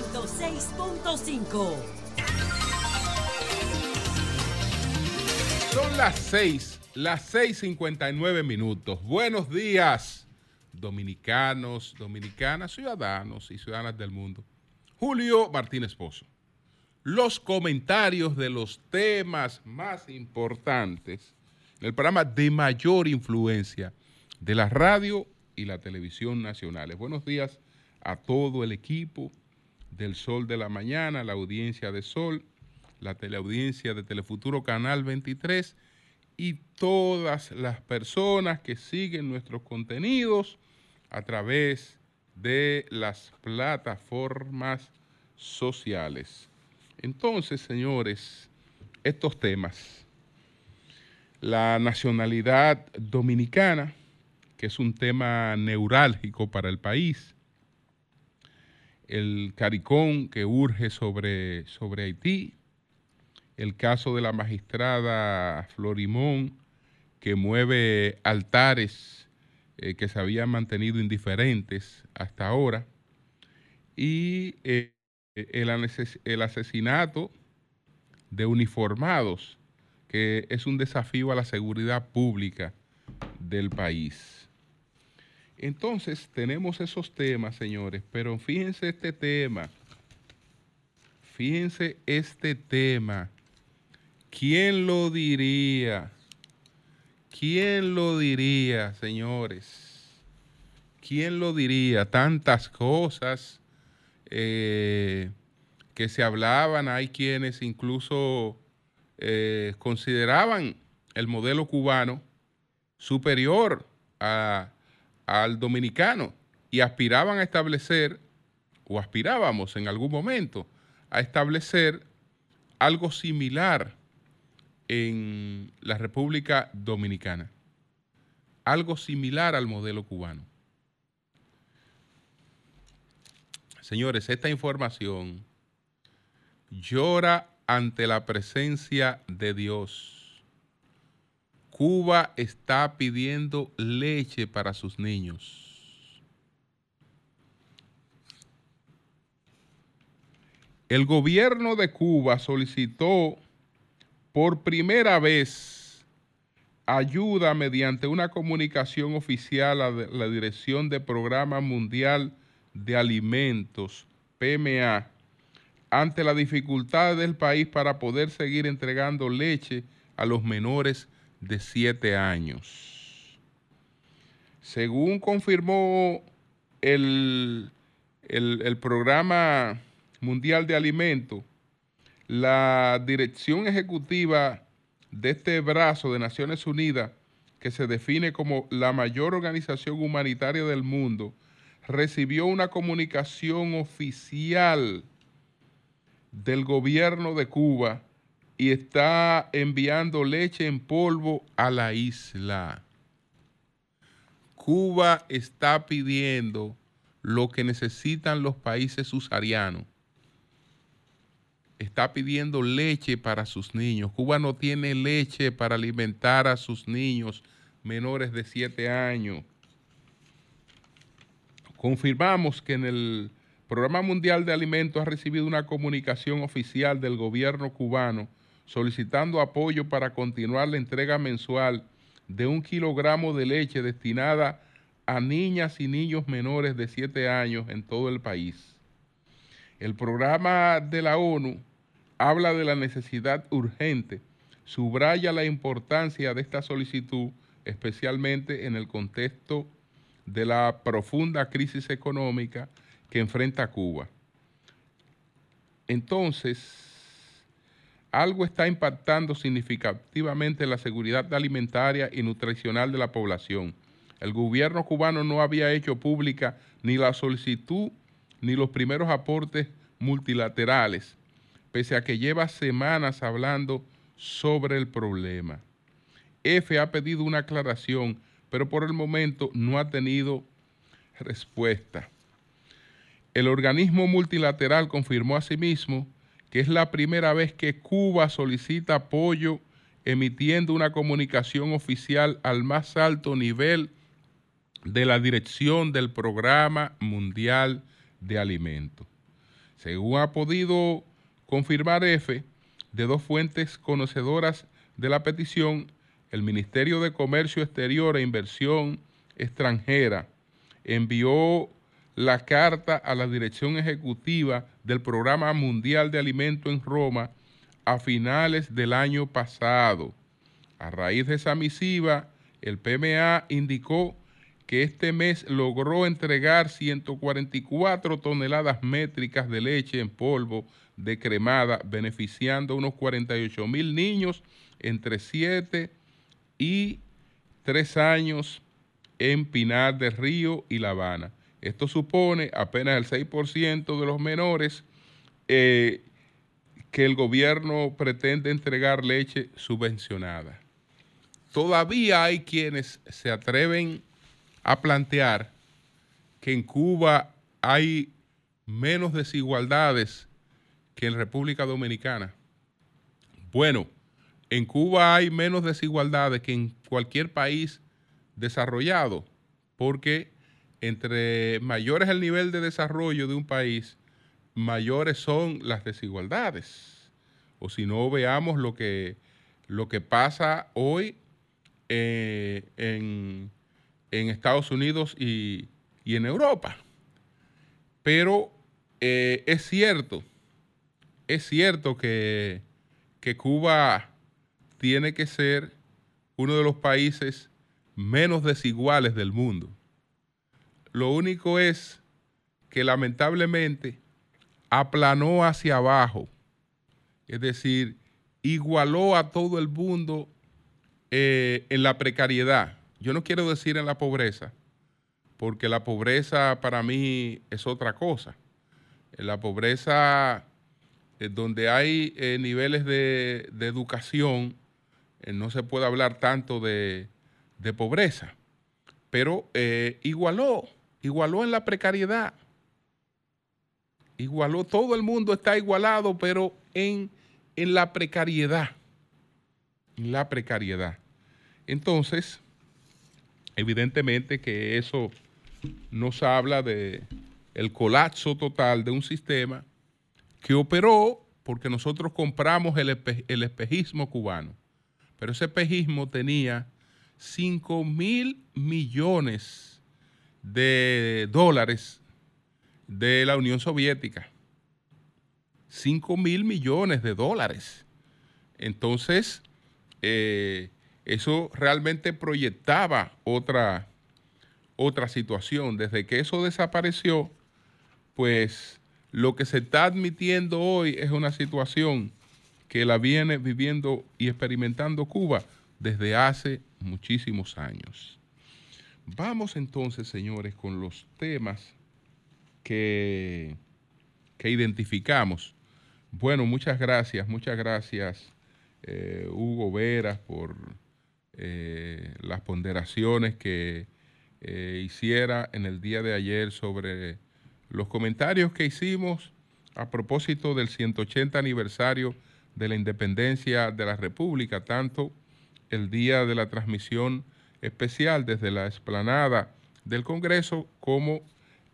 106.5. Son las 6, las 6.59 minutos. Buenos días, dominicanos, dominicanas, ciudadanos y ciudadanas del mundo. Julio Martínez Pozo. Los comentarios de los temas más importantes en el programa de mayor influencia de la radio y la televisión nacionales. Buenos días a todo el equipo del Sol de la Mañana, la audiencia de Sol, la teleaudiencia de Telefuturo Canal 23 y todas las personas que siguen nuestros contenidos a través de las plataformas sociales. Entonces, señores, estos temas, la nacionalidad dominicana, que es un tema neurálgico para el país, el caricón que urge sobre, sobre Haití, el caso de la magistrada Florimón, que mueve altares eh, que se habían mantenido indiferentes hasta ahora, y eh, el, el asesinato de uniformados, que es un desafío a la seguridad pública del país. Entonces tenemos esos temas, señores, pero fíjense este tema, fíjense este tema ¿Quién lo diría? ¿Quién lo diría, señores? ¿Quién lo diría? Tantas cosas eh, que se hablaban, hay quienes incluso eh, consideraban el modelo cubano superior al dominicano y aspiraban a establecer, o aspirábamos en algún momento, a establecer algo similar en la República Dominicana. Algo similar al modelo cubano. Señores, esta información llora ante la presencia de Dios. Cuba está pidiendo leche para sus niños. El gobierno de Cuba solicitó por primera vez ayuda mediante una comunicación oficial a la Dirección de Programa Mundial de Alimentos, PMA, ante la dificultad del país para poder seguir entregando leche a los menores de 7 años. Según confirmó el, el Programa Mundial de Alimentos, la dirección ejecutiva de este brazo de Naciones Unidas, que se define como la mayor organización humanitaria del mundo, recibió una comunicación oficial del gobierno de Cuba y está enviando leche en polvo a la isla. Cuba está pidiendo lo que necesitan los países subsaharianos está pidiendo leche para sus niños. Cuba no tiene leche para alimentar a sus niños menores de 7 años. Confirmamos que en el Programa Mundial de Alimentos ha recibido una comunicación oficial del gobierno cubano solicitando apoyo para continuar la entrega mensual de un kilogramo de leche destinada a niñas y niños menores de 7 años en todo el país. El programa de la ONU habla de la necesidad urgente, subraya la importancia de esta solicitud, especialmente en el contexto de la profunda crisis económica que enfrenta Cuba. Entonces, algo está impactando significativamente la seguridad alimentaria y nutricional de la población. El gobierno cubano no había hecho pública ni la solicitud ni los primeros aportes multilaterales pese a que lleva semanas hablando sobre el problema. F ha pedido una aclaración, pero por el momento no ha tenido respuesta. El organismo multilateral confirmó asimismo que es la primera vez que Cuba solicita apoyo emitiendo una comunicación oficial al más alto nivel de la dirección del Programa Mundial de Alimentos. Según ha podido confirmar F, de dos fuentes conocedoras de la petición, el Ministerio de Comercio Exterior e Inversión Extranjera envió la carta a la dirección ejecutiva del Programa Mundial de Alimentos en Roma a finales del año pasado. A raíz de esa misiva, el PMA indicó que este mes logró entregar 144 toneladas métricas de leche en polvo de cremada, beneficiando a unos 48 mil niños entre 7 y 3 años en Pinar del Río y La Habana. Esto supone apenas el 6% de los menores eh, que el gobierno pretende entregar leche subvencionada. Todavía hay quienes se atreven a plantear que en Cuba hay menos desigualdades que en República Dominicana. Bueno, en Cuba hay menos desigualdades que en cualquier país desarrollado, porque entre mayor es el nivel de desarrollo de un país, mayores son las desigualdades. O si no, veamos lo que, lo que pasa hoy eh, en, Estados Unidos y, en Europa. Pero eh, es cierto, es cierto que, que Cuba tiene que ser uno de los países menos desiguales del mundo. Lo único es que lamentablemente aplanó hacia abajo, es decir, igualó a todo el mundo eh, en la precariedad. Yo no quiero decir en la pobreza, porque la pobreza para mí es otra cosa. La pobreza, eh, donde hay eh, niveles de, educación, no se puede hablar tanto de, de pobreza, pero igualó, igualó en la precariedad. Igualó, todo el mundo está igualado, pero en, en la precariedad. En la precariedad. Entonces, evidentemente que eso nos habla de el colapso total de un sistema que operó porque nosotros compramos el, el espejismo cubano. Pero ese espejismo tenía 5 mil millones de dólares de la Unión Soviética. 5 mil millones de dólares. Entonces, eh, eso realmente proyectaba otra, otra situación. Desde que eso desapareció, pues lo que se está admitiendo hoy es una situación que la viene viviendo y experimentando Cuba desde hace muchísimos años. Vamos entonces, señores, con los temas que, que identificamos. Bueno, muchas gracias, muchas gracias, eh, Hugo Veras, por eh, las ponderaciones que eh, hiciera en el día de ayer sobre los comentarios que hicimos a propósito del 180 aniversario de la independencia de la República, tanto el día de la transmisión especial desde la explanada del Congreso como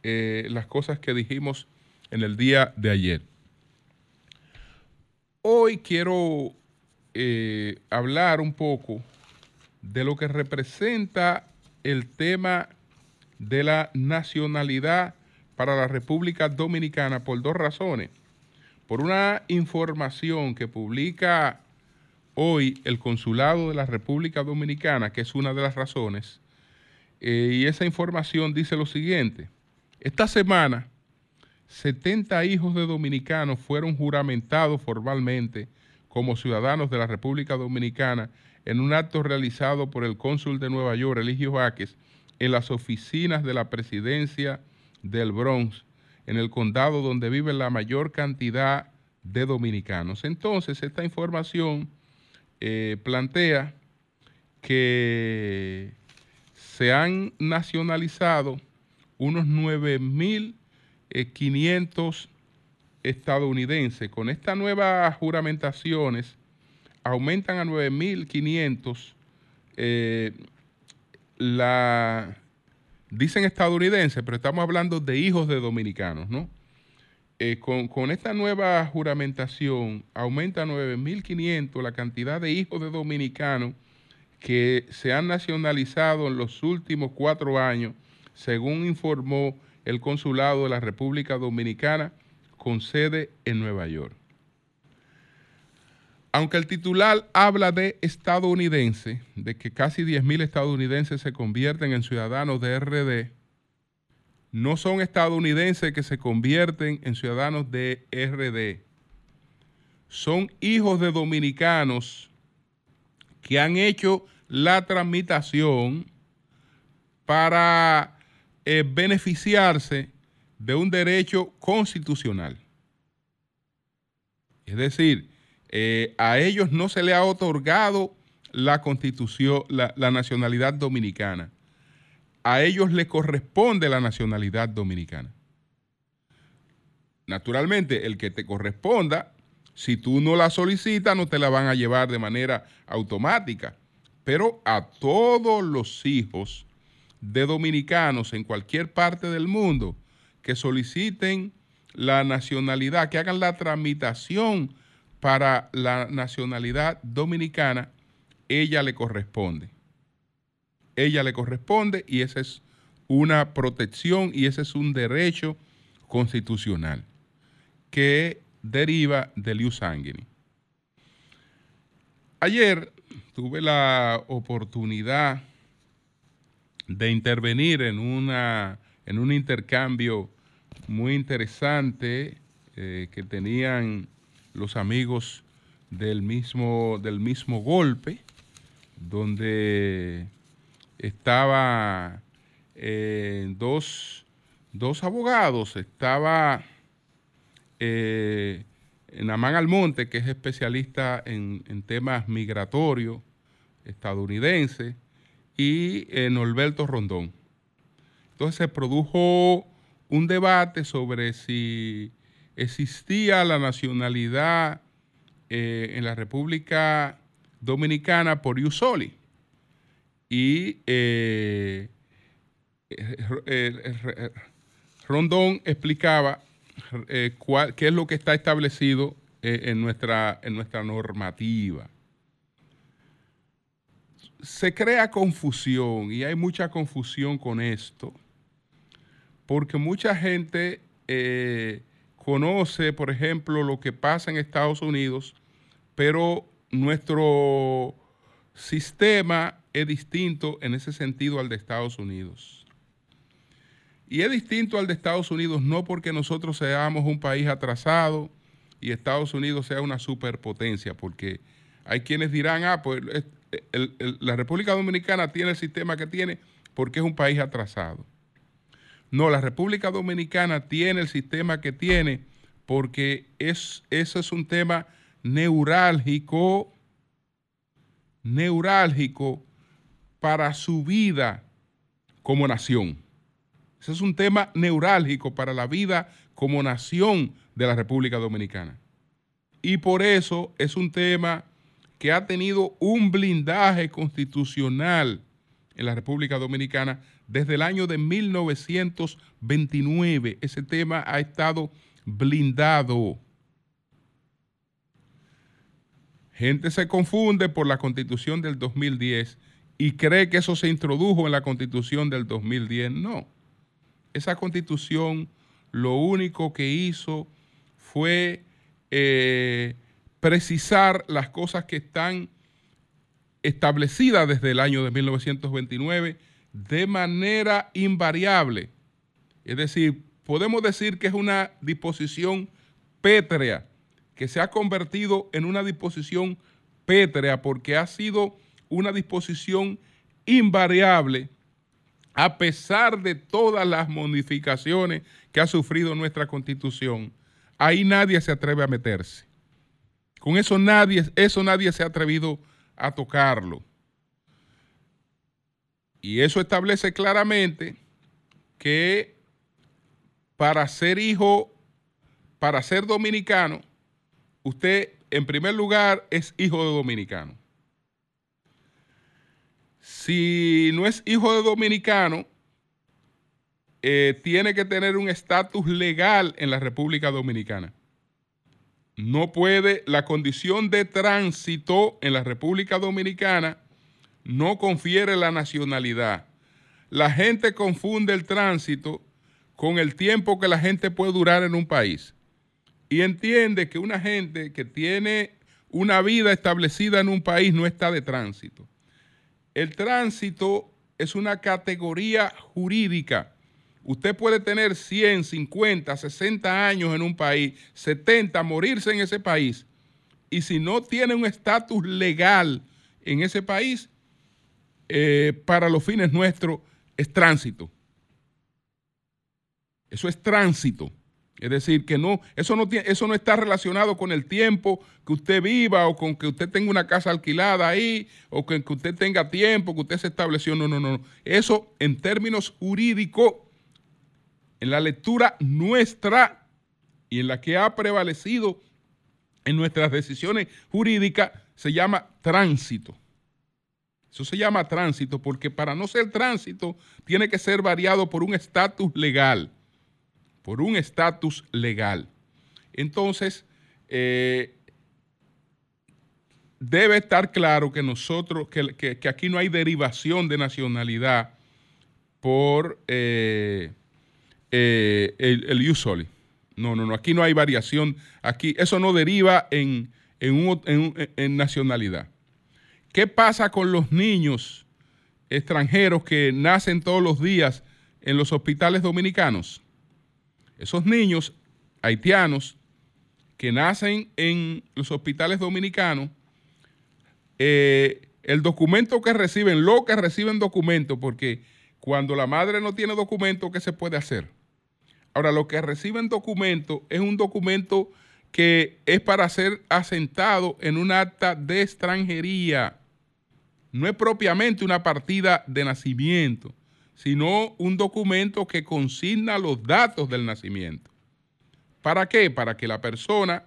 eh, las cosas que dijimos en el día de ayer. Hoy quiero hablar un poco de lo que representa el tema de la nacionalidad para la República Dominicana por dos razones. Por una información que publica hoy el Consulado de la República Dominicana, que es una de las razones, eh, y esa información dice lo siguiente. Esta semana, 70 hijos de dominicanos fueron juramentados formalmente como ciudadanos de la República Dominicana en un acto realizado por el cónsul de Nueva York, Eligio Jaques, en las oficinas de la presidencia del Bronx, en el condado donde vive la mayor cantidad de dominicanos. Entonces, esta información eh, plantea que se han nacionalizado unos 9.500 estadounidenses. Con estas nuevas juramentaciones, aumentan a 9.500 eh, la, dicen estadounidenses, pero estamos hablando de hijos de dominicanos, ¿no? Eh, con, esta nueva juramentación aumenta a 9.500 la cantidad de hijos de dominicanos que se han nacionalizado en los últimos cuatro años, según informó el Consulado de la República Dominicana con sede en Nueva York. Aunque el titular habla de estadounidense, de que casi 10.000 estadounidenses se convierten en ciudadanos de RD, no son estadounidenses que se convierten en ciudadanos de RD. Son hijos de dominicanos que han hecho la tramitación para eh, beneficiarse de un derecho constitucional. Es decir, eh, a ellos no se le ha otorgado la constitución, la nacionalidad dominicana a ellos les corresponde la nacionalidad dominicana. Naturalmente, el que te corresponda, si tú no la solicitas, no te la van a llevar de manera automática. Pero a todos los hijos de dominicanos en cualquier parte del mundo que soliciten la nacionalidad, que hagan la tramitación para la nacionalidad dominicana, ella le corresponde ella le corresponde y esa es una protección y ese es un derecho constitucional que deriva del sanguini. Ayer tuve la oportunidad de intervenir en, una, en un intercambio muy interesante eh, que tenían los amigos del mismo, del mismo golpe, donde estaba eh, dos, abogados, estaba eh, Namán Almonte, que es especialista en, temas migratorios estadounidenses, y eh, Norberto Rondón. Entonces se produjo un debate sobre si existía la nacionalidad eh, en la República Dominicana por Iusoli y eh, Rondón explicaba eh, qué es lo que está establecido eh, en, nuestra, en nuestra normativa. Se crea confusión y hay mucha confusión con esto, porque mucha gente conoce, por ejemplo, lo que pasa en Estados Unidos, pero nuestro sistema es distinto en ese sentido al de Estados Unidos. Y es distinto al de Estados Unidos no porque nosotros seamos un país atrasado y Estados Unidos sea una superpotencia, porque hay quienes dirán, ah, pues la República Dominicana tiene el sistema que tiene porque es un país atrasado. No, la República Dominicana tiene el sistema que tiene porque es, eso es un tema neurálgico, neurálgico para su vida como nación. Ese es un tema neurálgico para la vida como nación de la República Dominicana. Y por eso es un tema que ha tenido un blindaje constitucional en la República Dominicana desde el año de 1929. Ese tema ha estado blindado. Gente se confunde por la constitución del 2010 y cree que eso se introdujo en la constitución del 2010. No. Esa constitución lo único que hizo fue eh, precisar las cosas que están establecidas desde el año de 1929 de manera invariable. Es decir, podemos decir que es una disposición pétrea, que se ha convertido en una disposición pétrea porque ha sido una disposición invariable a pesar de todas las modificaciones que ha sufrido nuestra constitución. Ahí nadie se atreve a meterse. Con eso nadie, eso nadie se ha atrevido a tocarlo. Y eso establece claramente que para ser hijo, para ser dominicano, usted en primer lugar es hijo de dominicano. Si no es hijo de dominicano, eh, tiene que tener un estatus legal en la República Dominicana. No puede, la condición de tránsito en la República Dominicana no confiere la nacionalidad. La gente confunde el tránsito con el tiempo que la gente puede durar en un país y entiende que una gente que tiene una vida establecida en un país no está de tránsito. El tránsito es una categoría jurídica. Usted puede tener 100, 50, 60 años en un país, 70, morirse en ese país. Y si no tiene un estatus legal en ese país, eh, para los fines nuestros, es tránsito. Eso es tránsito. Es decir, que no, eso no, tiene, eso no está relacionado con el tiempo que usted viva o con que usted tenga una casa alquilada ahí o con que usted tenga tiempo, que usted se estableció. No, no, no. Eso en términos jurídicos, en la lectura nuestra y en la que ha prevalecido en nuestras decisiones jurídicas, se llama tránsito. Eso se llama tránsito porque para no ser tránsito tiene que ser variado por un estatus legal por un estatus legal. Entonces, eh, debe estar claro que nosotros, que, aquí no hay derivación de nacionalidad por eh, eh, el, el USOLI. No, no, no, aquí no hay variación. Aquí, eso no deriva en, en nacionalidad. ¿Qué pasa con los niños extranjeros que nacen todos los días en los hospitales dominicanos? Esos niños haitianos que nacen en los hospitales dominicanos, eh, el documento que reciben, lo que reciben documento, porque cuando la madre no tiene documento, ¿qué se puede hacer? Ahora, lo que reciben documento es un documento que es para ser asentado en un acta de extranjería. No es propiamente una partida de nacimiento sino un documento que consigna los datos del nacimiento. ¿Para qué? Para que la persona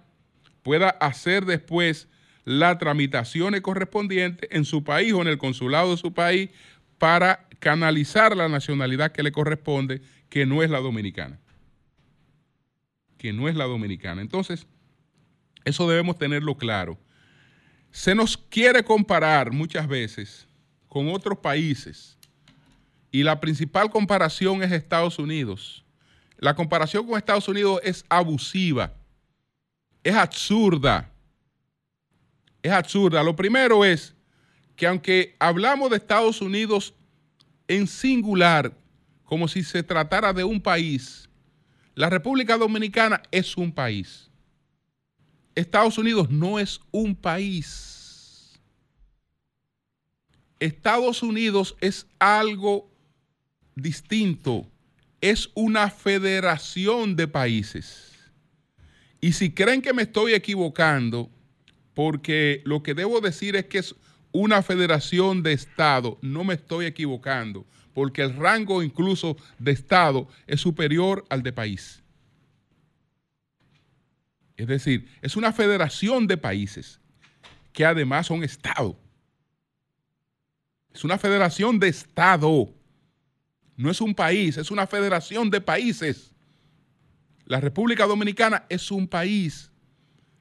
pueda hacer después las tramitaciones correspondientes en su país o en el consulado de su país para canalizar la nacionalidad que le corresponde, que no es la dominicana. Que no es la dominicana. Entonces, eso debemos tenerlo claro. Se nos quiere comparar muchas veces con otros países y la principal comparación es Estados Unidos. La comparación con Estados Unidos es abusiva, es absurda. Es absurda. Lo primero es que aunque hablamos de Estados Unidos en singular, como si se tratara de un país, la República Dominicana es un país. Estados Unidos no es un país. Estados Unidos es algo distinto, es una federación de países. Y si creen que me estoy equivocando, porque lo que debo decir es que es una federación de Estado, no me estoy equivocando, porque el rango incluso de Estado es superior al de país. Es decir, es una federación de países que además son Estado. Es una federación de Estado. No es un país, es una federación de países. La República Dominicana es un país.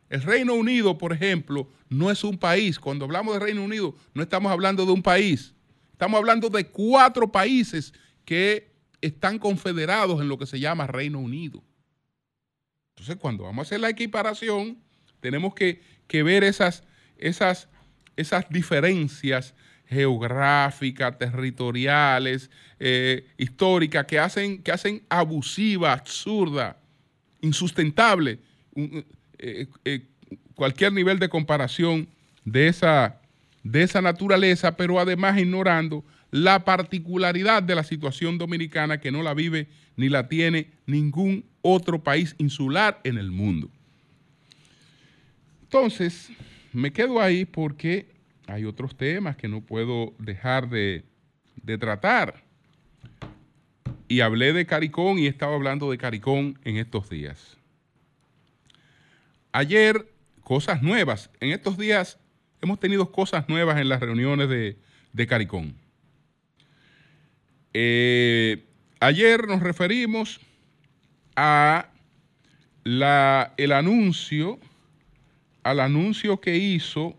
El Reino Unido, por ejemplo, no es un país. Cuando hablamos de Reino Unido, no estamos hablando de un país. Estamos hablando de cuatro países que están confederados en lo que se llama Reino Unido. Entonces, cuando vamos a hacer la equiparación, tenemos que, ver esas, diferencias geográficas, territoriales, eh, históricas, que hacen, que hacen abusiva, absurda, insustentable eh, eh, cualquier nivel de comparación de esa, de esa naturaleza, pero además ignorando la particularidad de la situación dominicana que no la vive ni la tiene ningún otro país insular en el mundo. Entonces, me quedo ahí porque hay otros temas que no puedo dejar de, tratar. Y hablé de Caricón y estaba hablando de Caricón en estos días. Ayer, cosas nuevas. En estos días hemos tenido cosas nuevas en las reuniones de, Caricón. Eh, ayer nos referimos a la, el anuncio, al anuncio que hizo,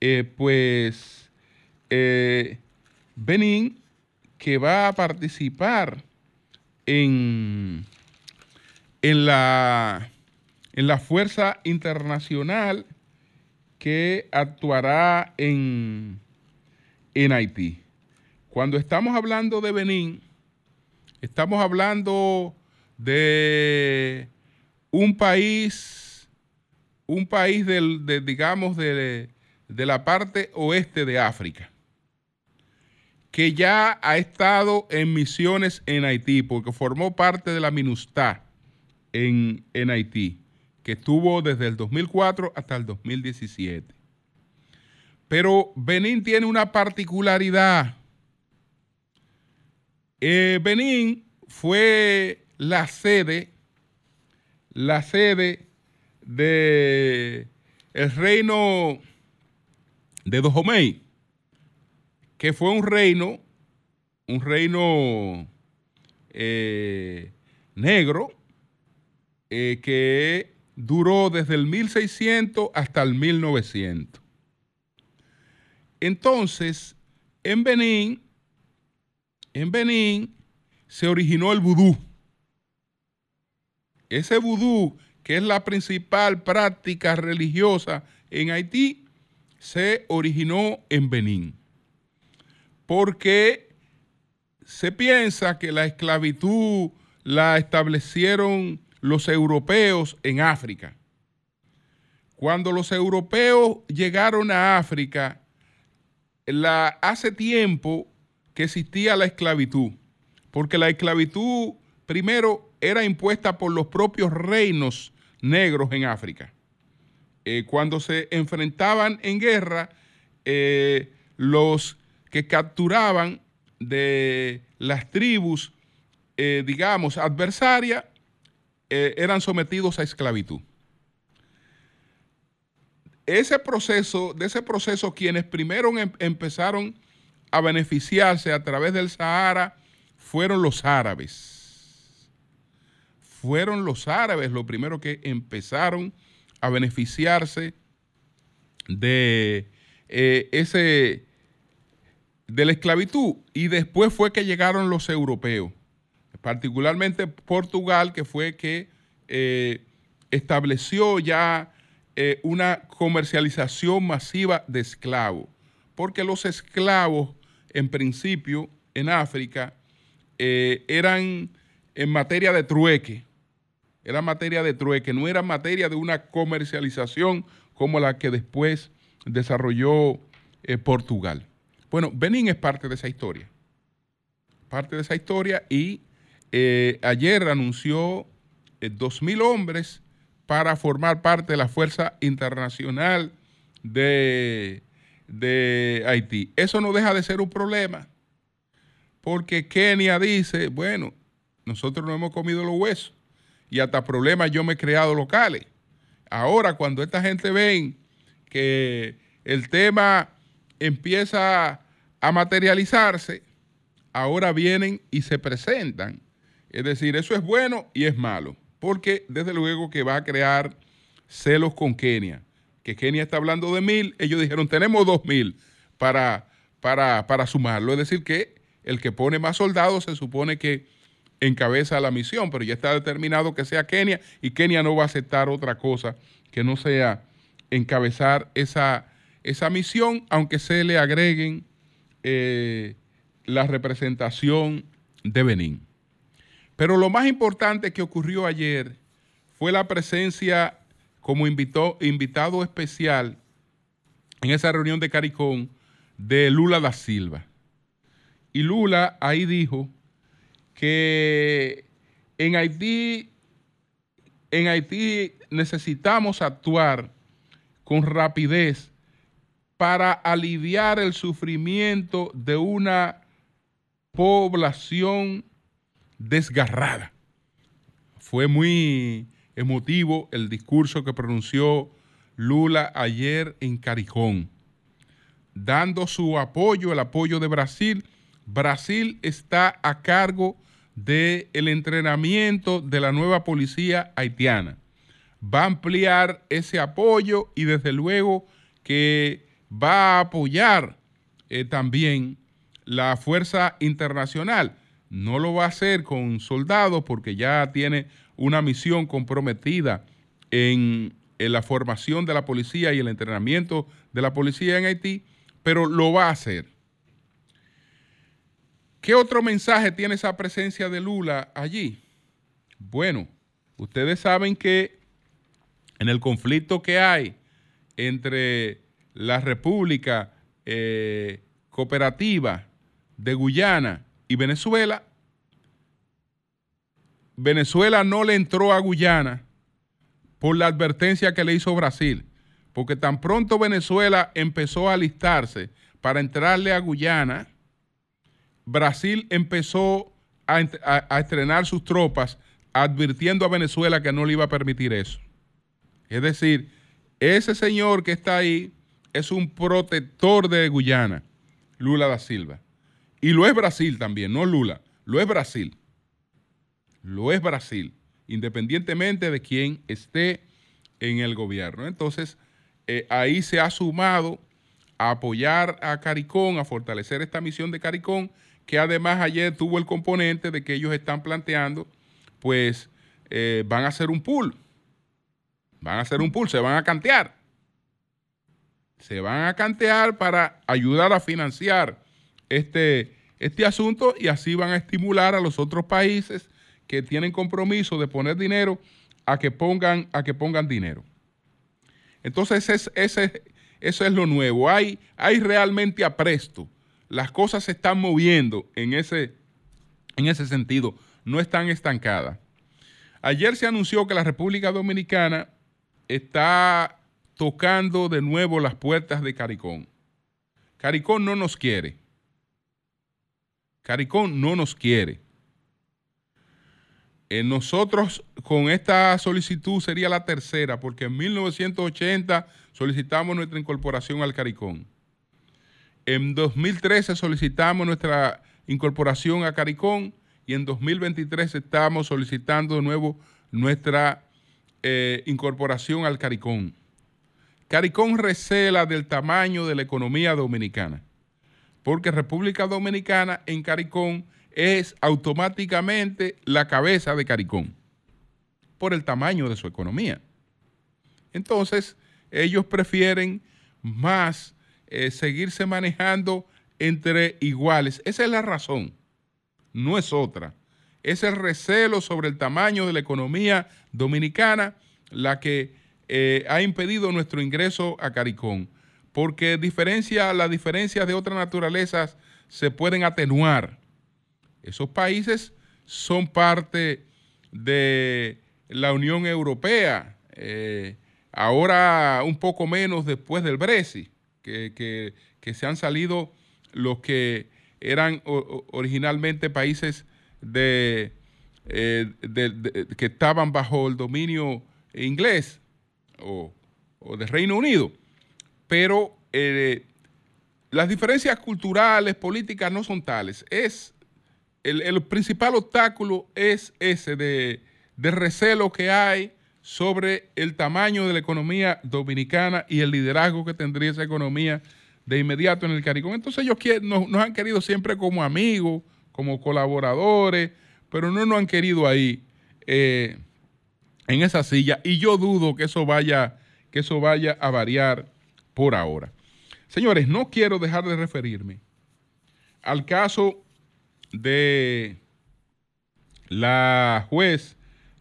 eh, pues, eh, Benin, que va a participar en, en, la, en la Fuerza Internacional que actuará en, en Haití. Cuando estamos hablando de Benín, estamos hablando de un país, un país del, de, digamos, de, de la parte oeste de África, que ya ha estado en misiones en Haití, porque formó parte de la MINUSTA en, en Haití, que estuvo desde el 2004 hasta el 2017. Pero Benín tiene una particularidad. Eh, Benín fue la sede, la sede de reino de Dojomey, que fue un reino, un reino eh, negro, eh, que duró desde el 1600 hasta el 1900. Entonces, en Benín, en Benín se originó el vudú. Ese vudú, que es la principal práctica religiosa en Haití, se originó en Benín. Porque se piensa que la esclavitud la establecieron los europeos en África. Cuando los europeos llegaron a África, la, hace tiempo que existía la esclavitud, porque la esclavitud primero era impuesta por los propios reinos negros en África. Eh, cuando se enfrentaban en guerra, eh, los que capturaban de las tribus, eh, digamos, adversarias, eran sometidos a esclavitud ese proceso, de ese proceso, quienes primero em, empezaron a beneficiarse a través del Sahara fueron los árabes. Fueron los árabes los primeros que empezaron a beneficiarse de eh, ese de la esclavitud. Y después fue que llegaron los europeos, particularmente Portugal, que fue que eh, estableció ya eh, una comercialización masiva de esclavos, porque los esclavos, en principio, en África, eran en materia de trueque, era materia de trueque, no era materia de una comercialización como la que después desarrolló eh, Portugal. Bueno, Benín es parte de esa historia, parte de esa historia y ayer anunció dos mil hombres para formar parte de la Fuerza Internacional de, de Haití. Eso no deja de ser un problema, porque Kenia dice, bueno, nosotros no hemos comido los huesos y hasta problemas yo me he creado locales. Ahora, cuando esta gente ven que el tema empieza a materializarse, ahora vienen y se presentan. Es decir, eso es bueno y es malo porque desde luego que va a crear celos con Kenia. Que Kenia está hablando de mil, ellos dijeron, tenemos dos mil para, para, para sumarlo. Es decir, que el que pone más soldados se supone que encabeza la misión, pero ya está determinado que sea Kenia y Kenia no va a aceptar otra cosa que no sea encabezar esa, esa misión, aunque se le agreguen eh, la representación de Benín. Pero lo más importante que ocurrió ayer fue la presencia como invitado especial en esa reunión de Caricón de Lula da Silva. Y Lula ahí dijo que en Haití, en Haití necesitamos actuar con rapidez para aliviar el sufrimiento de una población desgarrada. Fue muy emotivo el discurso que pronunció Lula ayer en Carijón, dando su apoyo, el apoyo de Brasil, Brasil está a cargo del entrenamiento de la nueva policía haitiana. Va a ampliar ese apoyo y desde luego que va a apoyar eh, también la fuerza internacional. No lo va a hacer con soldados porque ya tiene una misión comprometida en, en la formación de la policía y el entrenamiento de la policía en Haití, pero lo va a hacer. ¿Qué otro mensaje tiene esa presencia de Lula allí? Bueno, ustedes saben que en el conflicto que hay entre la República eh, Cooperativa de Guyana y Venezuela, Venezuela no le entró a Guyana por la advertencia que le hizo Brasil, porque tan pronto Venezuela empezó a alistarse para entrarle a Guyana, Brasil empezó a, estrenar sus tropas advirtiendo a Venezuela que no le iba a permitir eso. Es decir, ese señor que está ahí es un protector de Guyana, Lula da Silva. Y lo es Brasil también, no Lula, lo es Brasil. Lo es Brasil, independientemente de quién esté en el gobierno. Entonces, eh, ahí se ha sumado a apoyar a Caricón, a fortalecer esta misión de Caricón, que además ayer tuvo el componente de que ellos están planteando, pues eh, van a hacer un pool. Van a hacer un pool, se van a cantear. Se van a cantear para ayudar a financiar este, este asunto y así van a estimular a los otros países que tienen compromiso de poner dinero a que pongan, a que pongan dinero. Entonces, ese, eso es lo nuevo. Hay, hay realmente apresto las cosas se están moviendo en ese, en ese sentido, no están estancadas. Ayer se anunció que la República Dominicana está tocando de nuevo las puertas de Caricón. Caricón no nos quiere. Caricón no nos quiere. Eh, nosotros con esta solicitud sería la tercera, porque en 1980 solicitamos nuestra incorporación al Caricón. En 2013 solicitamos nuestra incorporación a CARICOM y en 2023 estamos solicitando de nuevo nuestra eh, incorporación al CARICOM. CARICOM recela del tamaño de la economía dominicana, porque República Dominicana en CARICOM es automáticamente la cabeza de CARICOM, por el tamaño de su economía. Entonces, ellos prefieren más eh, seguirse manejando entre iguales. Esa es la razón, no es otra. Es el recelo sobre el tamaño de la economía dominicana la que eh, ha impedido nuestro ingreso a Caricón, porque diferencia, las diferencias de otras naturalezas se pueden atenuar. Esos países son parte de la Unión Europea, eh, ahora un poco menos después del Brexit que, se han salido los que eran originalmente países de, eh, que estaban bajo el dominio inglés o, de Reino Unido. Pero eh, las diferencias culturales, políticas no son tales. Es el, principal obstáculo es ese de, de recelo que hay sobre el tamaño de la economía dominicana y el liderazgo que tendría esa economía de inmediato en el CARICOM. Entonces ellos nos, han querido siempre como amigos, como colaboradores, pero no nos han querido ahí eh, en esa silla. Y yo dudo que eso vaya, que eso vaya a variar por ahora. Señores, no quiero dejar de referirme al caso de la juez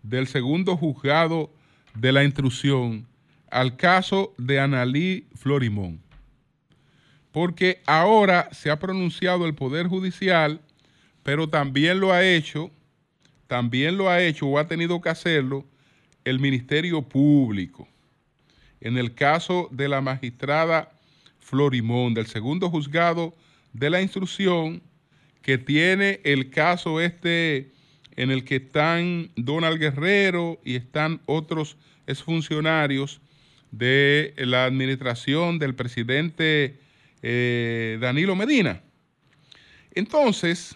del segundo juzgado de la intrusión al caso de Analí Florimón. Porque ahora se ha pronunciado el Poder Judicial, pero también lo ha hecho, también lo ha hecho o ha tenido que hacerlo el Ministerio Público. En el caso de la magistrada Florimón, del segundo juzgado de la instrucción, que tiene el caso este en el que están Donald Guerrero y están otros exfuncionarios de la administración del presidente eh, Danilo Medina. Entonces,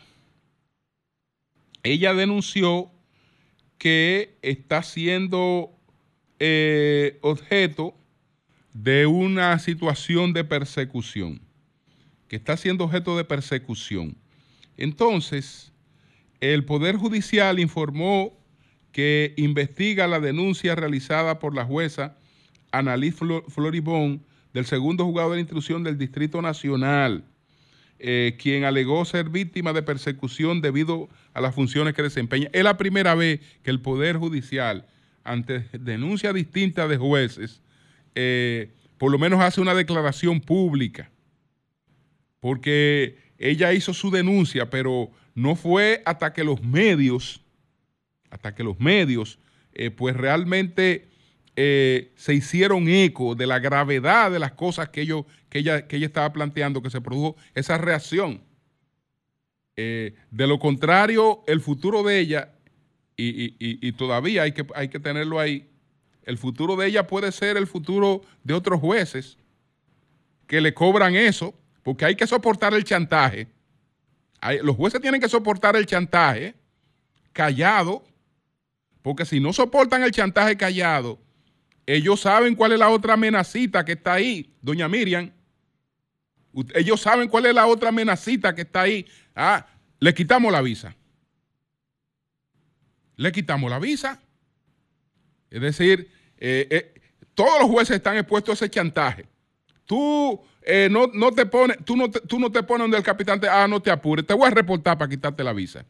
ella denunció que está siendo eh, objeto de una situación de persecución, que está siendo objeto de persecución. Entonces, el Poder Judicial informó que investiga la denuncia realizada por la jueza Annalise Floribón del segundo juzgado de instrucción del Distrito Nacional, eh, quien alegó ser víctima de persecución debido a las funciones que desempeña. Es la primera vez que el Poder Judicial, ante denuncias distintas de jueces, eh, por lo menos hace una declaración pública, porque ella hizo su denuncia, pero no fue hasta que los medios, hasta que los medios, eh, pues realmente eh, se hicieron eco de la gravedad de las cosas que, ellos, que, ella, que ella estaba planteando, que se produjo esa reacción. Eh, de lo contrario, el futuro de ella, y, todavía hay que, hay que tenerlo ahí, el futuro de ella puede ser el futuro de otros jueces que le cobran eso, porque hay que soportar el chantaje. Los jueces tienen que soportar el chantaje callado, porque si no soportan el chantaje callado, ellos saben cuál es la otra amenacita que está ahí, doña Miriam. Ellos saben cuál es la otra amenacita que está ahí. Ah, le quitamos la visa. Le quitamos la visa. Es decir, eh, eh, todos los jueces están expuestos a ese chantaje. Tú eh, no, te pones, tú no te, tú no te pones donde el capitán te, ah, no te apures, te voy a reportar para quitarte la visa.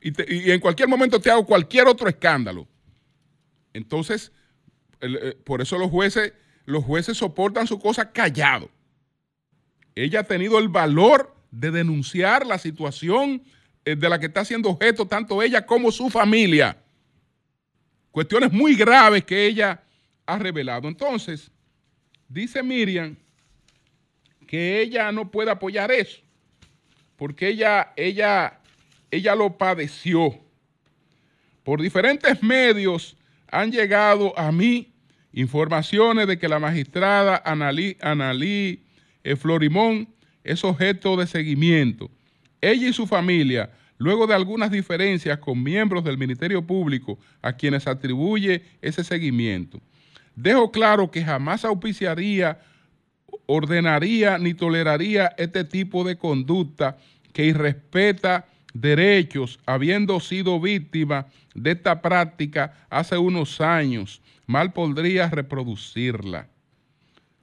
Y, en cualquier momento te hago cualquier otro escándalo. Entonces, por eso los jueces, los jueces soportan su cosa callado. Ella ha tenido el valor de denunciar la situación de la que está siendo objeto tanto ella como su familia. Cuestiones muy graves que ella ha revelado. Entonces, dice Miriam que ella no puede apoyar eso, porque ella, ella, ella lo padeció. Por diferentes medios han llegado a mí informaciones de que la magistrada Analí, Analí eh, Florimón es objeto de seguimiento. Ella y su familia luego de algunas diferencias con miembros del Ministerio Público a quienes atribuye ese seguimiento. Dejo claro que jamás auspiciaría, ordenaría ni toleraría este tipo de conducta que irrespeta derechos, habiendo sido víctima de esta práctica hace unos años, mal podría reproducirla.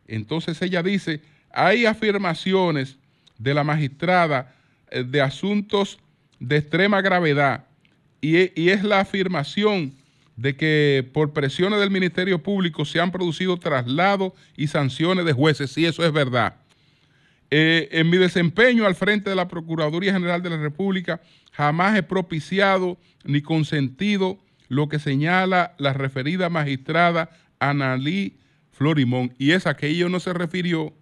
Entonces ella dice, hay afirmaciones de la magistrada eh, de asuntos de extrema gravedad y, es la afirmación de que por presiones del Ministerio Público se han producido traslados y sanciones de jueces, si eso es verdad. Eh, en mi desempeño al frente de la Procuraduría General de la República, jamás he propiciado ni consentido lo que señala la referida magistrada Analí Florimón. Y es a que ella no se refirió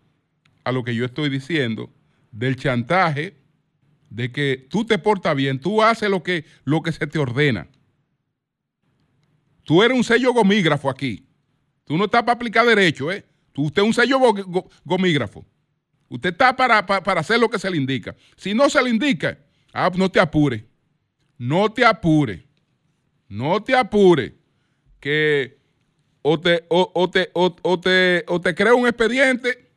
a lo que yo estoy diciendo del chantaje de que tú te portas bien, tú haces lo que, lo que se te ordena. Tú eres un sello gomígrafo aquí. Tú no estás para aplicar derecho, ¿eh? Tú, usted es un sello gomígrafo. Usted está para, para, hacer lo que se le indica. Si no se le indica, ah, no te apure. No te apure. No te apure. Que o te, o, te, o, te, o te crea un expediente,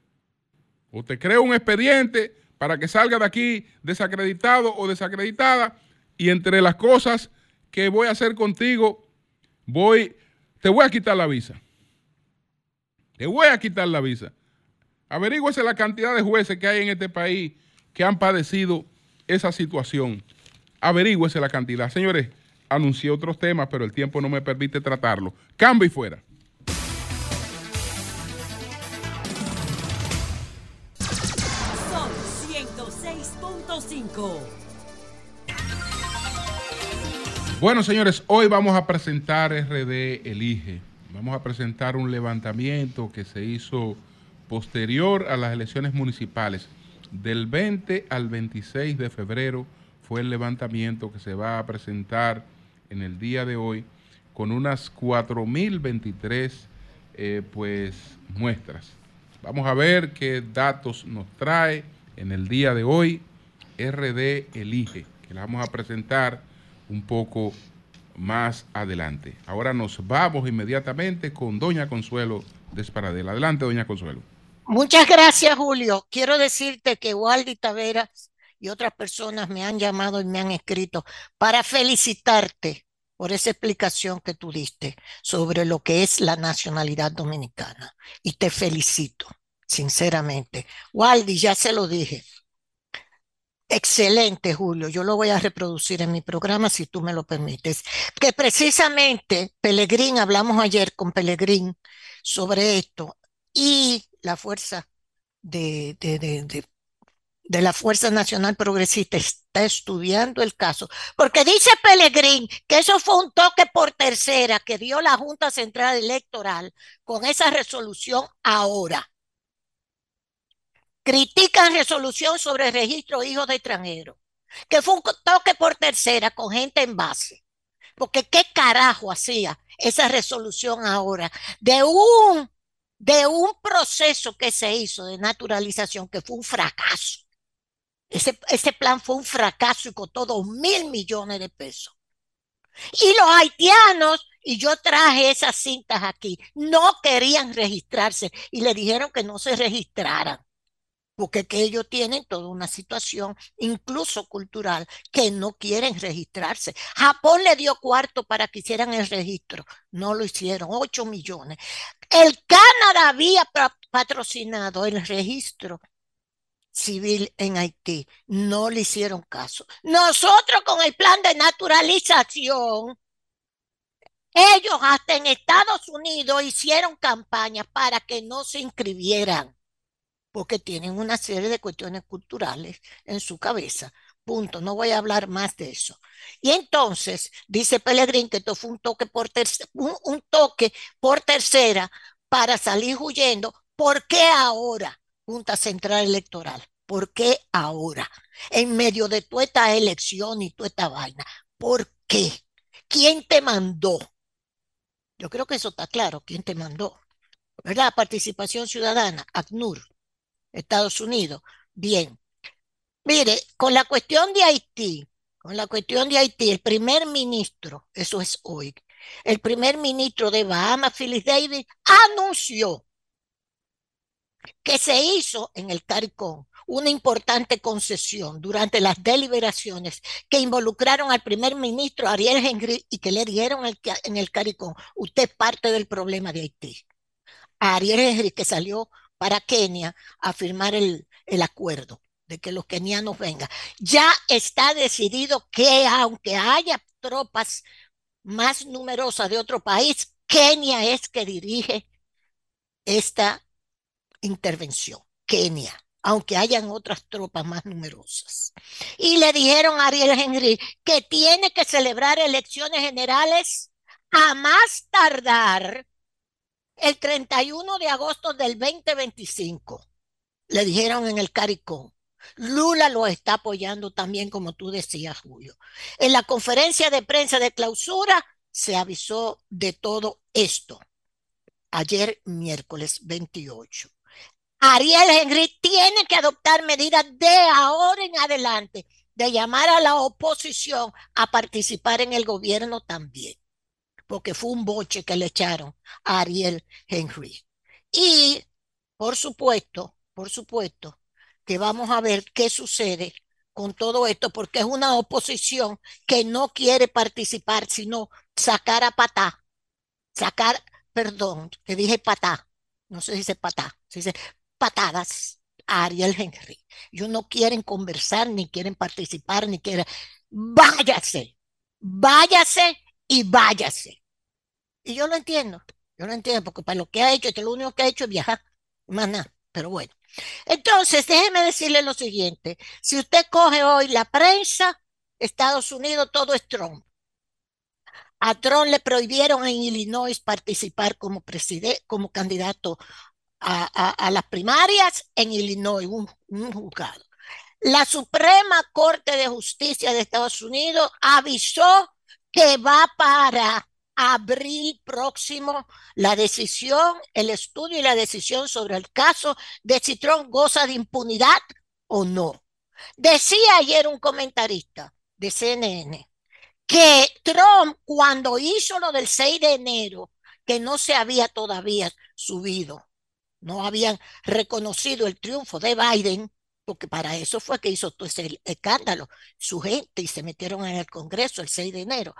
o te crea un expediente para que salga de aquí desacreditado o desacreditada. Y entre las cosas que voy a hacer contigo, voy, te voy a quitar la visa. Te voy a quitar la visa. Averígüese la cantidad de jueces que hay en este país que han padecido esa situación. Averígüese la cantidad. Señores, anuncié otros temas, pero el tiempo no me permite tratarlo. Cambio y fuera. Bueno, señores, hoy vamos a presentar RD Elige. Vamos a presentar un levantamiento que se hizo posterior a las elecciones municipales. Del 20 al 26 de febrero fue el levantamiento que se va a presentar en el día de hoy con unas 4.023 eh, pues, muestras. Vamos a ver qué datos nos trae en el día de hoy RD Elige, que la vamos a presentar un poco más adelante. Ahora nos vamos inmediatamente con Doña Consuelo Desparadela. Adelante, Doña Consuelo. Muchas gracias, Julio. Quiero decirte que Waldi Taveras y otras personas me han llamado y me han escrito para felicitarte por esa explicación que tú diste sobre lo que es la nacionalidad dominicana. Y te felicito, sinceramente. Waldi, ya se lo dije. Excelente, Julio. Yo lo voy a reproducir en mi programa si tú me lo permites. Que precisamente, Pelegrín, hablamos ayer con Pelegrín sobre esto y la fuerza de, de, de, de, la Fuerza Nacional Progresista está estudiando el caso. Porque dice Pelegrín que eso fue un toque por tercera que dio la Junta Central Electoral con esa resolución ahora critican resolución sobre registro de hijos de extranjeros, que fue un toque por tercera con gente en base. Porque qué carajo hacía esa resolución ahora de un, de un proceso que se hizo de naturalización que fue un fracaso. Ese, ese plan fue un fracaso y costó dos mil millones de pesos. Y los haitianos, y yo traje esas cintas aquí, no querían registrarse y le dijeron que no se registraran porque que ellos tienen toda una situación, incluso cultural, que no quieren registrarse. Japón le dio cuarto para que hicieran el registro, no lo hicieron, 8 millones. El Canadá había patrocinado el registro civil en Haití, no le hicieron caso. Nosotros con el plan de naturalización, ellos hasta en Estados Unidos hicieron campaña para que no se inscribieran porque tienen una serie de cuestiones culturales en su cabeza. Punto. No voy a hablar más de eso. Y entonces, dice Pellegrín que esto fue un toque por, tercera, un, toque por tercera para salir huyendo. ¿Por qué ahora, Junta Central Electoral? ¿Por qué ahora? En medio de toda esta elección y toda esta vaina. ¿Por qué? ¿Quién te mandó? Yo creo que eso está claro. ¿Quién te mandó? ¿Verdad? Participación ciudadana, ACNUR. Estados Unidos. Bien. Mire, con la cuestión de Haití, con la cuestión de Haití, el primer ministro, eso es hoy, el primer ministro de Bahamas, Phyllis Davis, anunció que se hizo en el CARICOM una importante concesión durante las deliberaciones que involucraron al primer ministro Ariel Henry y que le dieron en el CARICOM, usted parte del problema de Haití. Ariel Henry que salió para Kenia a firmar el, el acuerdo de que los kenianos vengan. Ya está decidido que aunque haya tropas más numerosas de otro país, Kenia es que dirige esta intervención. Kenia, aunque hayan otras tropas más numerosas. Y le dijeron a Ariel Henry que tiene que celebrar elecciones generales a más tardar el 31 de agosto del 2025, le dijeron en el CARICOM. Lula lo está apoyando también, como tú decías, Julio. En la conferencia de prensa de clausura se avisó de todo esto. Ayer, miércoles 28. Ariel Henry tiene que adoptar medidas de ahora en adelante, de llamar a la oposición a participar en el gobierno también porque fue un boche que le echaron a Ariel Henry. Y, por supuesto, por supuesto, que vamos a ver qué sucede con todo esto, porque es una oposición que no quiere participar, sino sacar a patá, sacar, perdón, que dije patá, no se dice patá, se dice patadas a Ariel Henry. Ellos no quieren conversar, ni quieren participar, ni quieren... Váyase, váyase y váyase. Y yo lo entiendo, yo lo entiendo, porque para lo que ha hecho, lo único que ha hecho es viajar, más nada, pero bueno. Entonces, déjeme decirle lo siguiente, si usted coge hoy la prensa, Estados Unidos, todo es Trump. A Trump le prohibieron en Illinois participar como, como candidato a, las primarias en Illinois, un, un juzgado. La Suprema Corte de Justicia de Estados Unidos avisó que va para abril próximo la decisión, el estudio y la decisión sobre el caso de si Trump goza de impunidad o no. Decía ayer un comentarista de CNN que Trump cuando hizo lo del 6 de enero, que no se había todavía subido, no habían reconocido el triunfo de Biden, porque para eso fue que hizo todo ese escándalo, su gente, y se metieron en el Congreso el 6 de enero,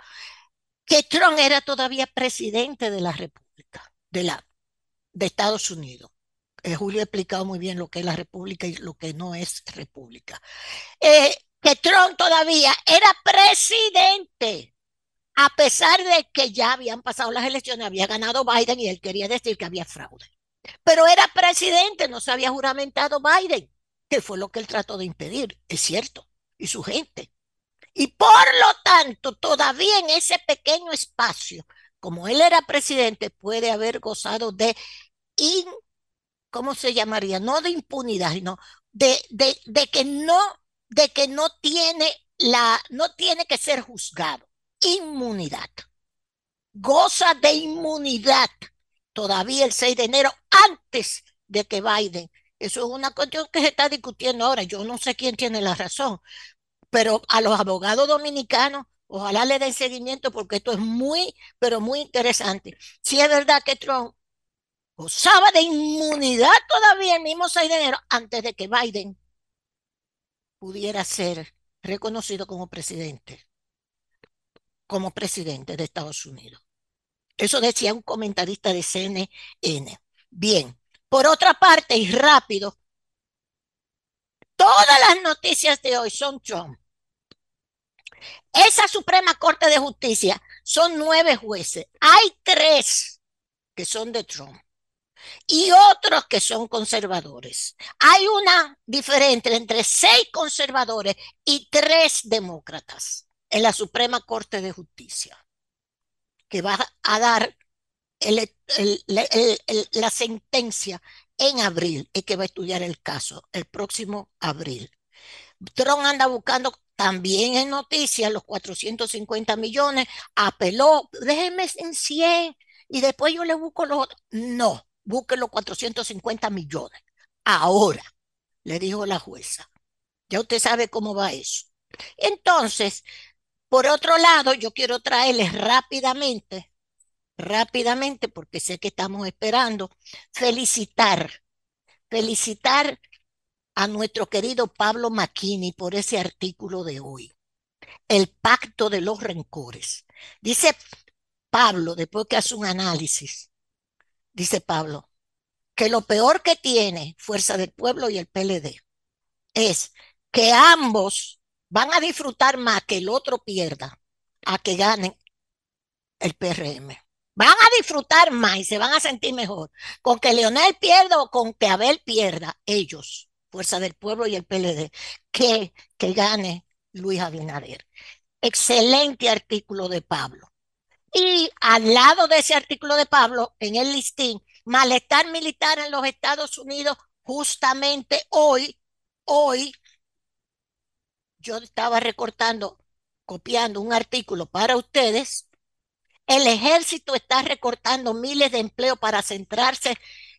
que Trump era todavía presidente de la República, de, la, de Estados Unidos. Eh, Julio ha explicado muy bien lo que es la República y lo que no es República. Eh, que Trump todavía era presidente, a pesar de que ya habían pasado las elecciones, había ganado Biden y él quería decir que había fraude. Pero era presidente, no se había juramentado Biden, que fue lo que él trató de impedir, es cierto, y su gente. Y por lo tanto, todavía en ese pequeño espacio, como él era presidente, puede haber gozado de, in, ¿cómo se llamaría? No de impunidad, sino de, de, de que no, de que no tiene la, no tiene que ser juzgado. Inmunidad. Goza de inmunidad todavía el 6 de enero antes de que Biden. Eso es una cuestión que se está discutiendo ahora. Yo no sé quién tiene la razón, pero a los abogados dominicanos, ojalá le den seguimiento porque esto es muy, pero muy interesante. Si es verdad que Trump gozaba de inmunidad todavía el mismo 6 de enero antes de que Biden pudiera ser reconocido como presidente, como presidente de Estados Unidos. Eso decía un comentarista de CNN. Bien, por otra parte, y rápido, todas las noticias de hoy son Trump. Esa Suprema Corte de Justicia son nueve jueces. Hay tres que son de Trump y otros que son conservadores. Hay una diferencia entre seis conservadores y tres demócratas en la Suprema Corte de Justicia, que va a dar la sentencia en abril, y que va a estudiar el caso el próximo abril. Trump anda buscando también en noticias los 450 millones, apeló, déjenme en 100 y después yo le busco los otros. No, busque los 450 millones. Ahora, le dijo la jueza. Ya usted sabe cómo va eso. Entonces, por otro lado, yo quiero traerles rápidamente, rápidamente, porque sé que estamos esperando, felicitar, felicitar a nuestro querido Pablo Macchini por ese artículo de hoy. El pacto de los rencores. Dice Pablo, después que hace un análisis, dice Pablo, que lo peor que tiene Fuerza del Pueblo y el PLD es que ambos van a disfrutar más que el otro pierda a que ganen el PRM. Van a disfrutar más y se van a sentir mejor con que Leonel pierda o con que Abel pierda, ellos, Fuerza del Pueblo y el PLD, que, que gane Luis Abinader. Excelente artículo de Pablo. Y al lado de ese artículo de Pablo, en el listín, malestar militar en los Estados Unidos, justamente hoy, hoy, yo estaba recortando, copiando un artículo para ustedes. El ejército está recortando miles de empleos para centrarse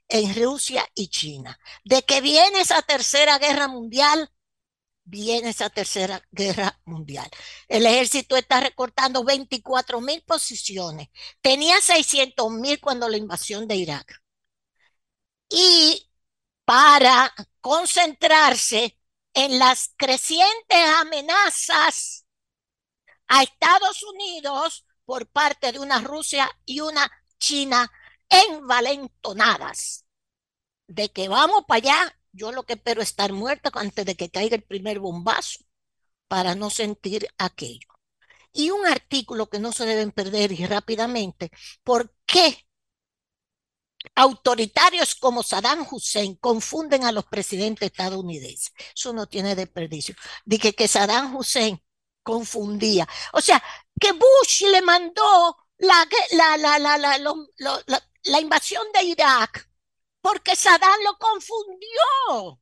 en Rusia y China. De que viene esa tercera guerra mundial, viene esa tercera guerra mundial. El ejército está recortando 24 mil posiciones. Tenía 600 mil cuando la invasión de Irak. Y para concentrarse en las crecientes amenazas a Estados Unidos por parte de una Rusia y una China envalentonadas. De que vamos para allá, yo lo que espero es estar muerta antes de que caiga el primer bombazo para no sentir aquello. Y un artículo que no se deben perder y rápidamente, ¿por qué autoritarios como Saddam Hussein confunden a los presidentes estadounidenses? Eso no tiene desperdicio. Dije que Saddam Hussein confundía. O sea, que Bush le mandó la, la, la, la, invasión de Irak porque Saddam lo confundió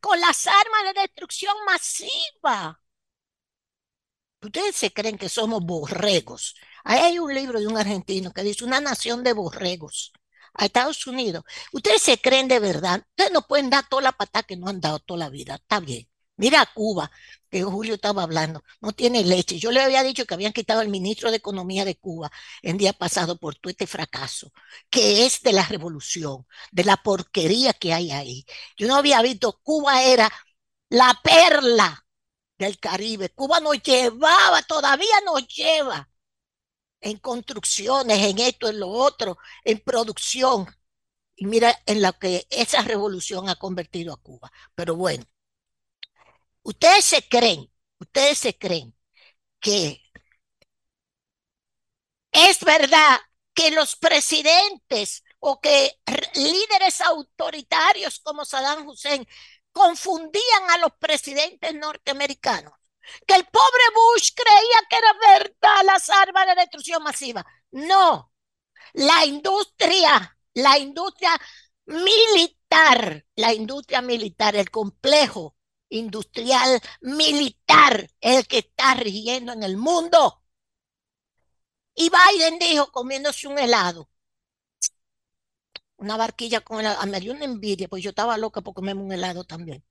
con las armas de destrucción masiva. Ustedes se creen que somos borregos. Hay un libro de un argentino que dice una nación de borregos a Estados Unidos. Ustedes se creen de verdad. Ustedes no pueden dar toda la patada que no han dado toda la vida. Está bien. Mira Cuba, que Julio estaba hablando, no tiene leche. Yo le había dicho que habían quitado al ministro de Economía de Cuba el día pasado por todo este fracaso, que es de la revolución, de la porquería que hay ahí. Yo no había visto, Cuba era la perla del Caribe. Cuba nos llevaba, todavía nos lleva en construcciones, en esto, en lo otro, en producción. Y mira en lo que esa revolución ha convertido a Cuba. Pero bueno, ustedes se creen, ustedes se creen que es verdad que los presidentes o que líderes autoritarios como Saddam Hussein confundían a los presidentes norteamericanos. Que el pobre Bush creía que era verdad las armas de destrucción masiva. No, la industria, la industria militar, la industria militar, el complejo industrial militar, el que está rigiendo en el mundo. Y Biden dijo, comiéndose un helado, una barquilla con helado, ah, me dio una envidia, pues yo estaba loca por comerme un helado también.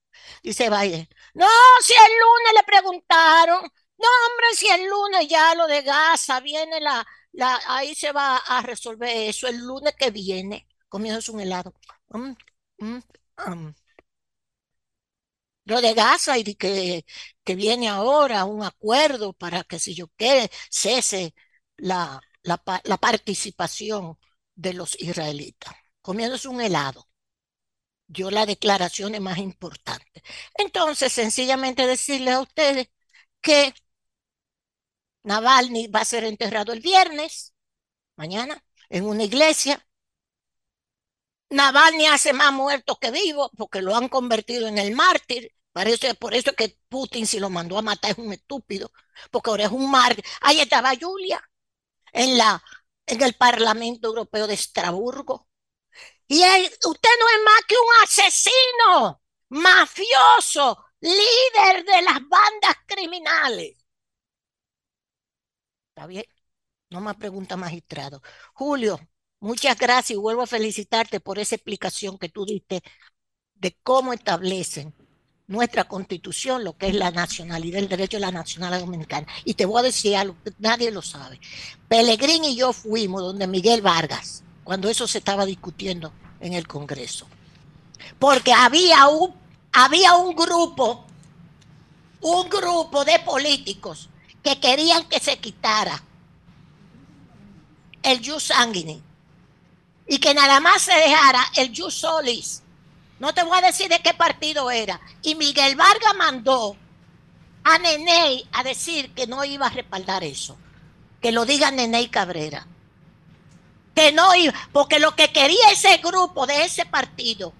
Dice Biden, no, si el lunes le preguntaron, no, hombre, si el lunes ya lo de Gaza viene la, la, ahí se va a resolver eso el lunes que viene, comiéndose un helado. Mm, mm, mm lo de Gaza y que, que viene ahora un acuerdo para que si yo quede cese la, la, la participación de los israelitas, comiéndose un helado. Yo la declaración es más importante. Entonces, sencillamente decirles a ustedes que Navalny va a ser enterrado el viernes, mañana, en una iglesia. Navalny hace más muertos que vivos porque lo han convertido en el mártir Por eso que Putin si lo mandó a matar es un estúpido, porque ahora es un mar. Ahí estaba Julia, en, la, en el Parlamento Europeo de Estrasburgo. Y usted no es más que un asesino, mafioso, líder de las bandas criminales. ¿Está bien? No más pregunta, magistrado. Julio, muchas gracias y vuelvo a felicitarte por esa explicación que tú diste de cómo establecen nuestra constitución, lo que es la nacionalidad, el derecho de la nacionalidad dominicana. Y te voy a decir algo nadie lo sabe. Pellegrín y yo fuimos donde Miguel Vargas, cuando eso se estaba discutiendo en el Congreso. Porque había un, había un grupo, un grupo de políticos que querían que se quitara el jus sanguine y que nada más se dejara el jus solis no te voy a decir de qué partido era. Y Miguel Vargas mandó a Neney a decir que no iba a respaldar eso. Que lo diga Neney Cabrera. Que no iba, porque lo que quería ese grupo de ese partido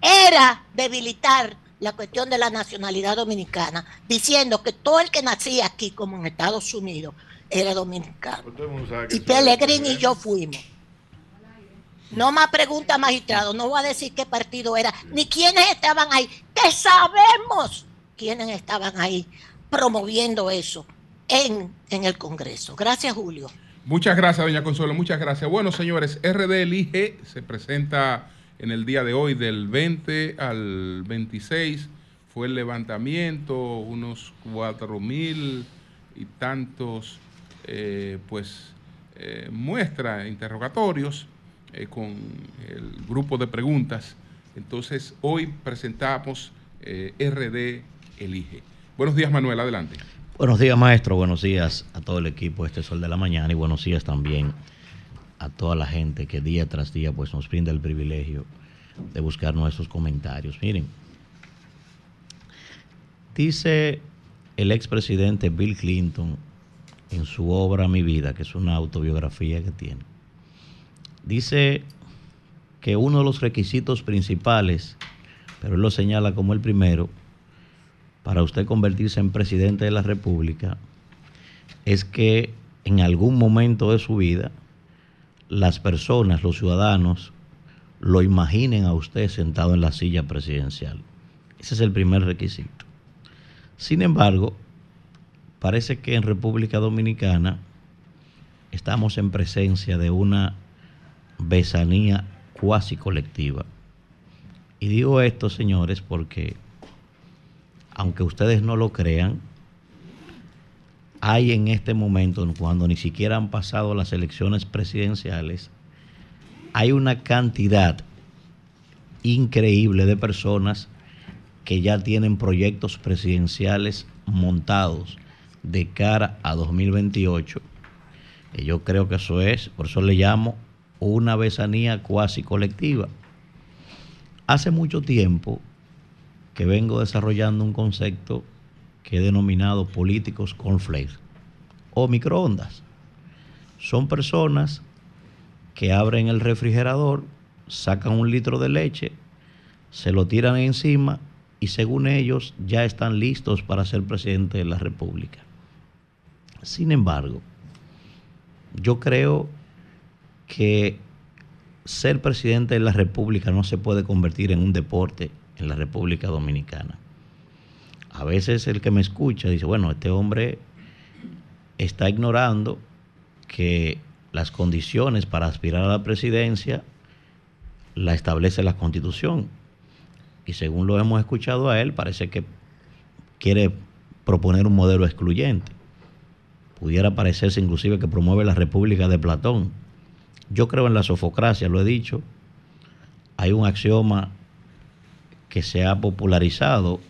era debilitar la cuestión de la nacionalidad dominicana, diciendo que todo el que nacía aquí, como en Estados Unidos, era dominicano. Y Pellegrini y yo fuimos. No más pregunta, magistrado. No voy a decir qué partido era, ni quiénes estaban ahí. Que sabemos quiénes estaban ahí promoviendo eso en, en el Congreso. Gracias, Julio. Muchas gracias, doña Consuelo. Muchas gracias. Bueno, señores, RD Elige se presenta en el día de hoy del 20 al 26. Fue el levantamiento, unos cuatro mil y tantos, eh, pues, eh, muestra, interrogatorios eh, con el grupo de preguntas. Entonces, hoy presentamos eh, RD Elige. Buenos días, Manuel, adelante. Buenos días, maestro. Buenos días a todo el equipo este Sol de la Mañana y buenos días también a toda la gente que día tras día pues, nos brinda el privilegio de buscar nuestros comentarios. Miren, dice el expresidente Bill Clinton en su obra Mi vida, que es una autobiografía que tiene, Dice que uno de los requisitos principales, pero él lo señala como el primero, para usted convertirse en presidente de la República, es que en algún momento de su vida las personas, los ciudadanos, lo imaginen a usted sentado en la silla presidencial. Ese es el primer requisito. Sin embargo, parece que en República Dominicana estamos en presencia de una besanía cuasi colectiva. Y digo esto, señores, porque aunque ustedes no lo crean, hay en este momento, cuando ni siquiera han pasado las elecciones presidenciales, hay una cantidad increíble de personas que ya tienen proyectos presidenciales montados de cara a 2028. Y yo creo que eso es, por eso le llamo una besanía cuasi colectiva. Hace mucho tiempo que vengo desarrollando un concepto que he denominado políticos cornflakes o microondas. Son personas que abren el refrigerador, sacan un litro de leche, se lo tiran encima y según ellos ya están listos para ser presidente de la República. Sin embargo, yo creo que ser presidente de la República no se puede convertir en un deporte en la República Dominicana. A veces el que me escucha dice, bueno, este hombre está ignorando que las condiciones para aspirar a la presidencia la establece la Constitución. Y según lo hemos escuchado a él, parece que quiere proponer un modelo excluyente. Pudiera parecerse inclusive que promueve la República de Platón. Yo creo en la sofocracia, lo he dicho. Hay un axioma que se ha popularizado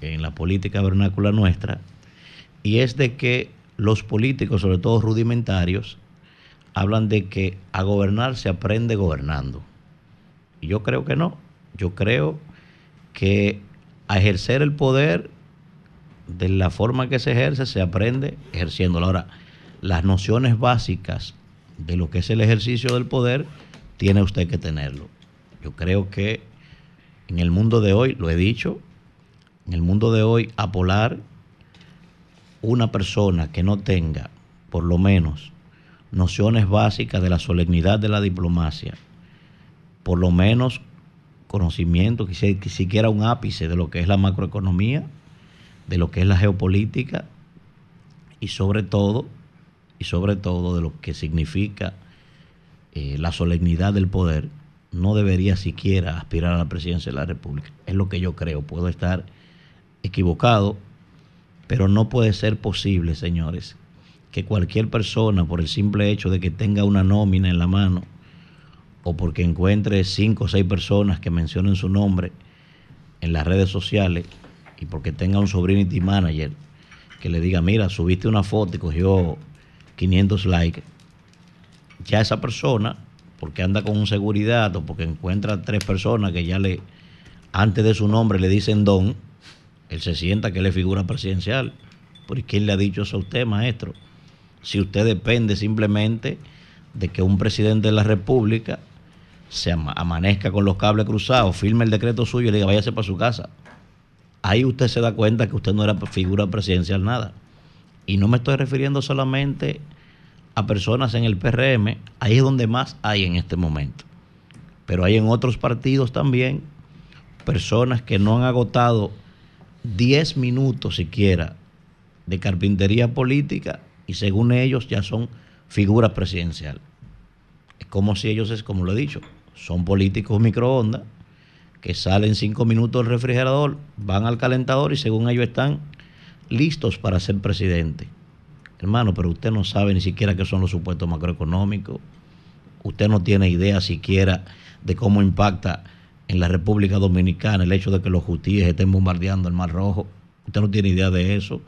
en la política vernácula nuestra, y es de que los políticos, sobre todo rudimentarios, hablan de que a gobernar se aprende gobernando. Y yo creo que no. Yo creo que a ejercer el poder de la forma que se ejerce se aprende ejerciéndolo. Ahora, las nociones básicas de lo que es el ejercicio del poder tiene usted que tenerlo. Yo creo que en el mundo de hoy, lo he dicho, en el mundo de hoy, a Polar, una persona que no tenga, por lo menos, nociones básicas de la solemnidad de la diplomacia, por lo menos conocimiento, que siquiera un ápice de lo que es la macroeconomía, de lo que es la geopolítica y sobre todo, y sobre todo de lo que significa eh, la solemnidad del poder, no debería siquiera aspirar a la presidencia de la República. Es lo que yo creo. Puedo estar equivocado, pero no puede ser posible, señores, que cualquier persona, por el simple hecho de que tenga una nómina en la mano, o porque encuentre cinco o seis personas que mencionen su nombre en las redes sociales, y porque tenga un sobrinity manager que le diga, mira, subiste una foto y cogió 500 likes, ya esa persona porque anda con un seguridad o porque encuentra tres personas que ya le, antes de su nombre le dicen don, él se sienta que le figura presidencial. ¿Por qué le ha dicho eso a usted, maestro? Si usted depende simplemente de que un presidente de la República se amanezca con los cables cruzados, firme el decreto suyo y le diga váyase para su casa. Ahí usted se da cuenta que usted no era figura presidencial nada. Y no me estoy refiriendo solamente a personas en el PRM, ahí es donde más hay en este momento. Pero hay en otros partidos también personas que no han agotado 10 minutos siquiera de carpintería política y según ellos ya son figuras presidenciales. Es como si ellos, es como lo he dicho, son políticos microondas que salen cinco minutos del refrigerador, van al calentador y según ellos están listos para ser presidente. Hermano, pero usted no sabe ni siquiera qué son los supuestos macroeconómicos. Usted no tiene idea siquiera de cómo impacta en la República Dominicana el hecho de que los hutíes estén bombardeando el Mar Rojo. Usted no tiene idea de eso.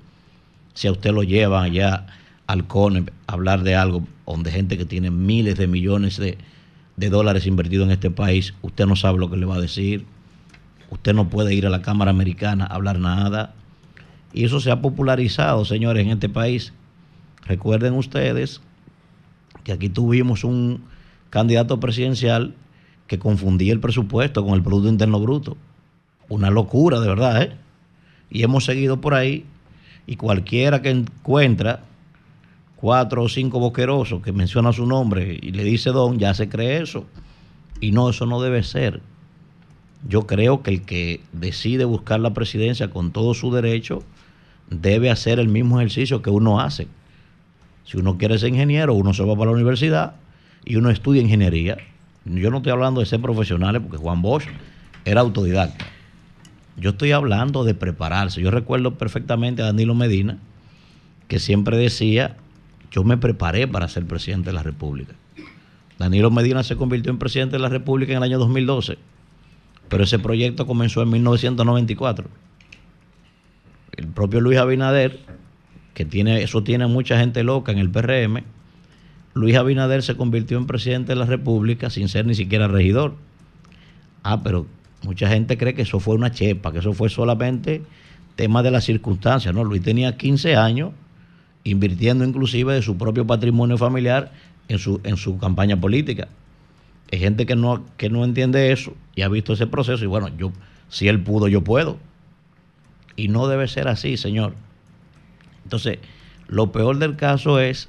Si a usted lo llevan allá al CONE a hablar de algo donde gente que tiene miles de millones de, de dólares invertidos en este país, usted no sabe lo que le va a decir. Usted no puede ir a la Cámara Americana a hablar nada. Y eso se ha popularizado, señores, en este país. Recuerden ustedes que aquí tuvimos un candidato presidencial que confundía el presupuesto con el Producto Interno Bruto. Una locura, de verdad, ¿eh? Y hemos seguido por ahí y cualquiera que encuentra cuatro o cinco boquerosos que menciona su nombre y le dice don, ya se cree eso. Y no, eso no debe ser. Yo creo que el que decide buscar la presidencia con todo su derecho debe hacer el mismo ejercicio que uno hace. Si uno quiere ser ingeniero, uno se va para la universidad y uno estudia ingeniería. Yo no estoy hablando de ser profesionales porque Juan Bosch era autodidacta. Yo estoy hablando de prepararse. Yo recuerdo perfectamente a Danilo Medina, que siempre decía, yo me preparé para ser presidente de la República. Danilo Medina se convirtió en presidente de la República en el año 2012, pero ese proyecto comenzó en 1994. El propio Luis Abinader, que tiene, eso tiene mucha gente loca en el PRM, Luis Abinader se convirtió en presidente de la República sin ser ni siquiera regidor. Ah, pero mucha gente cree que eso fue una chepa, que eso fue solamente tema de las circunstancias. No, Luis tenía 15 años invirtiendo inclusive de su propio patrimonio familiar en su, en su campaña política. Hay gente que no, que no entiende eso y ha visto ese proceso y bueno, yo, si él pudo, yo puedo. Y no debe ser así, señor. Entonces, lo peor del caso es,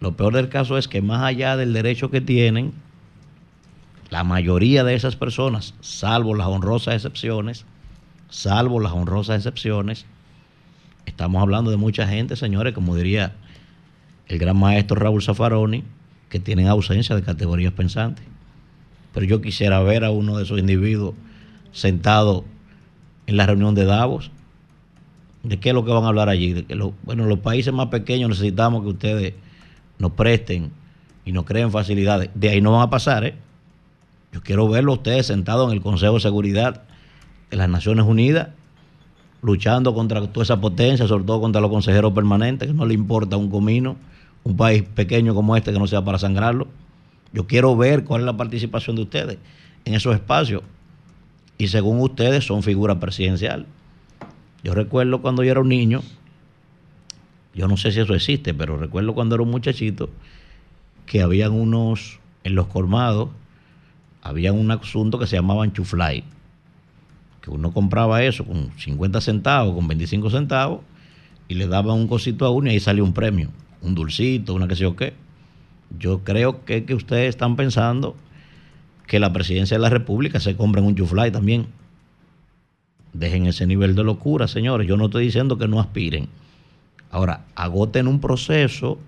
lo peor del caso es que más allá del derecho que tienen, la mayoría de esas personas, salvo las honrosas excepciones, salvo las honrosas excepciones, estamos hablando de mucha gente, señores, como diría el gran maestro Raúl Zaffaroni, que tienen ausencia de categorías pensantes. Pero yo quisiera ver a uno de esos individuos sentado en la reunión de Davos. ¿De qué es lo que van a hablar allí? bueno, los países más pequeños necesitamos que ustedes nos presten y nos creen facilidades. De ahí no van a pasar, ¿eh? Yo quiero verlo a ustedes sentados en el Consejo de Seguridad de las Naciones Unidas, luchando contra toda esa potencia, sobre todo contra los consejeros permanentes, que no le importa un comino, un país pequeño como este que no sea para sangrarlo. Yo quiero ver cuál es la participación de ustedes en esos espacios. Y según ustedes son figura presidencial. Yo recuerdo cuando yo era un niño, yo no sé si eso existe, pero recuerdo cuando era un muchachito que habían unos en los colmados había un asunto que se llamaba chuflay, que uno compraba eso con 50 centavos, con 25 centavos, y le daba un cosito a uno y ahí salía un premio, un dulcito, una que sé yo qué. Yo creo que, que ustedes están pensando que la presidencia de la República se compra en un chuflay también. Dejen ese nivel de locura, señores. Yo no estoy diciendo que no aspiren. Ahora, agoten un proceso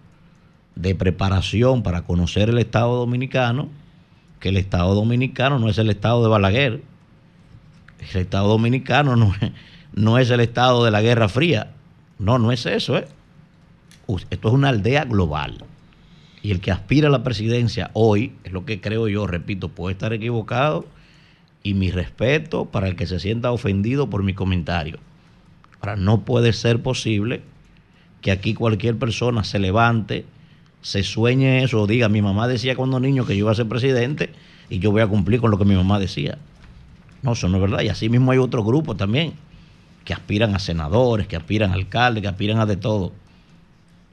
de preparación para conocer el Estado dominicano que el Estado Dominicano no es el Estado de Balaguer. El Estado Dominicano no es, no es el Estado de la Guerra Fría. No, no es eso. ¿eh? Esto es una aldea global. Y el que aspira a la presidencia hoy, es lo que creo yo, repito, puede estar equivocado. Y mi respeto para el que se sienta ofendido por mi comentario. Ahora, no puede ser posible que aquí cualquier persona se levante se sueñe eso diga, mi mamá decía cuando niño que yo iba a ser presidente y yo voy a cumplir con lo que mi mamá decía. No, eso no es verdad. Y así mismo hay otro grupo también que aspiran a senadores, que aspiran a alcaldes, que aspiran a de todo.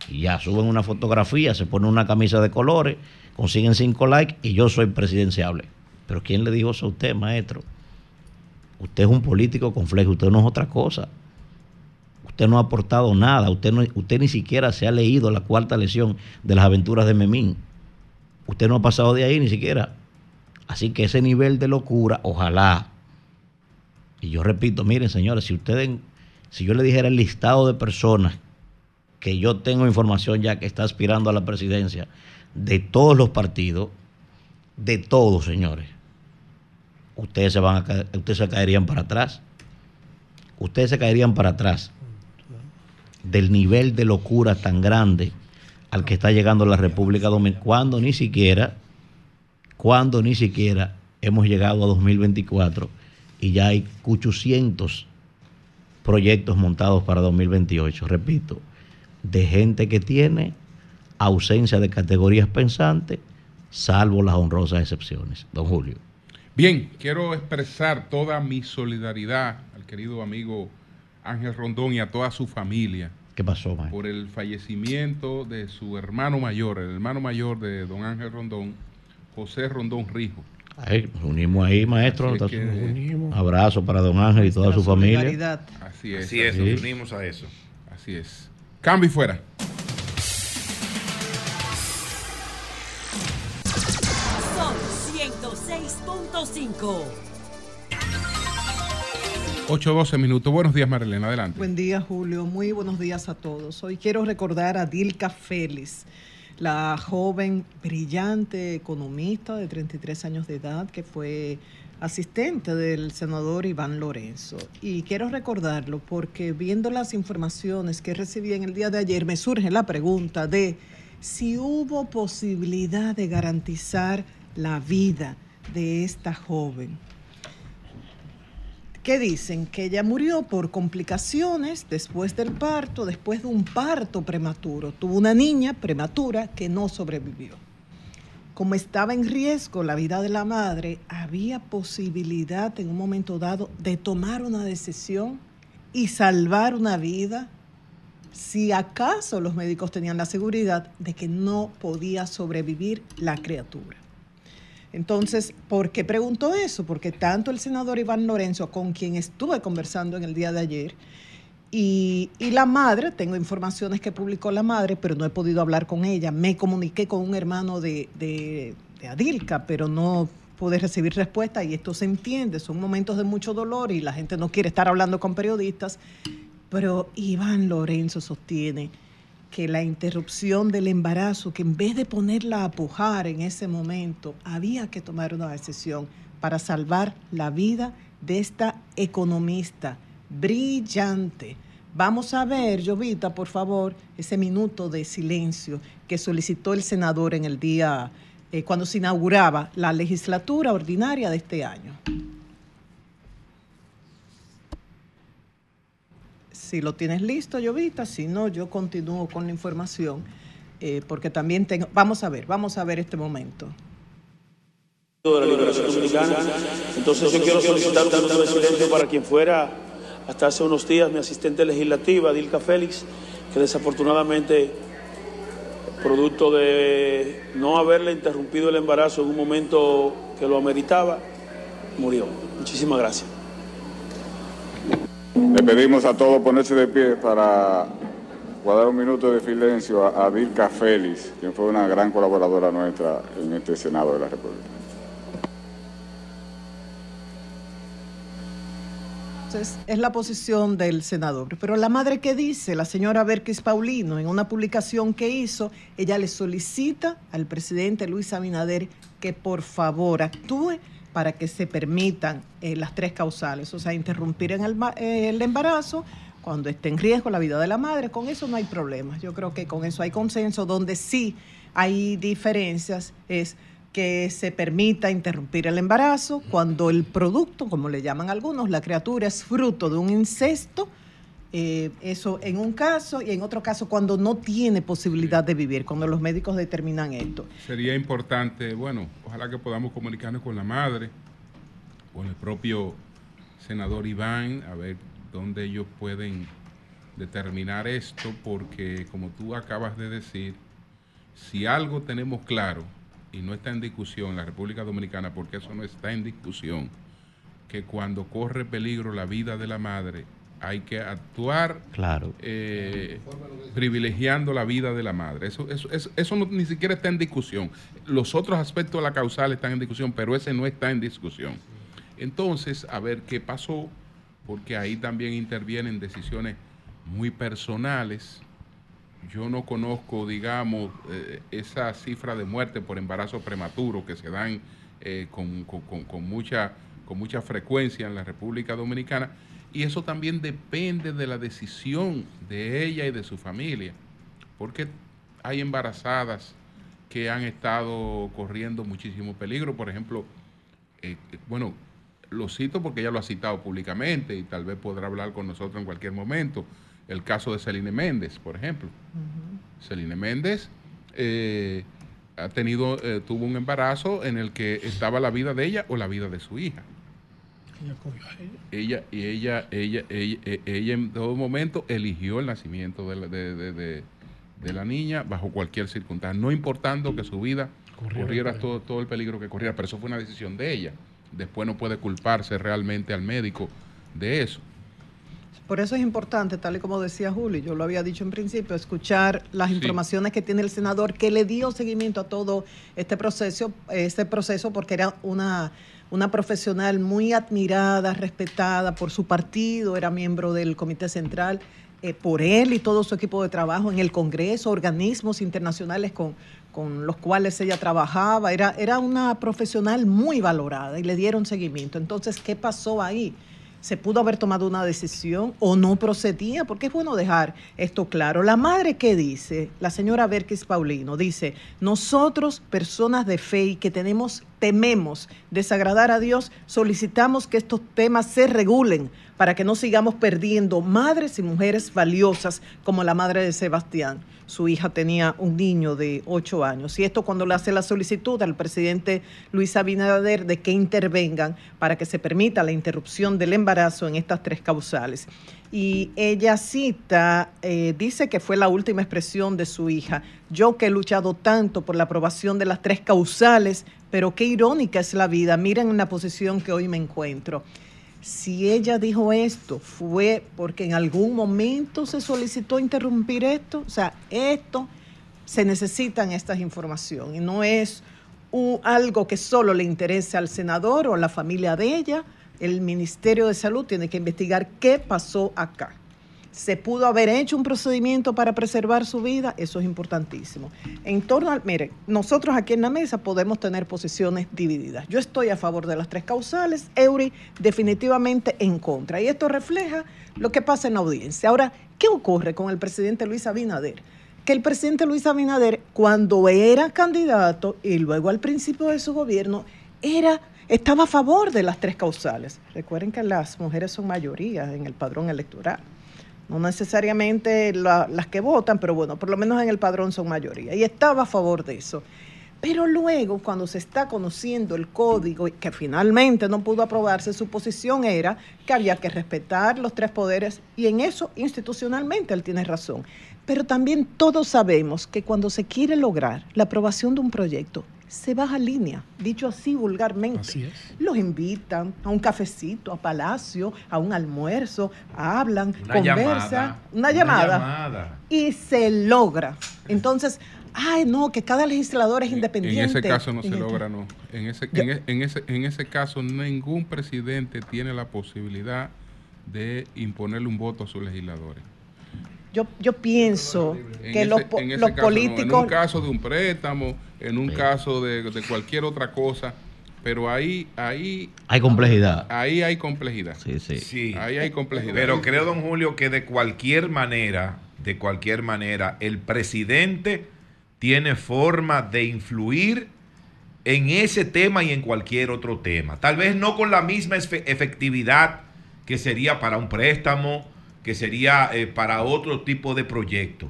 Y ya suben una fotografía, se ponen una camisa de colores, consiguen cinco likes y yo soy presidenciable. Pero ¿quién le dijo eso a usted, maestro? Usted es un político complejo, usted no es otra cosa. Usted no ha aportado nada, usted, usted ni siquiera se ha leído la cuarta lección de las aventuras de Memín. Usted no ha pasado de ahí ni siquiera. Así que ese nivel de locura, ojalá. Y yo repito, miren señores, si ustedes, si yo le dijera el listado de personas que yo tengo información ya que está aspirando a la presidencia de todos los partidos, de todos, señores, ustedes se van ustedes se caerían para atrás. Ustedes se caerían para atrás del nivel de locura tan grande al que está llegando la República Dominicana, cuando ni siquiera, cuando ni siquiera hemos llegado a 2024 y ya hay 800 proyectos montados para 2028, repito, de gente que tiene ausencia de categorías pensantes, salvo las honrosas excepciones. Don Julio. Bien, quiero expresar toda mi solidaridad al querido amigo Ángel Rondón y a toda su familia. ¿Qué pasó, Por el fallecimiento de su hermano mayor, el hermano mayor de don Ángel Rondón, José Rondón Rijo. Ahí, nos unimos ahí, maestro. Abrazo para don Ángel y toda su familia. Así es. Así es, nos unimos a eso. Así es. Cambio y fuera. Son 106.5. 8-12 minutos. Buenos días, Marilena. Adelante. Buen día, Julio. Muy buenos días a todos. Hoy quiero recordar a Dilka Félix, la joven brillante economista de 33 años de edad que fue asistente del senador Iván Lorenzo. Y quiero recordarlo porque viendo las informaciones que recibí en el día de ayer, me surge la pregunta de si hubo posibilidad de garantizar la vida de esta joven. ¿Qué dicen? Que ella murió por complicaciones después del parto, después de un parto prematuro. Tuvo una niña prematura que no sobrevivió como estaba en riesgo la vida de la madre, había posibilidad en un momento dado de tomar una decisión y salvar una vida si acaso los médicos tenían la seguridad de que no podía sobrevivir la criatura. Entonces, ¿por qué pregunto eso? Porque tanto el senador Iván Lorenzo, con quien estuve conversando en el día de ayer, y, la madre, tengo informaciones que publicó la madre, pero no he podido hablar con ella. Me comuniqué con un hermano de, de, Adilca, pero no pude recibir respuesta y esto se entiende, son momentos de mucho dolor y la gente no quiere estar hablando con periodistas, pero Iván Lorenzo sostiene que la interrupción del embarazo, que en vez de ponerla a pujar en ese momento, había que tomar una decisión para salvar la vida de esta economista brillante. Vamos a ver, Jovita, por favor, ese minuto de silencio que solicitó el senador en el día eh, cuando se inauguraba la legislatura ordinaria de este año. Si lo tienes listo, Jovita, si no, yo continúo con la información, eh, porque también tengo... Vamos a ver, vamos a ver este momento. De la liberación dominicana. Entonces yo quiero solicitar un minuto de silencio para quien fuera hasta hace unos días mi asistente legislativa, Dilka Félix, que desafortunadamente, producto de no haberle interrumpido el embarazo en un momento que lo ameritaba, murió. Muchísimas gracias. Le pedimos a todos ponerse de pie para guardar un minuto de silencio a, a Dilka Félix, quien fue una gran colaboradora nuestra en este Senado de la República. Es la posición del senador. Pero la madre que dice, la señora Berkis Paulino, en una publicación que hizo, ella le solicita al presidente Luis Abinader que por favor actúe para que se permitan eh, las tres causales, o sea, interrumpir en el, eh, el embarazo cuando esté en riesgo la vida de la madre. Con eso no hay problema. Yo creo que con eso hay consenso. Donde sí hay diferencias es que se permita interrumpir el embarazo cuando el producto, como le llaman algunos, la criatura es fruto de un incesto, eh, eso en un caso y en otro caso cuando no tiene posibilidad de vivir, cuando los médicos determinan esto. Sería importante, bueno, ojalá que podamos comunicarnos con la madre, con el propio senador Iván, a ver dónde ellos pueden determinar esto, porque como tú acabas de decir, si algo tenemos claro, y no está en discusión la República Dominicana, porque eso no está en discusión, que cuando corre peligro la vida de la madre, hay que actuar claro. Eh, privilegiando la vida de la madre. Eso, eso, eso, ni siquiera está en discusión. Los otros aspectos de la causal están en discusión, pero ese no está en discusión. Entonces, a ver qué pasó, porque ahí también intervienen decisiones muy personales yo no conozco, digamos, eh, esa cifra de muerte por embarazo prematuro que se dan eh, con, mucha, con mucha frecuencia en la República Dominicana. Y eso también depende de la decisión de ella y de su familia. Porque hay embarazadas que han estado corriendo muchísimo peligro. Por ejemplo, eh, bueno, lo cito porque ella lo ha citado públicamente y tal vez podrá hablar con nosotros en cualquier momento el caso de Celine Méndez, por ejemplo. Celine Méndez eh, ha tenido, eh, tuvo un embarazo en el que estaba la vida de ella o la vida de su hija. Ella, y ella, ella, ella, eh, ella, en todo momento eligió el nacimiento de la, de, la niña bajo cualquier circunstancia, no importando que su vida corriera todo, todo el peligro que corriera, pero eso fue una decisión de ella. Después no puede culparse realmente al médico de eso. Por eso es importante, tal y como decía Julio, yo lo había dicho en principio, escuchar las informaciones que tiene el senador que le dio seguimiento a todo este proceso, este proceso porque era una, una profesional muy admirada, respetada por su partido, era miembro del Comité Central eh, por él y todo su equipo de trabajo en el Congreso, organismos internacionales con, con los cuales ella trabajaba. Era, era una profesional muy valorada y le dieron seguimiento. Entonces, ¿qué pasó ahí? Se pudo haber tomado una decisión o no procedía, porque es bueno dejar esto claro. La madre que dice, la señora Berkis Paulino, dice, nosotros, personas de fe y que tenemos, tememos desagradar a Dios, solicitamos que estos temas se regulen para que no sigamos perdiendo madres y mujeres valiosas como la madre de Sebastián su hija tenía un niño de 8 años. Y esto cuando le hace la solicitud al presidente Luis Abinader de que intervengan para que se permita la interrupción del embarazo en estas tres causales. Y ella cita, eh, dice que fue la última expresión de su hija. Yo que he luchado tanto por la aprobación de las tres causales, pero qué irónica es la vida. Miren la posición que hoy me encuentro si ella dijo esto, fue porque en algún momento se solicitó interrumpir esto. O sea, esto se necesitan estas informaciones y no es algo que solo le interese al senador o a la familia de ella. El Ministerio de Salud tiene que investigar qué pasó acá se pudo haber hecho un procedimiento para preservar su vida, eso es importantísimo. En torno al, mire, nosotros aquí en la mesa podemos tener posiciones divididas. Yo estoy a favor de las tres causales, Eury definitivamente en contra. Y esto refleja lo que pasa en la audiencia. Ahora, ¿qué ocurre con el presidente Luis Abinader? Que el presidente Luis Abinader, cuando era candidato y luego al principio de su gobierno, era estaba a favor de las tres causales. Recuerden que las mujeres son mayoría en el padrón electoral no necesariamente las que votan, pero bueno, por lo menos en el padrón son mayoría. Y estaba a favor de eso. Pero luego, cuando se está conociendo el código y que finalmente no pudo aprobarse, su posición era que había que respetar los tres poderes y en eso institucionalmente él tiene razón. Pero también todos sabemos que cuando se quiere lograr la aprobación de un proyecto, se baja línea, dicho así vulgarmente. Los invitan a un cafecito, a palacio, a un almuerzo, hablan, conversan, una, llamada, y se logra. Entonces, ay, no, que cada legislador es independiente. En ese caso no se logra, no. En ese, e, en, ese, en ese caso, ningún presidente tiene la posibilidad de imponerle un voto a sus legisladores. Yo, yo pienso que los, los políticos... en un caso de un préstamo, en un caso de, cualquier otra cosa, pero ahí, ahí... Hay complejidad. Ahí hay complejidad. Sí, sí. sí. Ahí hay complejidad. Pero creo, don Julio, que de cualquier manera, de cualquier manera, el presidente tiene forma de influir en ese tema y en cualquier otro tema. Tal vez no con la misma efectividad que sería para un préstamo que sería eh, para otro tipo de proyecto.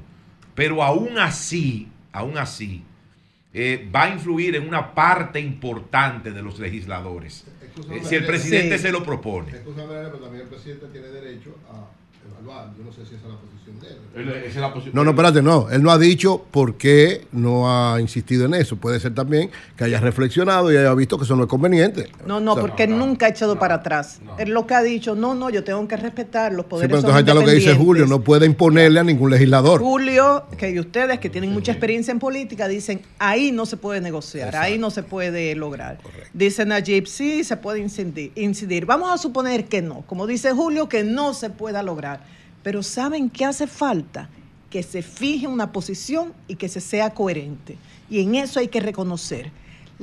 Pero aún así, aún así, eh, va a influir en una parte importante de los legisladores. Eh, si el presidente se lo propone. pero también el presidente tiene derecho a yo no sé si esa es la posición de él. No, no, espérate, no. Él no ha dicho por qué no ha insistido en eso. Puede ser también que haya reflexionado y haya visto que eso no es conveniente. No, no, porque nunca ha echado para atrás. Él lo que ha dicho, no, no, yo tengo que respetar los poderes. Sí, pero entonces lo que dice Julio, no puede imponerle a ningún legislador. Julio, que ustedes que tienen mucha experiencia en política dicen, ahí no se puede negociar, ahí no se puede lograr. Dice Najib, sí, se puede incidir, incidir. Vamos a suponer que no. Como dice Julio, que no se pueda lograr. Pero ¿saben qué hace falta? Que se fije una posición y que se sea coherente. Y en eso hay que reconocer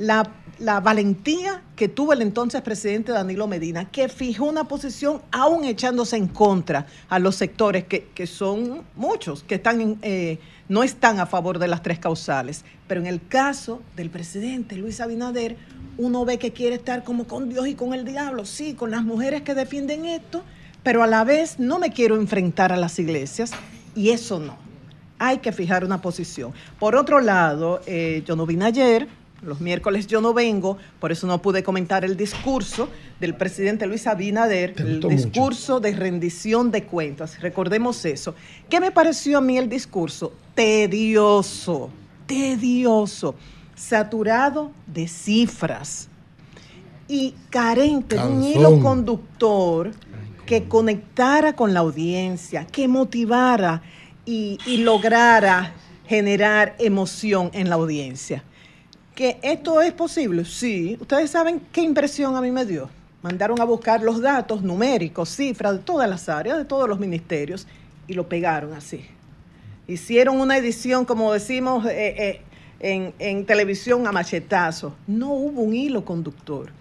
la, valentía que tuvo el entonces presidente Danilo Medina, que fijó una posición aún echándose en contra a los sectores que, son muchos, que están eh, no están a favor de las tres causales. Pero en el caso del presidente Luis Abinader, uno ve que quiere estar como con Dios y con el diablo, sí, con las mujeres que defienden esto pero a la vez no me quiero enfrentar a las iglesias y eso no. Hay que fijar una posición. Por otro lado, eh, yo no vine ayer, los miércoles yo no vengo, por eso no pude comentar el discurso del presidente Luis Abinader, el discurso de rendición de cuentas. Recordemos eso. ¿Qué me pareció a mí el discurso? Tedioso, tedioso, saturado de cifras y carente de un hilo conductor que conectara con la audiencia, que motivara y, lograra generar emoción en la audiencia. ¿Que esto es posible? Sí. Ustedes saben qué impresión a mí me dio. Mandaron a buscar los datos numéricos, cifras de todas las áreas, de todos los ministerios, y lo pegaron así. Hicieron una edición, como decimos eh, eh, en, en televisión, a machetazo. No hubo un hilo conductor.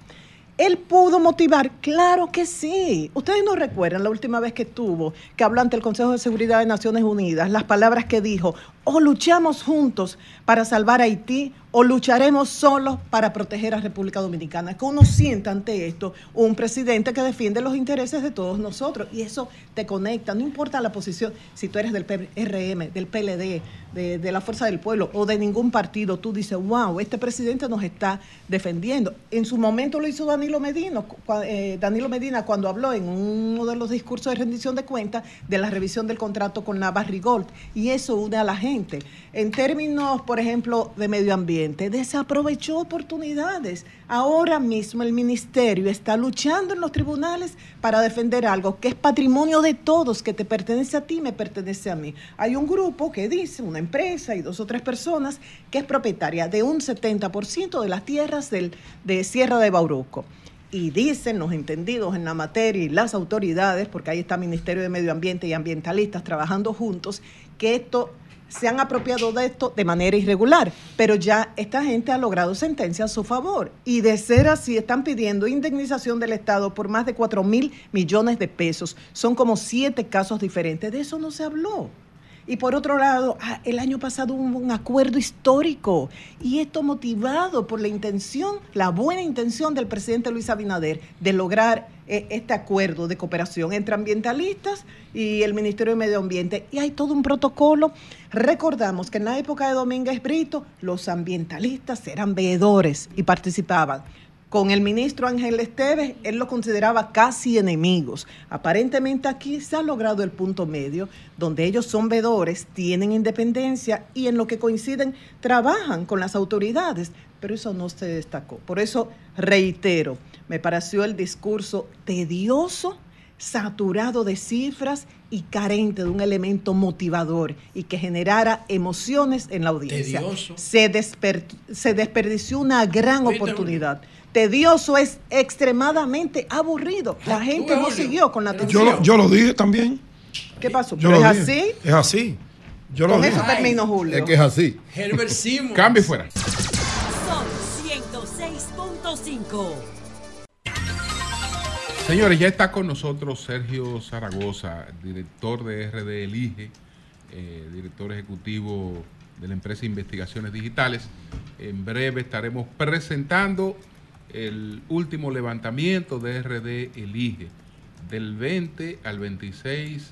¿Él pudo motivar? Claro que sí. Ustedes no recuerdan la última vez que tuvo, que habló ante el Consejo de Seguridad de Naciones Unidas, las palabras que dijo, o luchamos juntos para salvar a Haití o lucharemos solos para proteger a República Dominicana. Que uno sienta ante esto un presidente que defiende los intereses de todos nosotros y eso te conecta, no importa la posición, si tú eres del PRM, del PLD, de, la Fuerza del Pueblo o de ningún partido, tú dices, wow, este presidente nos está defendiendo. En su momento lo hizo Danilo Medina, eh, Danilo Medina cuando habló en uno de los discursos de rendición de cuentas de la revisión del contrato con Navarri Gold y eso une a la gente. En términos, por ejemplo, de medio ambiente, desaprovechó oportunidades. Ahora mismo el ministerio está luchando en los tribunales para defender algo que es patrimonio de todos, que te pertenece a ti, me pertenece a mí. Hay un grupo que dice, una empresa y dos o tres personas, que es propietaria de un 70% de las tierras del, de Sierra de Bauruco. Y dicen los entendidos en la materia y las autoridades, porque ahí está Ministerio de Medio Ambiente y ambientalistas trabajando juntos, que esto se han apropiado de esto de manera irregular, pero ya esta gente ha logrado sentencia a su favor. Y de ser así, están pidiendo indemnización del Estado por más de 4 mil millones de pesos. Son como siete casos diferentes. De eso no se habló. Y por otro lado, ah, el año pasado hubo un acuerdo histórico y esto motivado por la intención, la buena intención del presidente Luis Abinader de lograr eh, este acuerdo de cooperación entre ambientalistas y el Ministerio de Medio Ambiente. Y hay todo un protocolo. Recordamos que en la época de Domínguez Brito, los ambientalistas eran veedores y participaban. Con el ministro Ángel Esteves, él lo consideraba casi enemigos. Aparentemente aquí se ha logrado el punto medio, donde ellos son vedores, tienen independencia y en lo que coinciden trabajan con las autoridades, pero eso no se destacó. Por eso reitero, me pareció el discurso tedioso, saturado de cifras y carente de un elemento motivador y que generara emociones en la audiencia. Tedioso. Se, desper- se desperdició una gran oportunidad. Tedioso es extremadamente aburrido. La gente no siguió con la atención. Yo, lo- yo lo dije también. ¿Qué pasó? Yo ¿Pero lo es así? Es así. Yo lo Con dije. eso termino, Julio. Es que es así. Herbert Simons. Cambio y fuera. Sol 106.5. Señores, ya está con nosotros Sergio Zaragoza, director de RD Elige, eh, director ejecutivo de la empresa Investigaciones Digitales. En breve estaremos presentando el último levantamiento de RD Elige del 20 al 26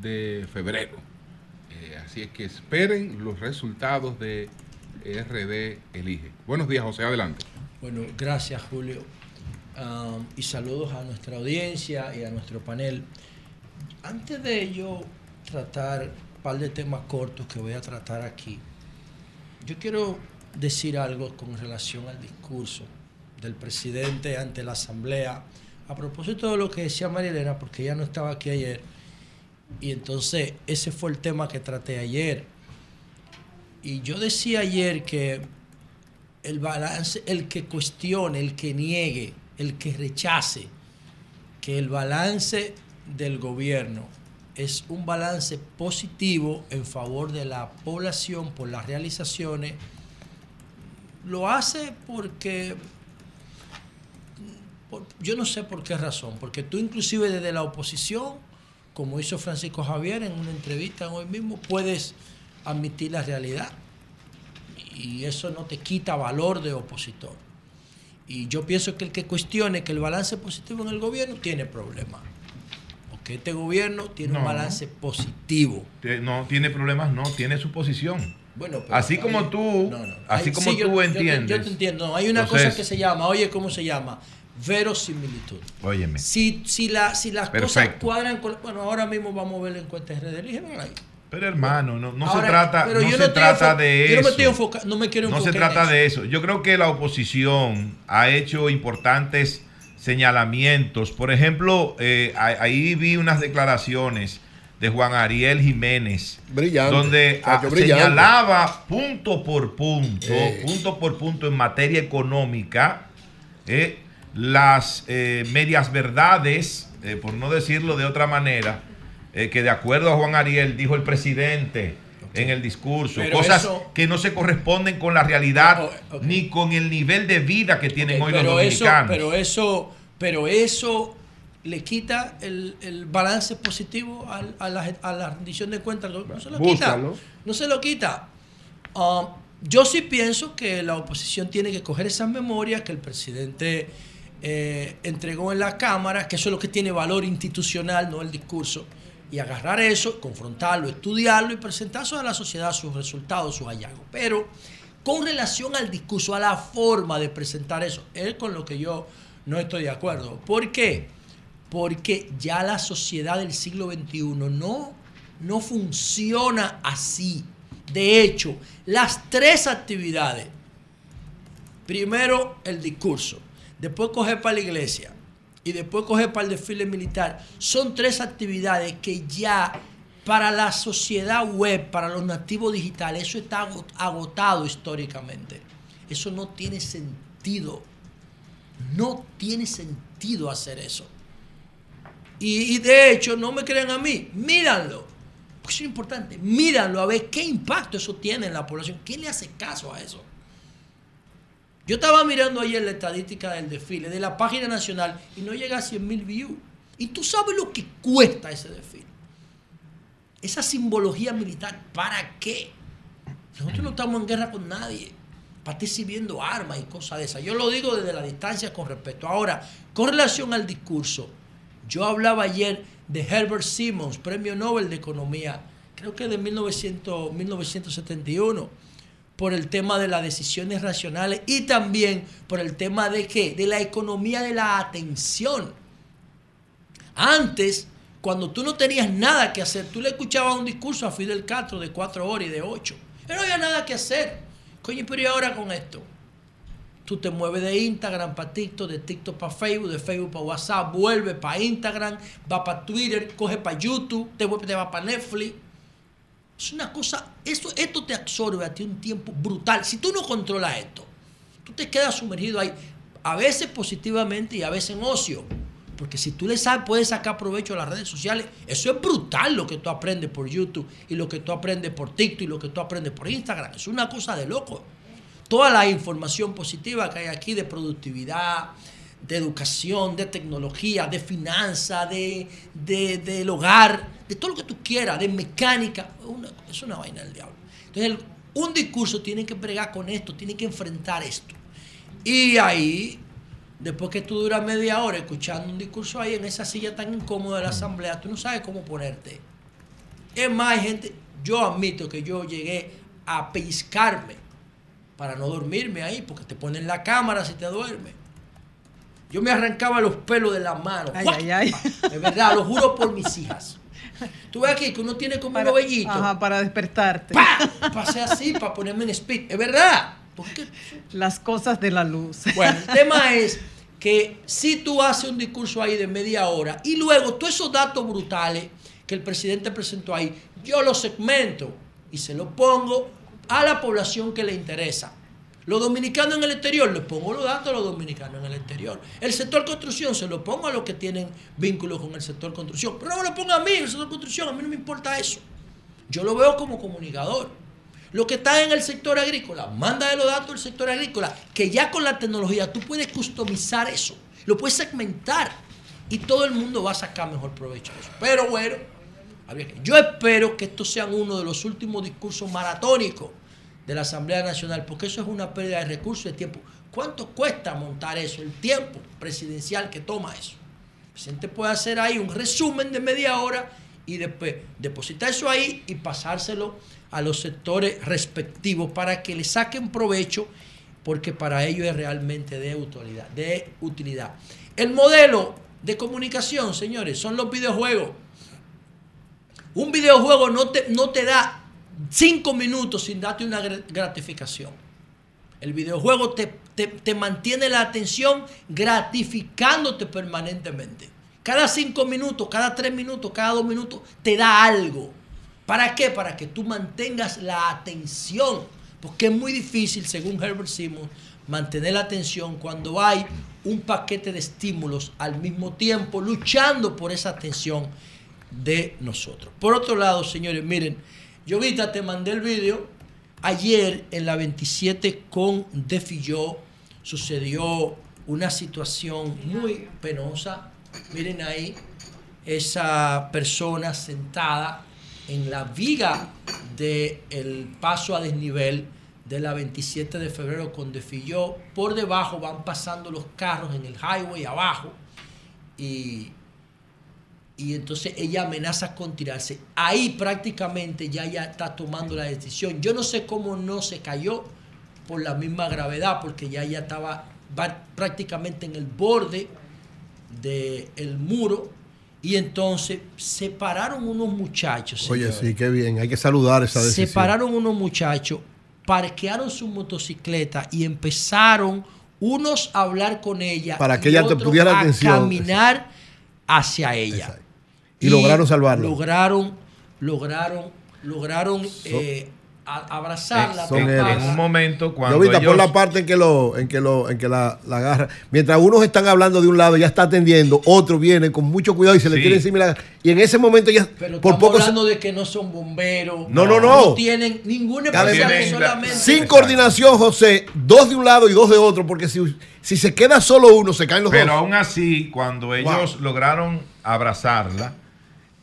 de febrero. Eh, así es que esperen los resultados de RD Elige. Buenos días, José, adelante. Bueno, gracias Julio. Y saludos a nuestra audiencia y a nuestro panel. Antes de yo tratar un par de temas cortos que voy a tratar aquí, yo quiero decir algo con relación al discurso del presidente ante la Asamblea, a propósito de lo que decía María Elena, porque ella no estaba aquí ayer, y entonces ese fue el tema que traté ayer. Y yo decía ayer que el balance, el que cuestione, el que niegue, el que rechace que el balance del gobierno es un balance positivo en favor de la población por las realizaciones, lo hace porque por- yo no sé por qué razón, porque tú inclusive desde la oposición, como hizo Francisco Javier en una entrevista hoy mismo, puedes admitir la realidad y eso no te quita valor de opositor. Y yo pienso que el que cuestione que el balance positivo en el gobierno tiene problemas. Porque este gobierno tiene un balance positivo. No tiene problemas, no, tiene su posición. Bueno, pero así como tú, no, no. así como sí, tú yo entiendes. Yo te, entiendo. No, hay una Entonces- cosa que se llama, oye, ¿cómo se llama? Verosimilitud. Óyeme. Si, si, la, si las cosas cuadran con. Bueno, ahora mismo vamos a ver la encuesta de redes. Ahí. Pero hermano, no, no Ahora, se trata, pero no yo se no trata de yo no eso. me estoy enfoca- no me quiero No se enfocar en trata eso. de eso. Yo creo que la oposición ha hecho importantes señalamientos. Por ejemplo, eh, ahí vi unas declaraciones de Juan Ariel Jiménez, Brillante. donde ah, señalaba punto por punto, Eh. punto por punto en materia económica, eh, las eh, medias verdades, eh, por no decirlo de otra manera, eh, que de acuerdo a Juan Ariel dijo el presidente en el discurso, Pero cosas eso- que no se corresponden con la realidad Oh, ok. ni con el nivel de vida que tienen hoy los pero eso, dominicanos. pero eso, pero eso le quita el, el balance positivo a, la, a la rendición de cuentas. No, no se lo quita. No se lo quita. Um, yo sí pienso que la oposición tiene que coger esas memorias que el presidente eh, entregó en la Cámara, que eso es lo que tiene valor institucional, no el discurso, y agarrar eso, confrontarlo, estudiarlo y presentar a la sociedad sus resultados, sus hallazgos. Pero con relación al discurso, a la forma de presentar eso, es con lo que yo no estoy de acuerdo. ¿Por qué? Porque ya la sociedad del siglo XXI no, no funciona así. De hecho, las tres actividades, primero el discurso, después coger para la iglesia y después coger para el desfile militar, son tres actividades que ya para la sociedad web, para los nativos digitales, eso está ago- agotado históricamente. Eso no tiene sentido. No tiene sentido hacer eso. Y, de hecho, no me crean a mí, míranlo. Porque es importante. Míranlo a ver qué impacto eso tiene en la población. ¿Quién le hace caso a eso? Yo estaba mirando ayer la estadística del desfile de la página nacional y no llega a 100 mil views. Y tú sabes lo que cuesta ese desfile. Esa simbología militar, ¿para qué? Nosotros no estamos en guerra con nadie. Para estar exhibiendo armas y cosas de esas. Yo lo digo desde la distancia con respeto. Ahora, con relación al discurso, yo hablaba ayer de Herbert Simmons, premio Nobel de Economía, creo que de 1900, 1971, por el tema de las decisiones racionales y también por el tema de qué? De la economía de la atención. Antes, cuando tú no tenías nada que hacer, tú le escuchabas un discurso a Fidel Castro de cuatro horas y de ocho. Pero no había nada que hacer. Coño, pero ¿y ahora con esto? Tú te mueves de Instagram para TikTok, de TikTok para Facebook, de Facebook para WhatsApp, vuelve para Instagram, va para Twitter, coge para YouTube, te, vuelve, te va para Netflix. Es una cosa, esto, esto te absorbe a ti un tiempo brutal. Si tú no controlas esto, tú te quedas sumergido ahí, a veces positivamente y a veces en ocio. Porque si tú le sabes, puedes sacar provecho a las redes sociales, eso es brutal lo que tú aprendes por YouTube y lo que tú aprendes por TikTok y lo que tú aprendes por Instagram. Es una cosa de loco. Toda la información positiva que hay aquí de productividad, de educación, de tecnología, de finanzas, de, de- del hogar, de todo lo que tú quieras, de mecánica, es una vaina del diablo. Entonces, un discurso tiene que bregar con esto, tiene que enfrentar esto. Y ahí, después que tú duras media hora escuchando un discurso ahí en esa silla tan incómoda de la asamblea, tú no sabes cómo ponerte. Es más, gente, yo admito que yo llegué a pellizcarme para no dormirme ahí, porque te ponen la cámara si te duermes. Yo me arrancaba los pelos de las manos. Ay, ay, ay. De verdad, lo juro por mis hijas. Tú ves aquí que uno tiene como Para, un ovellito. ajá, para despertarte. Pasé así para ponerme en speed. Es verdad. Porque Las cosas de la luz. bueno, el tema es que si tú haces un discurso ahí de media hora y luego todos esos datos brutales que el presidente presentó ahí, yo los segmento y se los pongo a la población que le interesa. Los dominicanos en el exterior, les pongo los datos a los dominicanos en el exterior. El sector construcción se lo pongo a los que tienen vínculos con el sector construcción. Pero no me lo ponga a mí, el sector construcción, a mí no me importa eso. Yo lo veo como comunicador. Lo que está en el sector agrícola, manda de los datos del sector agrícola, que ya con la tecnología tú puedes customizar eso, lo puedes segmentar y todo el mundo va a sacar mejor provecho de eso. Pero bueno, yo espero que estos sean uno de los últimos discursos maratónicos de la Asamblea Nacional, porque eso es una pérdida de recursos y de tiempo. ¿Cuánto cuesta montar eso? El tiempo presidencial que toma eso. El presidente puede hacer ahí un resumen de media hora y después depositar eso ahí y pasárselo a los sectores respectivos para que le saquen provecho, porque para ello es realmente de utilidad. De utilidad. El modelo de comunicación, señores, son los videojuegos. Un videojuego no te, no te da cinco minutos sin darte una gra- gratificación. El videojuego te, te- mantiene la atención gratificándote permanentemente. Cada cinco minutos, cada tres minutos, cada dos minutos te da algo. ¿Para qué? Para que tú mantengas la atención. Porque es muy difícil, según Herbert Simmons, mantener la atención cuando hay un paquete de estímulos al mismo tiempo luchando por esa atención. de nosotros. Por otro lado, señores, miren, yo ahorita te mandé el vídeo. Ayer en la 27 con Defilló sucedió una situación muy penosa. Miren ahí, esa persona sentada en la viga del paso a desnivel de la 27 de febrero con Defilló. Por debajo van pasando los carros en el highway abajo y, y entonces ella amenaza con tirarse. Ahí prácticamente ya ella está tomando la decisión. Yo no sé cómo no se cayó por la misma gravedad, porque ya ella estaba prácticamente en el borde del muro y entonces se pararon unos muchachos. Oye, sí, qué bien. Hay que saludar esa Se decisión. pararon unos muchachos, parquearon su motocicleta y empezaron unos a hablar con ella Para que y ella te pudiera a atención. caminar hacia ella. Y lograron salvarla. Lograron, lograron, lograron eh, a- abrazarla. Son taparla. ellos. En un momento cuando Yo ahorita por ellos- la parte en que lo, en que lo, en que la, la agarra. Mientras unos están hablando de un lado, ya está atendiendo, otro viene con mucho cuidado y se le tira encima y la Y en ese momento ya Pero por poco se- hablando de que no son bomberos. No, no, no. No tienen ninguna especialidad solamente. sin coordinación, José, dos de un lado y dos de otro, porque si, si se queda solo uno, se caen los Pero dos. aún así, cuando ellos lograron abrazarla,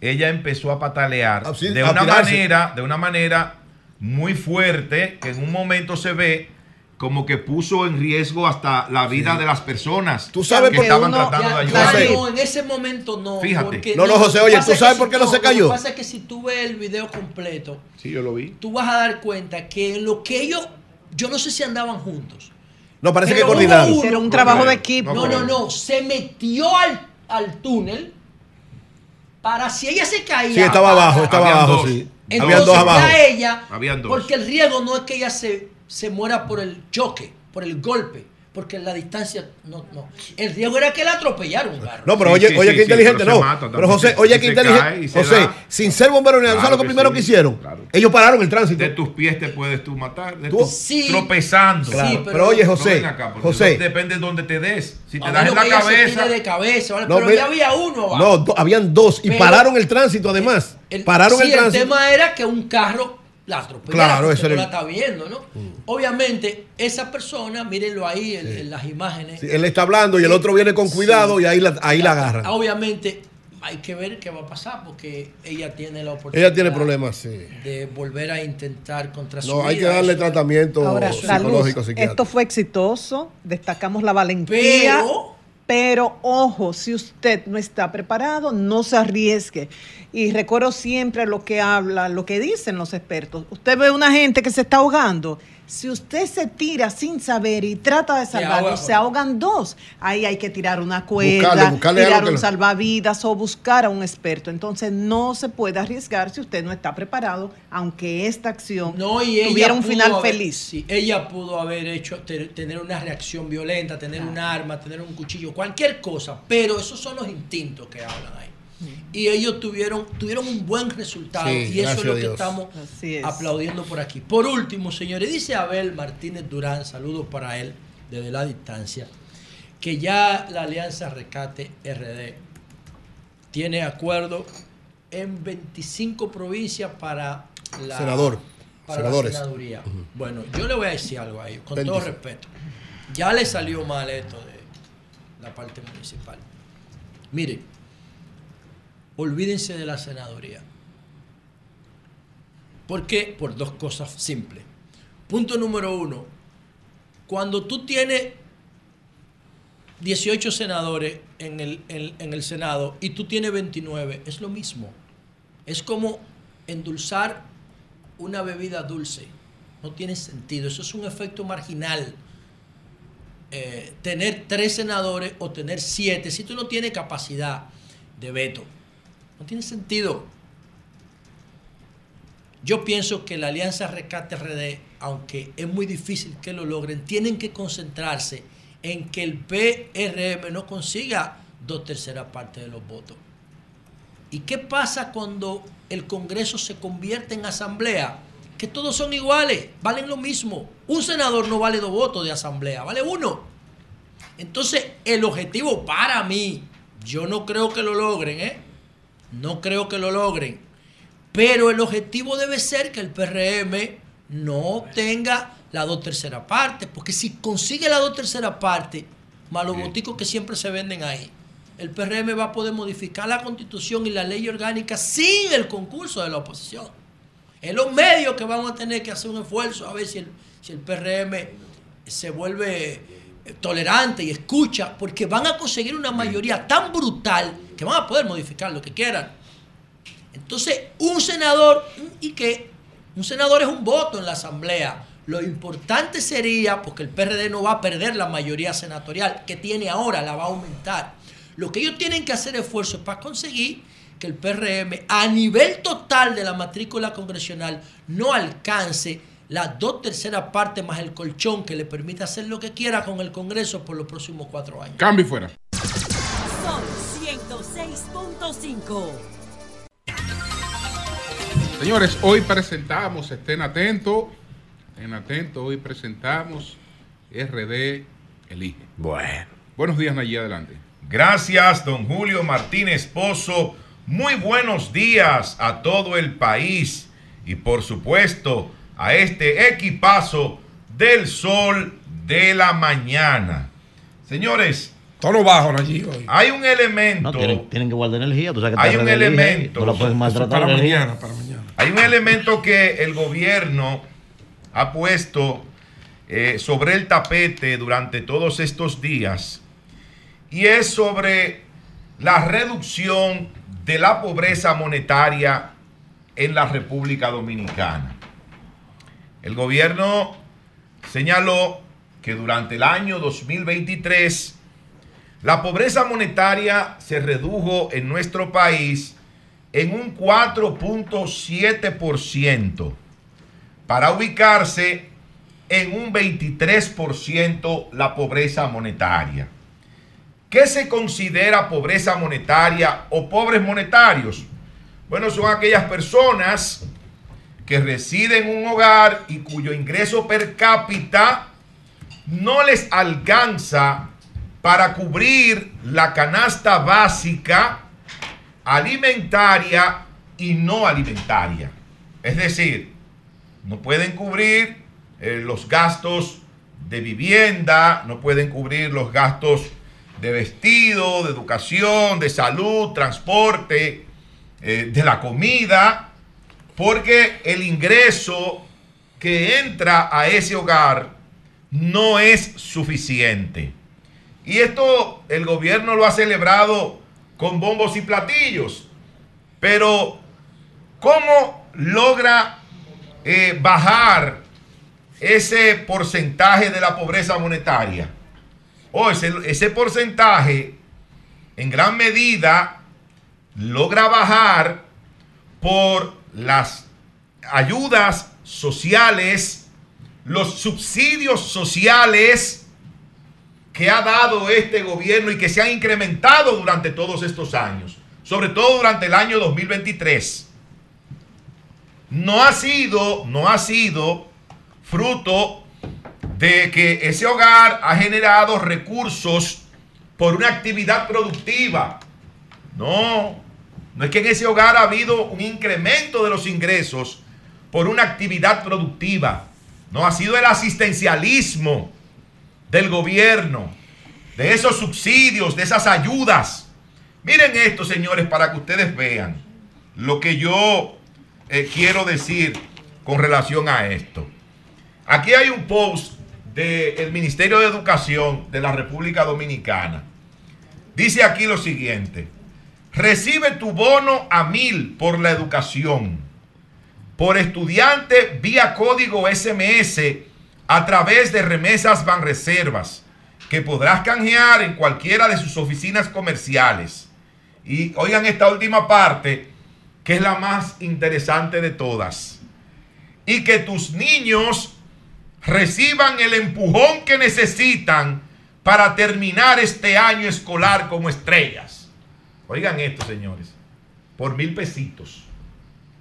ella empezó a patalear Ah, sí, de a una tirarse. manera, de una manera muy fuerte, que en un momento se ve como que puso en riesgo hasta la vida de las personas Tú sabes que por estaban uno- tratando Ya, de ayudar. no, en ese momento no. Fíjate. porque No, no, José, oye, ¿tú es sabes por si qué no se cayó? Lo que pasa es que si tú ves el video completo, Sí, yo lo vi. tú vas a dar cuenta que en lo que ellos, yo no sé si andaban juntos. No, parece que Pero coordinaron. Hicieron un trabajo de equipo. No, no, no, se metió al, al túnel para si ella se caía. Sí, estaba para- abajo, estaba abajo, dos. sí. Entonces Habían dos abajo. ya ella, Habían dos. porque el riesgo no es que ella se, se muera por el choque, por el golpe, porque la distancia no, no. El riesgo era que la atropellaron un carro. No, pero Sí, oye, sí, oye, sí, qué sí, inteligente, pero no. mata pero. José, oye, qué inteligente. José, da- sin ser bombero ni nada, ¿sabes Claro lo que primero sí, que hicieron? claro. Ellos pararon el tránsito. De tus pies te puedes tú matar, de Tú- tropezando. Claro, Sí, pero, pero- oye, José, acá, José, depende de donde te des. Si te A das en la cabeza. tire de cabeza, ¿vale? No, pero mira- ya había uno no, do- habían dos y Pero- pararon el tránsito además. El- pararon sí, el tránsito. tema era que un carro la. Claro, eso Mm. la está viendo, ¿no? Obviamente, esa persona, mírenlo ahí en, en las imágenes. Sí, él está hablando y el otro viene con cuidado y ahí la, ahí la agarran. Obviamente, hay que ver qué va a pasar porque ella tiene la oportunidad. Ella tiene problemas, sí. De volver a intentar contra su No, hay que darle Eso- tratamiento Ahora, salud, psicológico, esto fue exitoso, destacamos la valentía, Pero- pero, ojo, si usted no está preparado, no se arriesgue. Y recuerdo siempre lo que habla, lo que dicen los expertos. Usted ve una gente que se está ahogando. Si usted se tira sin saber y trata de salvarlo, se ahogan dos. Ahí hay que tirar una cuerda, Buscarle, buscarle tirar un lo- salvavidas o buscar a un experto. Entonces no se puede arriesgar si usted no está preparado, aunque esta acción No, y ella tuviera un final haber- feliz. sí, ella pudo haber hecho te- tener una reacción violenta, tener un arma, tener un cuchillo, cualquier cosa, pero esos son los instintos que hablan ahí. Y ellos tuvieron, tuvieron un buen resultado Sí, y eso es lo a que estamos es. aplaudiendo por aquí. Por último, señores, dice Abel Martínez Durán, saludos para él desde la distancia, que ya la Alianza Recate RD tiene acuerdo en 25 provincias para la, Senador, para senadores. la senaduría. Bueno, yo le voy a decir algo a ellos, con 25. todo respeto. Ya le salió mal esto de la parte municipal. Miren, olvídense de la senaduría. ¿Por qué? Por dos cosas simples. Punto número uno, cuando tú tienes 18 senadores en el, en- el Senado y tú tienes 29, es lo mismo. Es como endulzar una bebida dulce. No tiene sentido. Eso es un efecto marginal. Eh, tener tres senadores o tener siete, si tú no tienes capacidad de veto, no tiene sentido. Yo pienso que la Alianza Rescate RD, aunque es muy difícil que lo logren, tienen que concentrarse en que el PRM no consiga dos terceras partes de los votos. ¿Y qué pasa cuando el Congreso se convierte en asamblea? Que todos son iguales, valen lo mismo. Un senador no vale dos votos de asamblea, vale uno. Entonces, el objetivo para mí, yo no creo que lo logren, ¿eh? No creo que lo logren. Pero el objetivo debe ser que el PRM no obtenga la dos tercera parte. Porque si consigue la dos tercera parte, más los boticos que siempre se venden ahí, el PRM va a poder modificar la constitución y la ley orgánica sin el concurso de la oposición. Es los medios que vamos a tener que hacer un esfuerzo a ver si el, si el PRM se vuelve eh, tolerante y escucha, porque van a conseguir una mayoría tan brutal que van a poder modificar lo que quieran. Entonces, un senador, y que un senador es un voto en la asamblea. Lo importante sería, porque el PRD no va a perder la mayoría senatorial que tiene ahora, la va a aumentar. Lo que ellos tienen que hacer esfuerzo es para conseguir que el PRM a nivel total de la matrícula congresional no alcance las dos terceras partes más el colchón que le permita hacer lo que quiera con el Congreso por los próximos cuatro años. Cambio fuera. Sol 106.5. Señores, hoy presentamos, estén atentos, estén atentos, hoy presentamos RD Elige. Bueno. Buenos días, Nayí, adelante. Gracias, don Julio Martínez Pozo. Muy buenos días a todo el país y por supuesto a este equipazo del sol de la mañana. Señores, Tono bajo allí hoy. hay un elemento, No, tienen, tienen que guardar energía. Tú sabes que Hay un elemento. No la puedes maltratar. para mañana, para mañana. hay un elemento que el gobierno ha puesto eh, sobre el tapete durante todos estos días y es sobre la reducción de la pobreza monetaria en la República Dominicana. El gobierno señaló que durante el año 2023 la pobreza monetaria se redujo en nuestro país en un 4.7% para ubicarse en un 23% la pobreza monetaria. ¿Qué se considera pobreza monetaria o pobres monetarios? Bueno, son aquellas personas que residen en un hogar y cuyo ingreso per cápita no les alcanza para cubrir la canasta básica alimentaria y no alimentaria. Es decir, no pueden cubrir eh, los gastos de vivienda, no pueden cubrir los gastos de vestido, de educación, de salud, transporte, eh, de la comida, porque el ingreso que entra a ese hogar no es suficiente. Y esto el gobierno lo ha celebrado con bombos y platillos. Pero, ¿cómo logra eh, bajar ese porcentaje de la pobreza monetaria? O ese, ese porcentaje, en gran medida, logra bajar por las ayudas sociales, los subsidios sociales que ha dado este gobierno y que se han incrementado durante todos estos años, sobre todo durante el año 2023. No ha sido, no ha sido fruto de que ese hogar ha generado recursos por una actividad productiva. No, no es que en ese hogar ha habido un incremento de los ingresos por una actividad productiva. No ha sido el asistencialismo del gobierno, de esos subsidios, de esas ayudas. Miren esto, señores, para que ustedes vean lo que yo eh, quiero decir con relación a esto. Aquí hay un post del Ministerio de Educación de la República Dominicana. Dice aquí lo siguiente. Recibe tu bono a mil por la educación. Por estudiante vía código SMS a través de remesas Banreservas que podrás canjear en cualquiera de sus oficinas comerciales. Y oigan esta última parte, que es la más interesante de todas. Y que tus niños reciban el empujón que necesitan para terminar este año escolar como estrellas. Oigan esto, señores, por mil pesitos.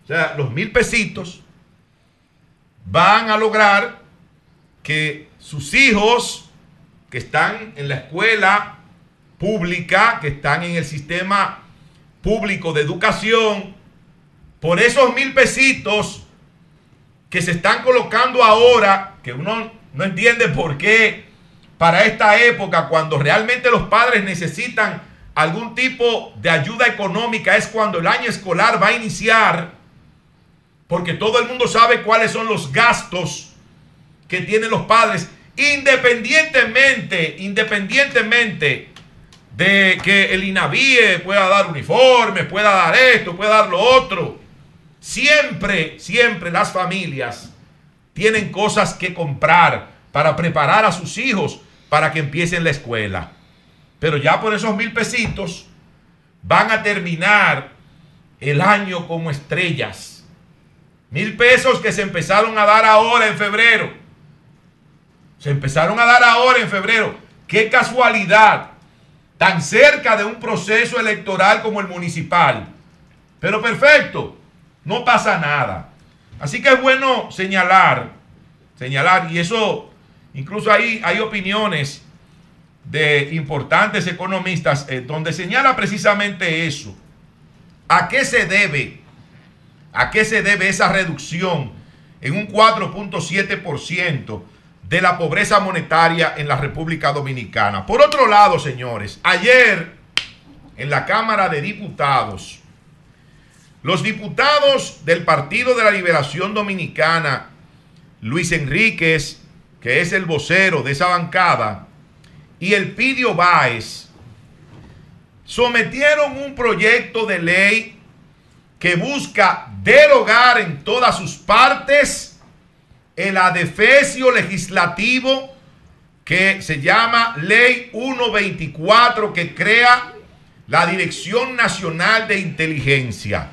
O sea, los mil pesitos van a lograr que sus hijos que están en la escuela pública, que están en el sistema público de educación, por esos mil pesitos que se están colocando ahora, que uno no entiende por qué para esta época, cuando realmente los padres necesitan algún tipo de ayuda económica, es cuando el año escolar va a iniciar, porque todo el mundo sabe cuáles son los gastos que tienen los padres, independientemente, independientemente de que el INAVIE pueda dar uniformes, pueda dar esto, pueda dar lo otro. Siempre, siempre las familias tienen cosas que comprar para preparar a sus hijos para que empiecen la escuela. Pero ya por esos mil pesitos van a terminar el año como estrellas. Mil pesos que se empezaron a dar ahora en febrero. Se empezaron a dar ahora en febrero. Qué casualidad. Tan cerca de un proceso electoral como el municipal. Pero perfecto no pasa nada. Así que es bueno señalar, señalar, y eso, incluso ahí hay opiniones de importantes economistas eh, donde señala precisamente eso. ¿A qué se debe? ¿A qué se debe esa reducción en un 4.7% de la pobreza monetaria en la República Dominicana? Por otro lado, señores, ayer en la Cámara de Diputados, los diputados del Partido de la Liberación Dominicana, Luis Enríquez, que es el vocero de esa bancada, y el Pidio Báez, sometieron un proyecto de ley que busca derogar en todas sus partes el adefesio legislativo que se llama Ley 124 que crea la Dirección Nacional de Inteligencia.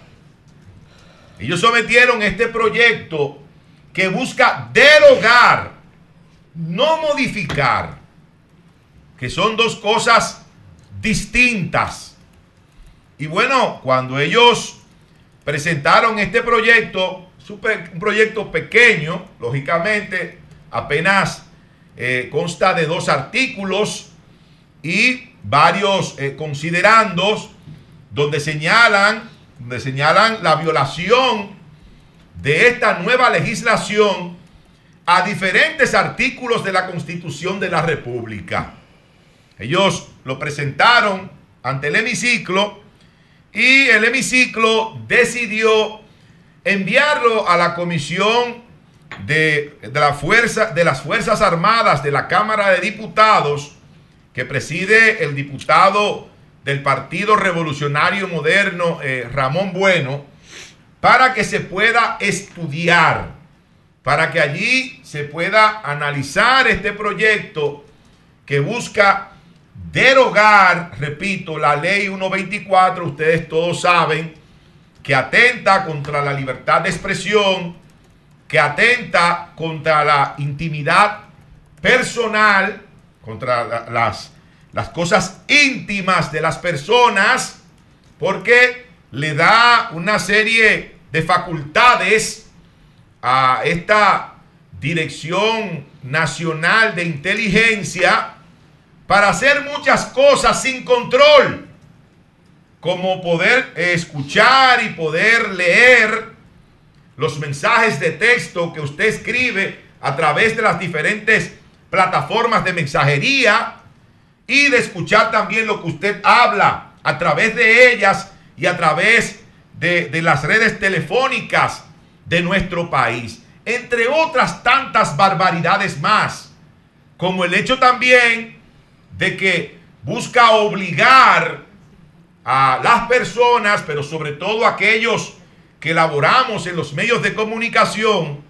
Ellos sometieron este proyecto que busca derogar, no modificar, que son dos cosas distintas. Y bueno, cuando ellos presentaron este proyecto, un proyecto pequeño, lógicamente, apenas eh, consta de dos artículos y varios eh, considerandos donde señalan donde señalan la violación de esta nueva legislación a diferentes artículos de la Constitución de la República. Ellos lo presentaron ante el hemiciclo y el hemiciclo decidió enviarlo a la Comisión de, la fuerza, de las Fuerzas Armadas de la Cámara de Diputados que preside el diputado del Partido Revolucionario Moderno, eh, Ramón Bueno, para que se pueda estudiar, para que allí se pueda analizar este proyecto que busca derogar, repito, la ley 124, ustedes todos saben, que atenta contra la libertad de expresión, que atenta contra la intimidad personal, contra las las cosas íntimas de las personas porque le da una serie de facultades a esta Dirección Nacional de Inteligencia para hacer muchas cosas sin control, como poder escuchar y poder leer los mensajes de texto que usted escribe a través de las diferentes plataformas de mensajería, y de escuchar también lo que usted habla a través de ellas y a través de, las redes telefónicas de nuestro país. Entre otras tantas barbaridades más, como el hecho también de que busca obligar a las personas, pero sobre todo a aquellos que laboramos en los medios de comunicación,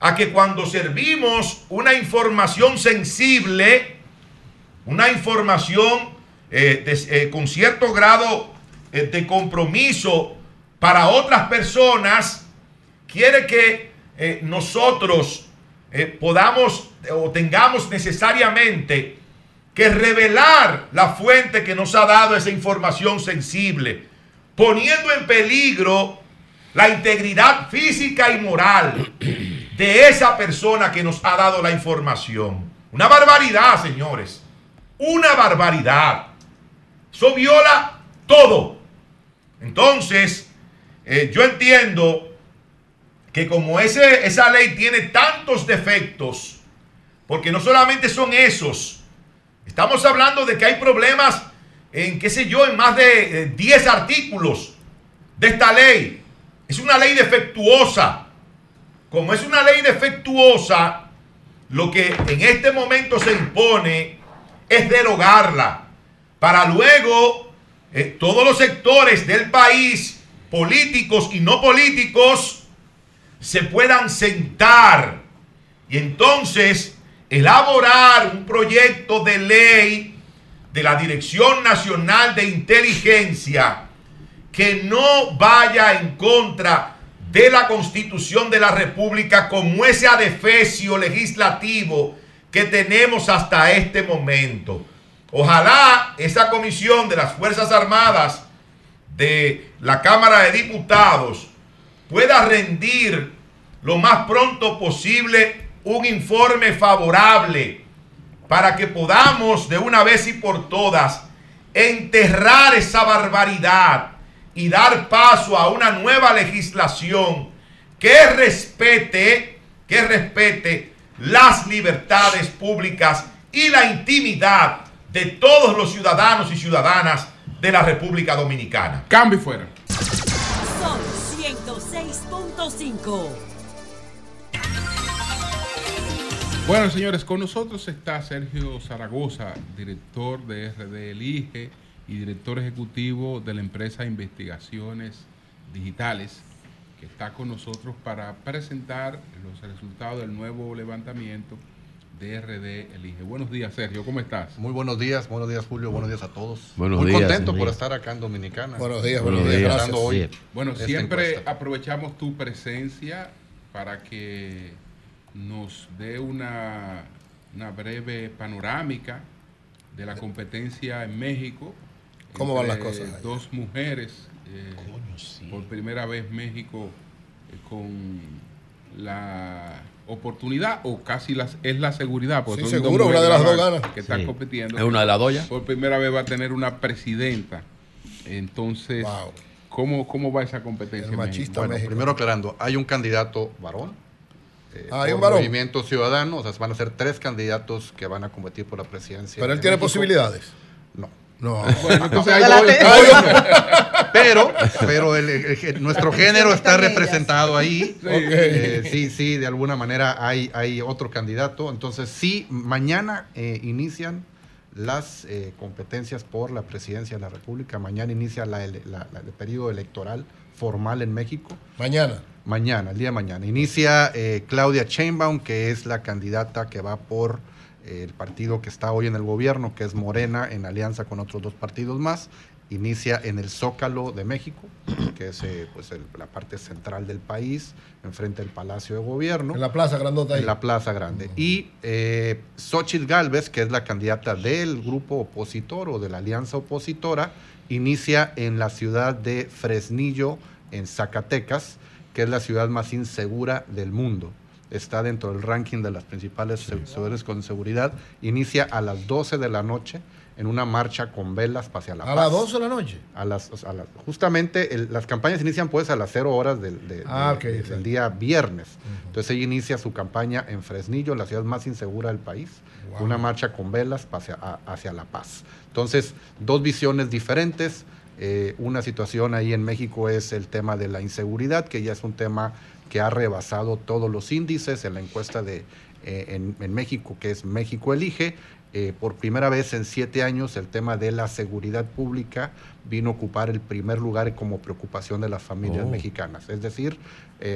a que cuando servimos una información sensible, una información eh, eh, con cierto grado eh, de compromiso para otras personas, quiere que nosotros podamos o tengamos necesariamente que revelar la fuente que nos ha dado esa información sensible, poniendo en peligro la integridad física y moral de esa persona que nos ha dado la información. Una barbaridad, señores una barbaridad. Eso viola todo. Entonces, eh, yo entiendo que como ese, esa ley tiene tantos defectos, porque no solamente son esos, estamos hablando de que hay problemas en, qué sé yo, en más de eh, 10 artículos de esta ley. Es una ley defectuosa. Como es una ley defectuosa, lo que en este momento se impone es derogarla para luego eh, todos los sectores del país, políticos y no políticos, se puedan sentar y entonces elaborar un proyecto de ley de la Dirección Nacional de Inteligencia que no vaya en contra de la Constitución de la República como ese adefesio legislativo que tenemos hasta este momento. Ojalá esa comisión de las Fuerzas Armadas de la Cámara de Diputados pueda rendir lo más pronto posible un informe favorable para que podamos de una vez y por todas enterrar esa barbaridad y dar paso a una nueva legislación que respete, que respete las libertades públicas y la intimidad de todos los ciudadanos y ciudadanas de la República Dominicana. Cambio fuera. Sol 106.5. Bueno, señores, con nosotros está Sergio Zaragoza, director de RD Elige y director ejecutivo de la empresa Investigaciones Digitales, que está con nosotros para presentar los resultados del nuevo levantamiento de RD Elige. Buenos días, Sergio, ¿cómo estás? Muy buenos días, buenos días Julio, buenos días a todos. Buenos Muy días, contento por estar acá en Dominicana. Buenos días, Buenos buenos días. días. Gracias. Dando hoy Bien. Bueno, siempre encuesta. aprovechamos tu presencia para que nos dé una, una breve panorámica de la competencia en México. ¿Cómo van las cosas allá? Dos mujeres. eh, Por primera vez México eh, con la oportunidad o casi las, es la seguridad. porque Sí, son seguro, una mujeres de las dos más gana. Que están Sí. compitiendo. ¿Es una de las dos ya? Por primera vez va a tener una presidenta. Entonces, Wow. ¿cómo, ¿cómo va esa competencia? El en México? machista Bueno, México. primero aclarando, hay un candidato varón. Eh, Ah, por un varón. Movimiento Ciudadano, o sea, van a ser tres candidatos que van a competir por la presidencia. Pero él tiene México. posibilidades. No. No. Bueno, entonces ahí voy. Pero, pero el- el- el- nuestro género está representado ahí. Ok. Eh, sí, sí, de alguna manera hay, hay otro candidato. Entonces, sí, mañana eh, inician las eh, competencias por la presidencia de la República. Mañana inicia la la- la- el periodo electoral formal en México. Mañana. Mañana, el día de mañana. Inicia eh, Claudia Sheinbaum, que es la candidata que va por eh, el partido que está hoy en el gobierno, que es Morena, en alianza con otros dos partidos más. Inicia en el Zócalo de México, que es eh, pues el- la parte central del país, enfrente del Palacio de Gobierno. En la plaza grandota ahí. En la Plaza Grande. Y eh, Xochitl Galvez, que es la candidata del grupo opositor o de la alianza opositora, inicia en la ciudad de Fresnillo, en Zacatecas, que es la ciudad más insegura del mundo. Está dentro del ranking de las principales ciudades con seguridad. Inicia a las 12 de la noche en una marcha con velas hacia la A paz. las 12 de la noche. A las, a justamente el- las campañas inician pues a las 0 horas del, de- Ah, de- del día viernes. Entonces ella inicia su campaña en Fresnillo, la ciudad más insegura del país, Wow. una marcha con velas hacia, a- hacia la paz. Entonces, dos visiones diferentes. Eh, una situación ahí en México es el tema de la inseguridad, que ya es un tema que ha rebasado todos los índices en la encuesta de, eh, en, en México, que es México Elige. Eh, por primera vez en siete años el tema de la seguridad pública vino a ocupar el primer lugar como preocupación de las familias Oh. mexicanas. Es decir,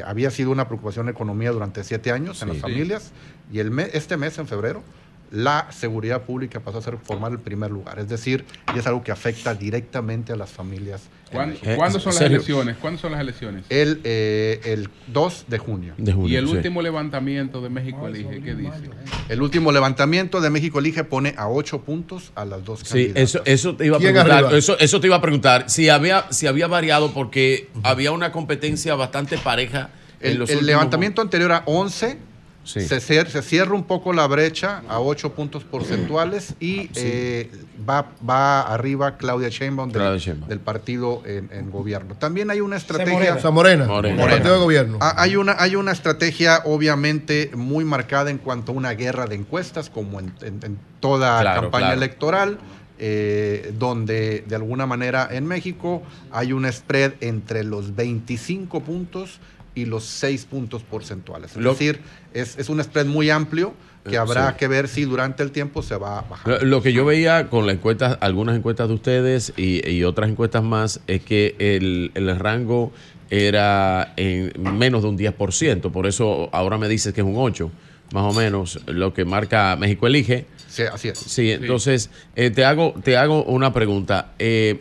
había sido una preocupación de economía durante siete años en las familias y el me- este mes, en febrero, la seguridad pública pasó a ser formar el primer lugar. Es decir, y es algo que afecta directamente a las familias. en ¿Cuándo, México. Eh, cuándo son las elecciones? ¿Cuándo son las elecciones? El, eh, el 2 de junio. De junio, y el sí. último levantamiento de México Elige, ¿qué dice? El último levantamiento de México Elige pone a ocho puntos a las dos Sí, candidatas. eso, eso te iba a ¿Quién preguntar. Eso, eso te iba a preguntar. Si había, si había variado porque había una competencia bastante pareja en El, los el levantamiento anterior a 11 Sí. Se, cier- se cierra un poco la brecha a 8 puntos porcentuales y eh, va, va arriba Claudia Sheinbaum del, Claudia Sheinbaum. del partido en, en gobierno. También hay una estrategia... Morena. Partido de gobierno. Ah, Hay una, hay una estrategia obviamente muy marcada en cuanto a una guerra de encuestas, como en, en- en toda Claro, campaña claro. electoral, eh, donde de alguna manera en México hay un spread entre los 25 puntos y los 6 puntos porcentuales. Es Lo- decir, es, es un spread muy amplio que Eh, habrá sí. que ver si durante el tiempo se va a bajar. Lo, lo que yo veía con las encuestas, algunas encuestas de ustedes y, y otras encuestas más, es que el, el rango era en menos de un 10%. Por eso ahora me dices que es un 8, más o menos, lo que marca México Elige. Sí, así es. Sí, entonces eh, te, hago, te hago una pregunta. Eh,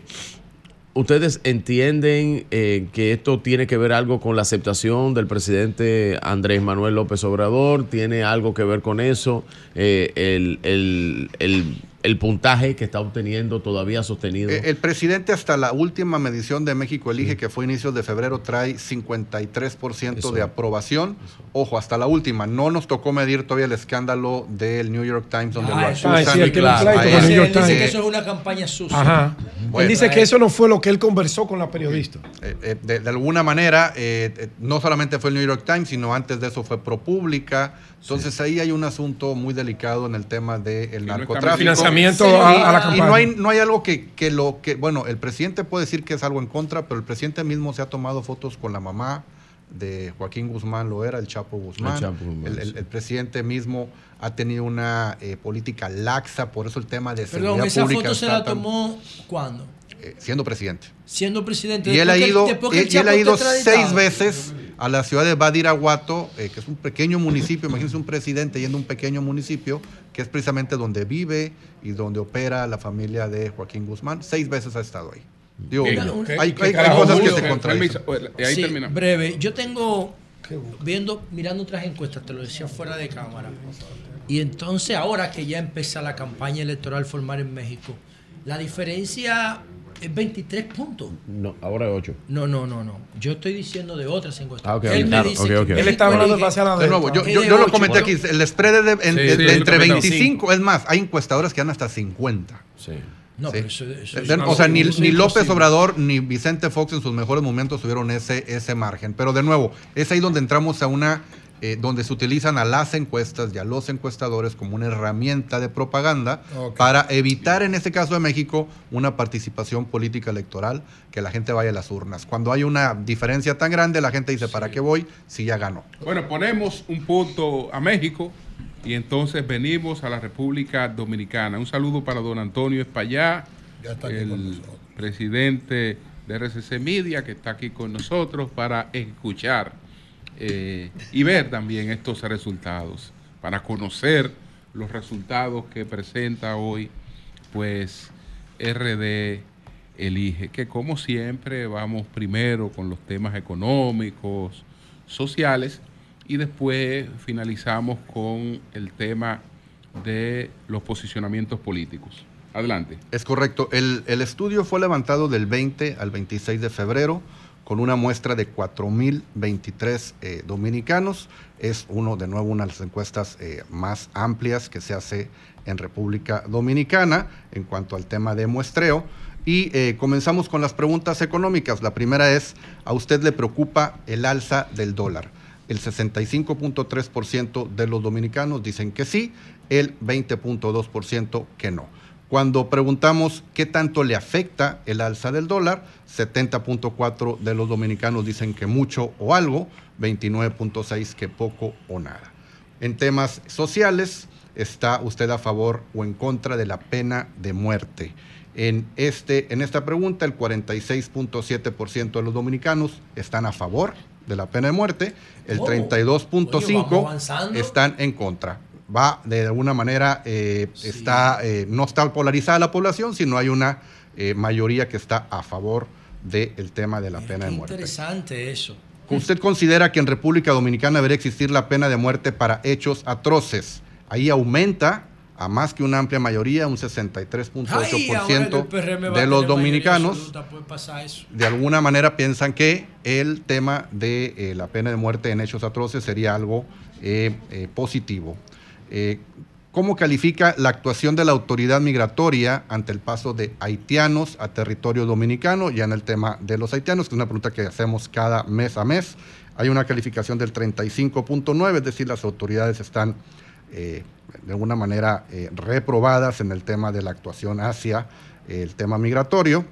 ¿Ustedes entienden eh, que esto tiene que ver algo con la aceptación del presidente Andrés Manuel López Obrador? ¿Tiene algo que ver con eso? Eh, el, el- el- el puntaje que está obteniendo todavía sostenido. Eh, El presidente hasta la última medición de México Elige, que fue inicios de febrero, trae 53% Eso. de aprobación. Ojo, hasta la última. No nos tocó medir todavía el escándalo del New York Times, donde Ah, lo eso- acusan. Ah, sí, él él. con el New York Él dice Times. que eso es una campaña sucia. Ajá. Bueno, él dice que eso no fue lo que él conversó con la periodista. Eh, eh, de, de alguna manera, eh, eh, no solamente fue el New York Times, sino antes de eso fue ProPublica. Entonces ahí hay un asunto muy delicado en el tema del está narcotráfico. Financiamiento Sí, a, a la y campaña. Y no hay, no hay algo que, que lo que, bueno, el presidente puede decir que es algo en contra, pero el presidente mismo se ha tomado fotos con la mamá de Joaquín Guzmán, lo era, el Chapo Guzmán. El Chapo Guzmán, El, el- sí. el presidente mismo ha tenido una eh, política laxa, por eso el tema de Perdón, seguridad esa pública foto se la tan- tomó cuándo? eh, siendo presidente. Siendo presidente. Y él ha ido, y él ha ido seis veces a la ciudad de Badiraguato, eh, que es un pequeño municipio. Imagínense un presidente yendo a un pequeño municipio, que es precisamente donde vive y donde opera la familia de Joaquín Guzmán. Seis veces ha estado ahí. Digo, hay- ¿Qué hay cosas que se contradicen. pues, y ahí Sí, terminamos. breve. Yo tengo, viendo, mirando otras encuestas, te lo decía fuera de cámara. Y entonces, ahora que ya empieza la campaña electoral formal en México, la diferencia 23 puntos. No, ahora es 8. No, no, no, no. Yo estoy diciendo de otras encuestas. Ah, ok, Él me dice Él está hablando base a la De nuevo, yo, yo, de yo lo comenté aquí, el spread es de, en- Sí, de- sí, de lo entre comentamos. 25, es más, hay encuestadores que dan hasta 50. Sí. No, Sí. pero eso, eso es De- o sea, ni, López. Obrador ni Vicente Fox en sus mejores momentos tuvieron ese, ese margen. Pero de nuevo, es ahí donde entramos a una, eh, donde se utilizan a las encuestas y a los encuestadores como una herramienta de propaganda para evitar, en este caso de México, una participación política electoral, que la gente vaya a las urnas. Cuando hay una diferencia tan grande, la gente dice, ¿para qué voy si ya ganó? Bueno, ponemos un punto a México y entonces venimos a la República Dominicana. Un saludo para don Antonio Espallá, Ya está aquí con el nosotros. presidente de RCC Media, que está aquí con nosotros para escuchar eh, y ver también estos resultados, para conocer los resultados que presenta hoy, pues RD elige, que como siempre vamos primero con los temas económicos, sociales, y después finalizamos con el tema de los posicionamientos políticos. Adelante. Es correcto. El, el estudio fue levantado del 20 al 26 de febrero con una muestra de 4.023 eh, dominicanos. Es uno, de nuevo, una de las encuestas eh, más amplias que se hace en República Dominicana en cuanto al tema de muestreo. Y eh, comenzamos con las preguntas económicas. La primera es, ¿a usted le preocupa el alza del dólar? El 65.3% de los dominicanos dicen que sí, el 20.2% que no. Cuando preguntamos qué tanto le afecta el alza del dólar, 70.4 de los dominicanos dicen que mucho o algo, 29.6 que poco o nada. En temas sociales, ¿está usted a favor o en contra de la pena de muerte? En, este, en esta pregunta, el 46.7% de los dominicanos están a favor de la pena de muerte, el Oh, oye, 32.5% vamos avanzando. están en contra. Va de alguna manera, eh, está, eh, no está polarizada la población, sino hay una eh, mayoría que está a favor del tema de la pena de muerte. interesante eso. ¿Usted considera que en República Dominicana debería existir la pena de muerte para hechos atroces? Ahí aumenta a más que una amplia mayoría, un Ay, ahora que el 63.8% PRM va a de los dominicanos absoluta, puede pasar eso. de alguna manera piensan que el tema de eh, la pena de muerte en hechos atroces sería algo eh, eh, positivo. Eh, ¿Cómo califica la actuación de la autoridad migratoria ante el paso de haitianos a territorio dominicano? Ya en el tema de los haitianos, que es una pregunta que hacemos cada mes a mes. Hay una calificación del 35.9, es decir, las autoridades están eh, de alguna manera eh, reprobadas en el tema de la actuación hacia el tema migratorio,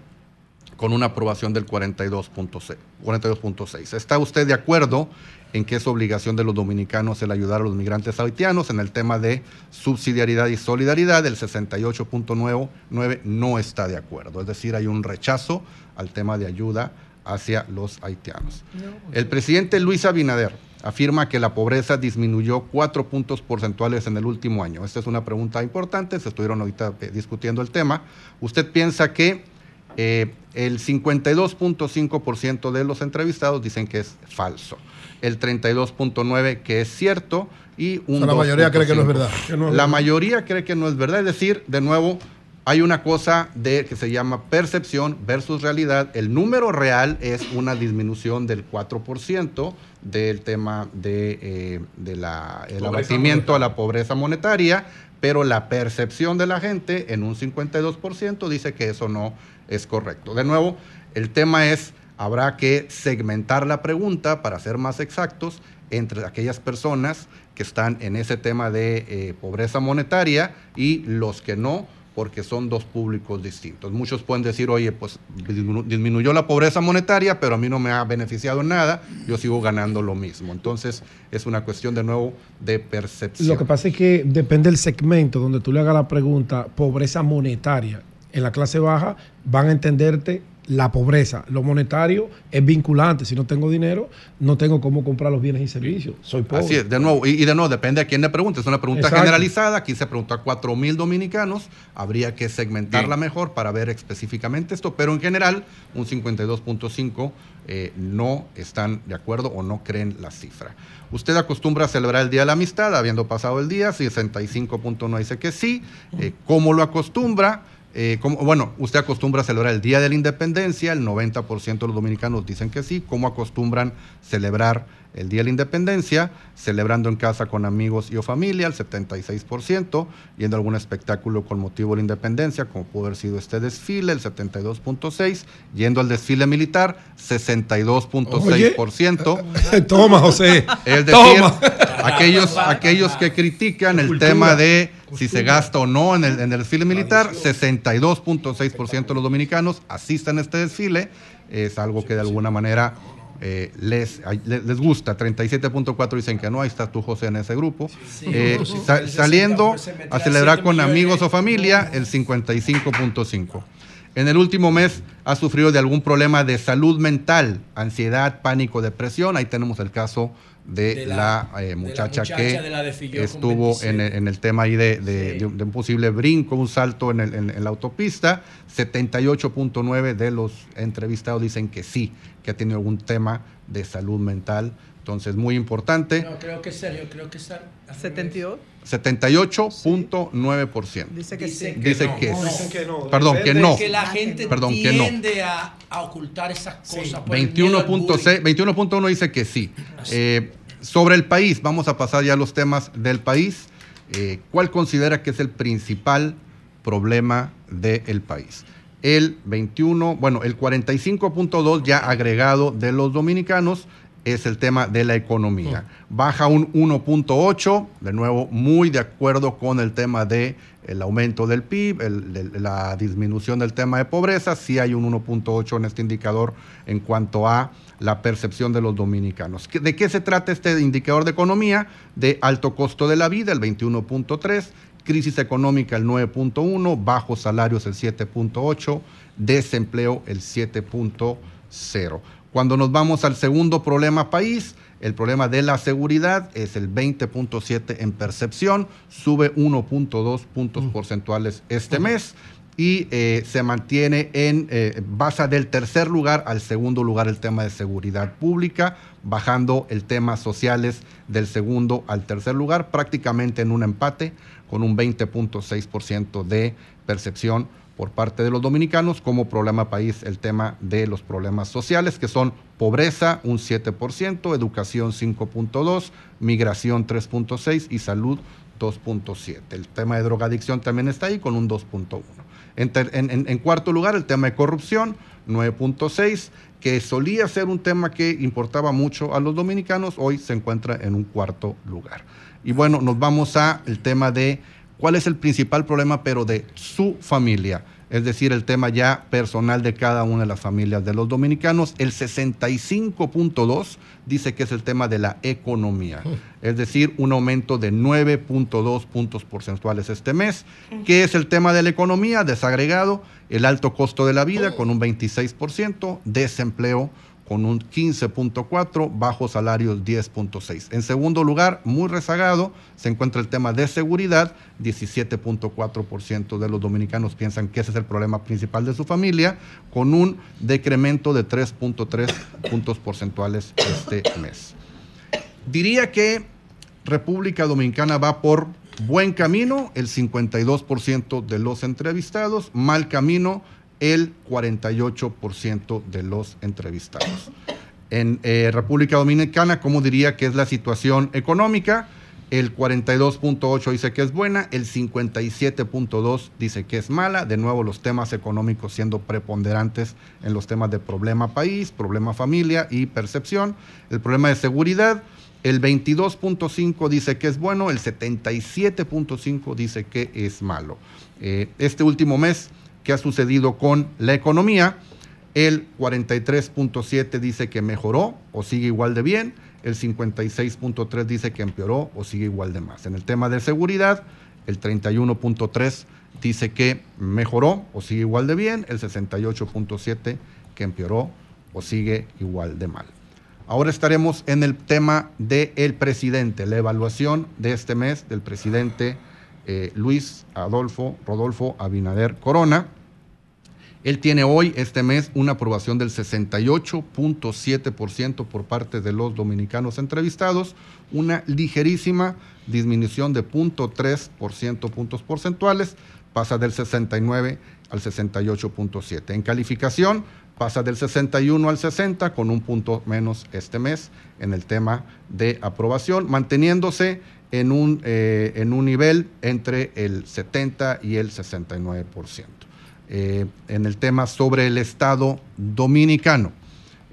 con una aprobación del 42.6. 42.6. ¿Está usted de acuerdo en que es obligación de los dominicanos el ayudar a los migrantes haitianos en el tema de subsidiariedad y solidaridad? El 68.9 no está de acuerdo, es decir, hay un rechazo al tema de ayuda hacia los haitianos. El presidente Luis Abinader afirma que la pobreza disminuyó cuatro puntos porcentuales en el último año. Esta es una pregunta importante, se estuvieron ahorita eh, discutiendo el tema. ¿Usted piensa que eh, el 52.5% de los entrevistados dicen que es falso? El 32.9% que es cierto y un O sea, la mayoría cree que no es 2.5%. verdad, que no es la verdad. mayoría cree que no es verdad. Es decir, de nuevo, hay una cosa de que se llama percepción versus realidad. El número real es una disminución del 4% del tema de, eh, de la- el Pobreza abatimiento a la pobreza monetaria, pero la percepción de la gente en un 52% dice que eso no es correcto. De nuevo, el tema es, habrá que segmentar la pregunta para ser más exactos entre aquellas personas que están en ese tema de eh, pobreza monetaria y los que no, porque son dos públicos distintos. Muchos pueden decir, oye, pues disminu- disminuyó la pobreza monetaria, pero a mí no me ha beneficiado en nada, yo sigo ganando lo mismo. Entonces, es una cuestión de nuevo de percepción. Lo que pasa es que depende del segmento donde tú le hagas la pregunta pobreza monetaria. En la clase baja van a entenderte la pobreza. Lo monetario es vinculante. Si no tengo dinero, no tengo cómo comprar los bienes y servicios. Soy pobre. Así es, de nuevo, y, y de nuevo, depende a quién le pregunte. Es una pregunta Exacto. generalizada. Aquí se preguntó a 4 mil dominicanos. Habría que segmentarla mejor para ver específicamente esto, pero en general, un 52.5 eh, no están de acuerdo o no creen la cifra. Usted acostumbra a celebrar el Día de la Amistad, habiendo pasado el día, 65.1 dice que sí. Eh, ¿Cómo lo acostumbra? Eh, ¿cómo- bueno, usted acostumbra a celebrar el Día de la Independencia, el 90% de los dominicanos dicen que sí. ¿Cómo acostumbran celebrar el Día de la Independencia? Celebrando en casa con amigos y o familia, el 76%, yendo a algún espectáculo con motivo de la Independencia, como pudo haber sido este desfile, el 72.6%, yendo al desfile militar, 62.6%. Toma, José. Es decir, Toma. aquellos, aquellos que critican el Cultura. tema de si se gasta o no en el, en el desfile militar, 62.6% de los dominicanos asisten a este desfile. Es algo que de alguna manera eh, les, les gusta. 37.4 dicen que no. Ahí está tú, José, en ese grupo. Eh, Sí. sa- El saliendo 60% a celebrar con amigos o familia, el 55.5. En el último mes ha sufrido de algún problema de salud mental, ansiedad, pánico, depresión. Ahí tenemos el caso de, De la, la- eh, de la muchacha, que estuvo en 27. el, en el tema ahí de, de- de un, de un posible brinco, un salto en, el- en- en la autopista. 78.9 de los entrevistados dicen que sí, que ha tenido algún tema de salud mental. Entonces, muy importante. No, creo que Sergio, creo que está. 78. 78.9%. Dice que sí. Dice que, no. sí. Dicen que no. Perdón, que no. Que la gente Perdón, que no. tiende a, a ocultar esas cosas. 21.6, 21.1 dice que sí. Eh, sobre el país, vamos a pasar ya a los temas del país. Eh, ¿Cuál considera que es el principal problema del país? El 21, bueno, el 45.2 ya agregado de los dominicanos es el tema de la economía. Baja un 1.8, de nuevo muy de acuerdo con el tema de el aumento del PIB, el- el- la disminución del tema de pobreza, sí hay un 1.8 en este indicador en cuanto a la percepción de los dominicanos. ¿Qué- ¿De qué se trata este indicador de economía? De alto costo de la vida, el 21.3, crisis económica, el 9.1, bajos salarios, el 7.8, desempleo, el 7.0. Cuando nos vamos al segundo problema país, el problema de la seguridad es el 20.7 en percepción, sube 1.2 puntos porcentuales este mes y eh, se mantiene en, eh, baja del tercer lugar al segundo lugar el tema de seguridad pública, bajando el tema sociales del segundo al tercer lugar, prácticamente en un empate con un 20.6% de percepción por parte de los dominicanos como problema país el tema de los problemas sociales, que son pobreza un 7%, educación 5.2%, migración 3.6% y salud 2.7%. El tema de drogadicción también está ahí con un 2.1%. En, en- en cuarto lugar, el tema de corrupción, 9.6, que solía ser un tema que importaba mucho a los dominicanos, hoy se encuentra en un cuarto lugar. Y bueno, nos vamos a el tema de cuál es el principal problema, pero de su familia. Es decir, el tema ya personal de cada una de las familias de los dominicanos. El 65.2 dice que es el tema de la economía. Es decir, un aumento de 9.2 puntos porcentuales este mes. ¿Qué es el tema de la economía? Desagregado, el alto costo de la vida con un 26%, desempleo con un 15.4, bajos salarios 10.6. En segundo lugar, muy rezagado, se encuentra el tema de seguridad, 17.4% de los dominicanos piensan que ese es el problema principal de su familia, con un decremento de 3.3 puntos porcentuales este mes. Diría que República Dominicana va por buen camino, el 52% de los entrevistados, mal camino, el 48% de los entrevistados. En eh, República Dominicana, ¿cómo diría que es la situación económica? El 42.8 dice que es buena, el 57.2 dice que es mala. De nuevo, los temas económicos siendo preponderantes en los temas de problema país, problema familia y percepción. El problema de seguridad, el 22.5 dice que es bueno, el 77.5 dice que es malo. Eh, este último mes, ¿qué ha sucedido con la economía? El 43.7 dice que mejoró o sigue igual de bien. El 56.3 dice que empeoró o sigue igual de más. En el tema de seguridad, el 31.3 dice que mejoró o sigue igual de bien. El 68.7 que empeoró o sigue igual de mal. Ahora estaremos en el tema del presidente, la evaluación de este mes del presidente eh, Luis Adolfo Rodolfo Abinader Corona. Él tiene hoy, este mes, una aprobación del 68.7% por parte de los dominicanos entrevistados, una ligerísima disminución de 0.3% puntos porcentuales, pasa del 69 al 68.7. En calificación, pasa del 61 al 60 con un punto menos este mes en el tema de aprobación, manteniéndose en un, eh, en un nivel entre el 70 y el 69%. Eh, en el tema sobre el Estado dominicano,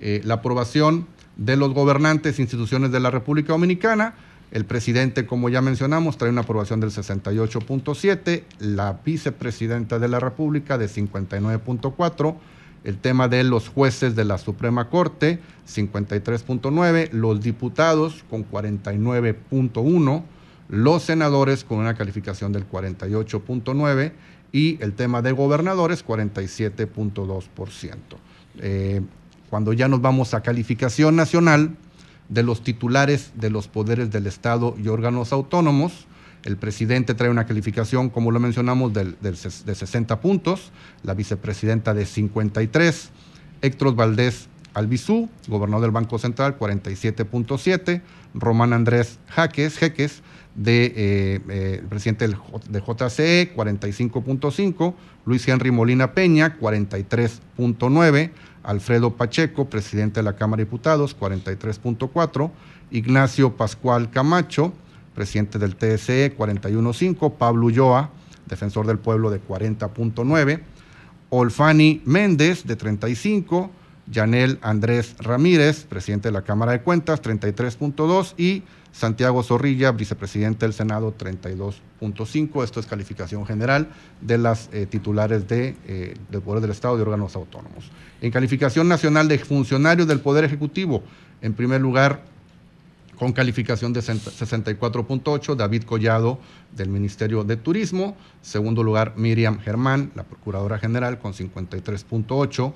eh, la aprobación de los gobernantes e instituciones de la República Dominicana, el presidente, como ya mencionamos, trae una aprobación del 68.7, la vicepresidenta de la República de 59.4, el tema de los jueces de la Suprema Corte, 53.9, los diputados con 49.1, los senadores con una calificación del 48.9 y el tema de gobernadores 47.2%. Eh, cuando ya nos vamos a calificación nacional de los titulares de los poderes del Estado y órganos autónomos, el presidente trae una calificación, como lo mencionamos, de 60 puntos, la vicepresidenta de 53, Héctor Valdés Albizú, gobernador del Banco Central, 47.7, Román Andrés Jaques, Jeques, de, eh, eh, el presidente de JCE, 45.5, Luis Henry Molina Peña, 43.9, Alfredo Pacheco, presidente de la Cámara de Diputados, 43.4, Ignacio Pascual Camacho, presidente del TSE, 41.5, Pablo Ulloa, defensor del pueblo, de 40.9, Olfani Méndez, de 35, Yanel Andrés Ramírez, presidente de la Cámara de Cuentas, 33.2 y Santiago Zorrilla, vicepresidente del Senado, 32.5. Esto es calificación general de las eh, titulares de, eh, del Poder del Estado y de órganos autónomos. En calificación nacional de funcionarios del Poder Ejecutivo, en primer lugar, con calificación de 64.8, David Collado del Ministerio de Turismo. Segundo lugar, Miriam Germán, la Procuradora General, con 53.8.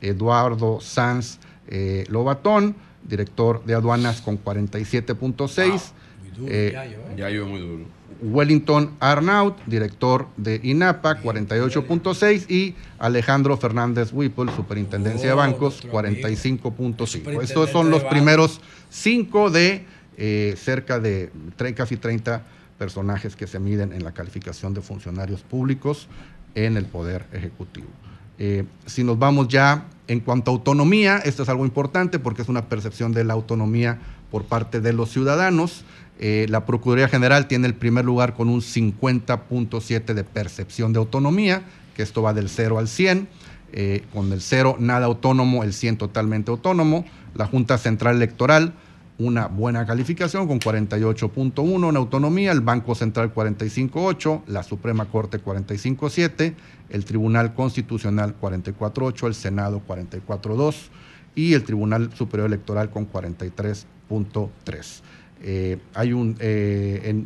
Eduardo Sanz eh, Lobatón, director de aduanas, con 47.6. Eh, Ya yo muy duro. Wellington Arnaut, director de INAPA, 48.6 y Alejandro Fernández Whipple, Superintendencia de Bancos, 45.5. Estos son los primeros cinco de eh, cerca de casi 30 personajes que se miden en la calificación de funcionarios públicos en el Poder Ejecutivo. Eh, si nos vamos ya en cuanto a autonomía, esto es algo importante porque es una percepción de la autonomía por parte de los ciudadanos. Eh, la Procuraduría General tiene el primer lugar con un 50.7 de percepción de autonomía, que esto va del 0 al 100. Eh, con el 0 nada autónomo, el 100 totalmente autónomo. La Junta Central Electoral, una buena calificación con 48.1 en autonomía, el Banco Central 45.8, la Suprema Corte 45.7, el Tribunal Constitucional 44.8, el Senado 44.2 y el Tribunal Superior Electoral con 43.3. Eh, hay un, eh,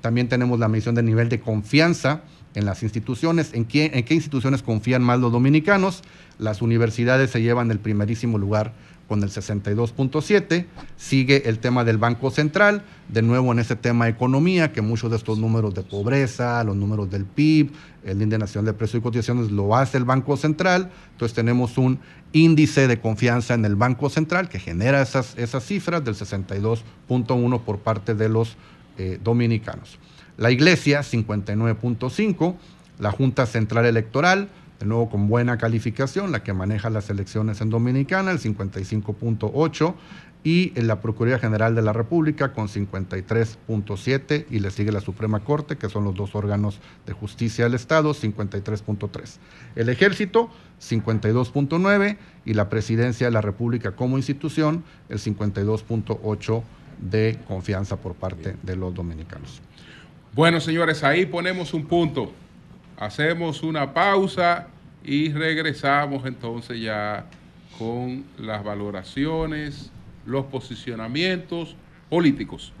también tenemos la medición del nivel de confianza en las instituciones. ¿En ¿En qué instituciones confían más los dominicanos? Las universidades se llevan el primerísimo lugar con el 62.7. Sigue el tema del Banco Central, de nuevo en ese tema economía, que muchos de estos números de pobreza, los números del PIB, el índice nacional de precios y cotizaciones lo hace el Banco Central. Entonces tenemos un índice de confianza en el Banco Central que genera esas, esas cifras del 62.1 por parte de los eh, dominicanos. La Iglesia, 59.5. La Junta Central Electoral, de nuevo con buena calificación, la que maneja las elecciones en Dominicana, el 55.8. Y en la Procuraduría General de la República con 53.7 y le sigue la Suprema Corte, que son los dos órganos de justicia del Estado, 53.3. El Ejército, 52.9 y la Presidencia de la República como institución, el 52.8 de confianza por parte de los dominicanos. Bueno, señores, ahí ponemos un punto. Hacemos una pausa y regresamos entonces ya con las valoraciones, los posicionamientos políticos.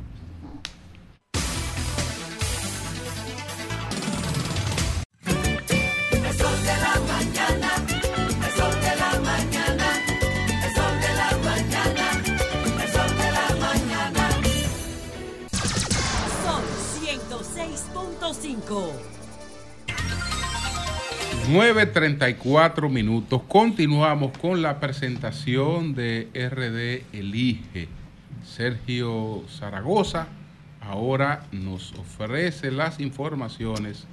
Son 106.5. 9.34 minutos. Continuamos con la presentación de RD Elige. Sergio Zaragoza ahora nos ofrece las informaciones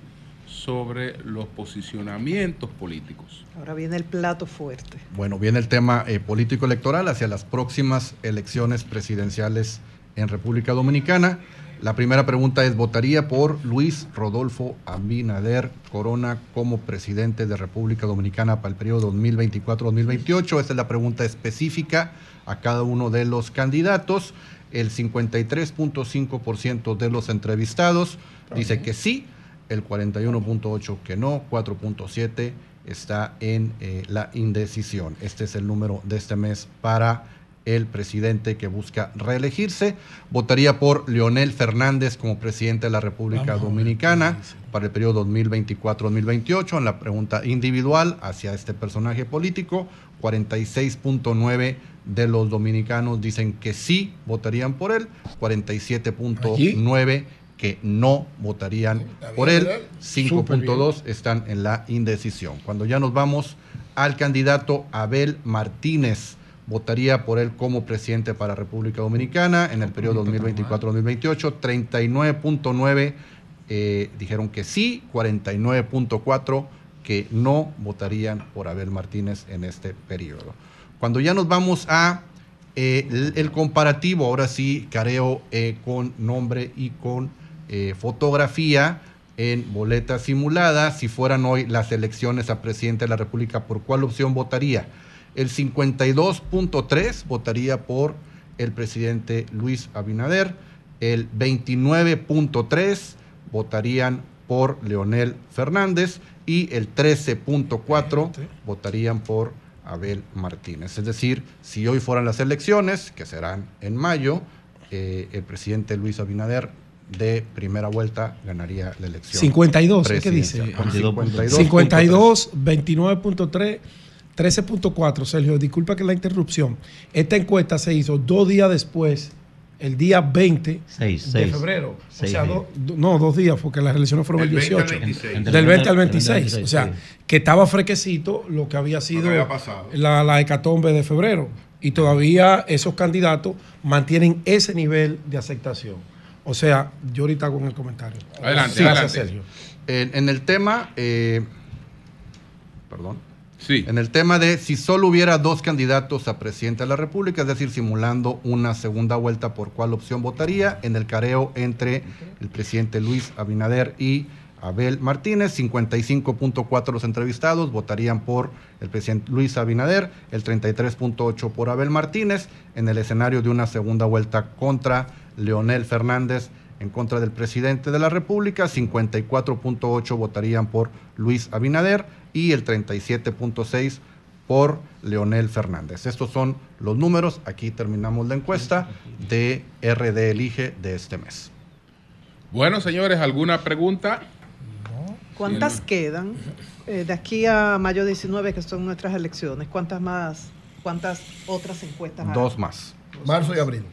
sobre los posicionamientos políticos. Ahora viene el plato fuerte. Bueno, viene el tema eh, político electoral hacia las próximas elecciones presidenciales en República Dominicana. La primera pregunta es, ¿votaría por Luis Rodolfo Abinader Corona como presidente de República Dominicana para el periodo 2024-2028? Esta es la pregunta específica a cada uno de los candidatos. El 53.5% de los entrevistados dice que sí, el 41.8% que no, 4.7% está en eh, la indecisión. Este es el número de este mes para el presidente que busca reelegirse. Votaría por Leonel Fernández como presidente de la República Dominicana para el periodo 2024-2028. En la pregunta individual hacia este personaje político, 46.9 de los dominicanos dicen que sí votarían por él, 47.9 que no votarían por él, 5.2 están en la indecisión. Cuando ya nos vamos al candidato Abel Martínez, votaría por él como presidente para República Dominicana en el periodo 2024-2028, 39.9 eh, dijeron que sí, 49.4 que no votarían por Abel Martínez en este periodo. Cuando ya nos vamos a eh, el, el comparativo, ahora sí, careo eh, con nombre y con fotografía en boleta simulada, si fueran hoy las elecciones a presidente de la República, ¿por cuál opción votaría? El 52.3 votaría por el presidente Luis Abinader, el 29.3 votarían por Leonel Fernández y el 13.4 votarían por Abel Martínez. Es decir, si hoy fueran las elecciones, que serán en mayo, eh, el presidente Luis Abinader de primera vuelta ganaría la elección. 52, ¿qué dice? presidencial. 52.3. 52, 29.3, 13.4. Sergio, disculpa que la interrupción. Esta encuesta se hizo dos días después, el día 20 Seis, de seis. febrero. Seis, o sea, seis. do- no, dos días, porque las elecciones fueron el, El 20 al 18. 26. Del 20 al Del 20 al 26. 26, o sea, sí. que estaba fresquecito lo que había sido había pasado. la, la hecatombe de febrero. Y todavía esos candidatos mantienen ese nivel de aceptación. O sea, yo ahorita hago en el comentario. Adelante, Sí, adelante. Sergio. En, en el tema, eh, perdón. En el tema de si solo hubiera dos candidatos a presidente de la República, es decir, simulando una segunda vuelta, ¿por cuál opción votaría? En el careo entre el presidente Luis Abinader y Abel Martínez, 55.4 los entrevistados votarían por el presidente Luis Abinader, el 33.8 por Abel Martínez, en el escenario de una segunda vuelta contra Leonel Fernández en contra del presidente de la República, 54.8 votarían por Luis Abinader y el 37.6 por Leonel Fernández. Estos son los números. Aquí terminamos la encuesta de RD Elige de este mes. Bueno, señores, ¿alguna pregunta? ¿Cuántas quedan eh, de aquí a mayo 19, que son nuestras elecciones? ¿Cuántas más, cuántas otras encuestas? hay? Dos más. Marzo y abril.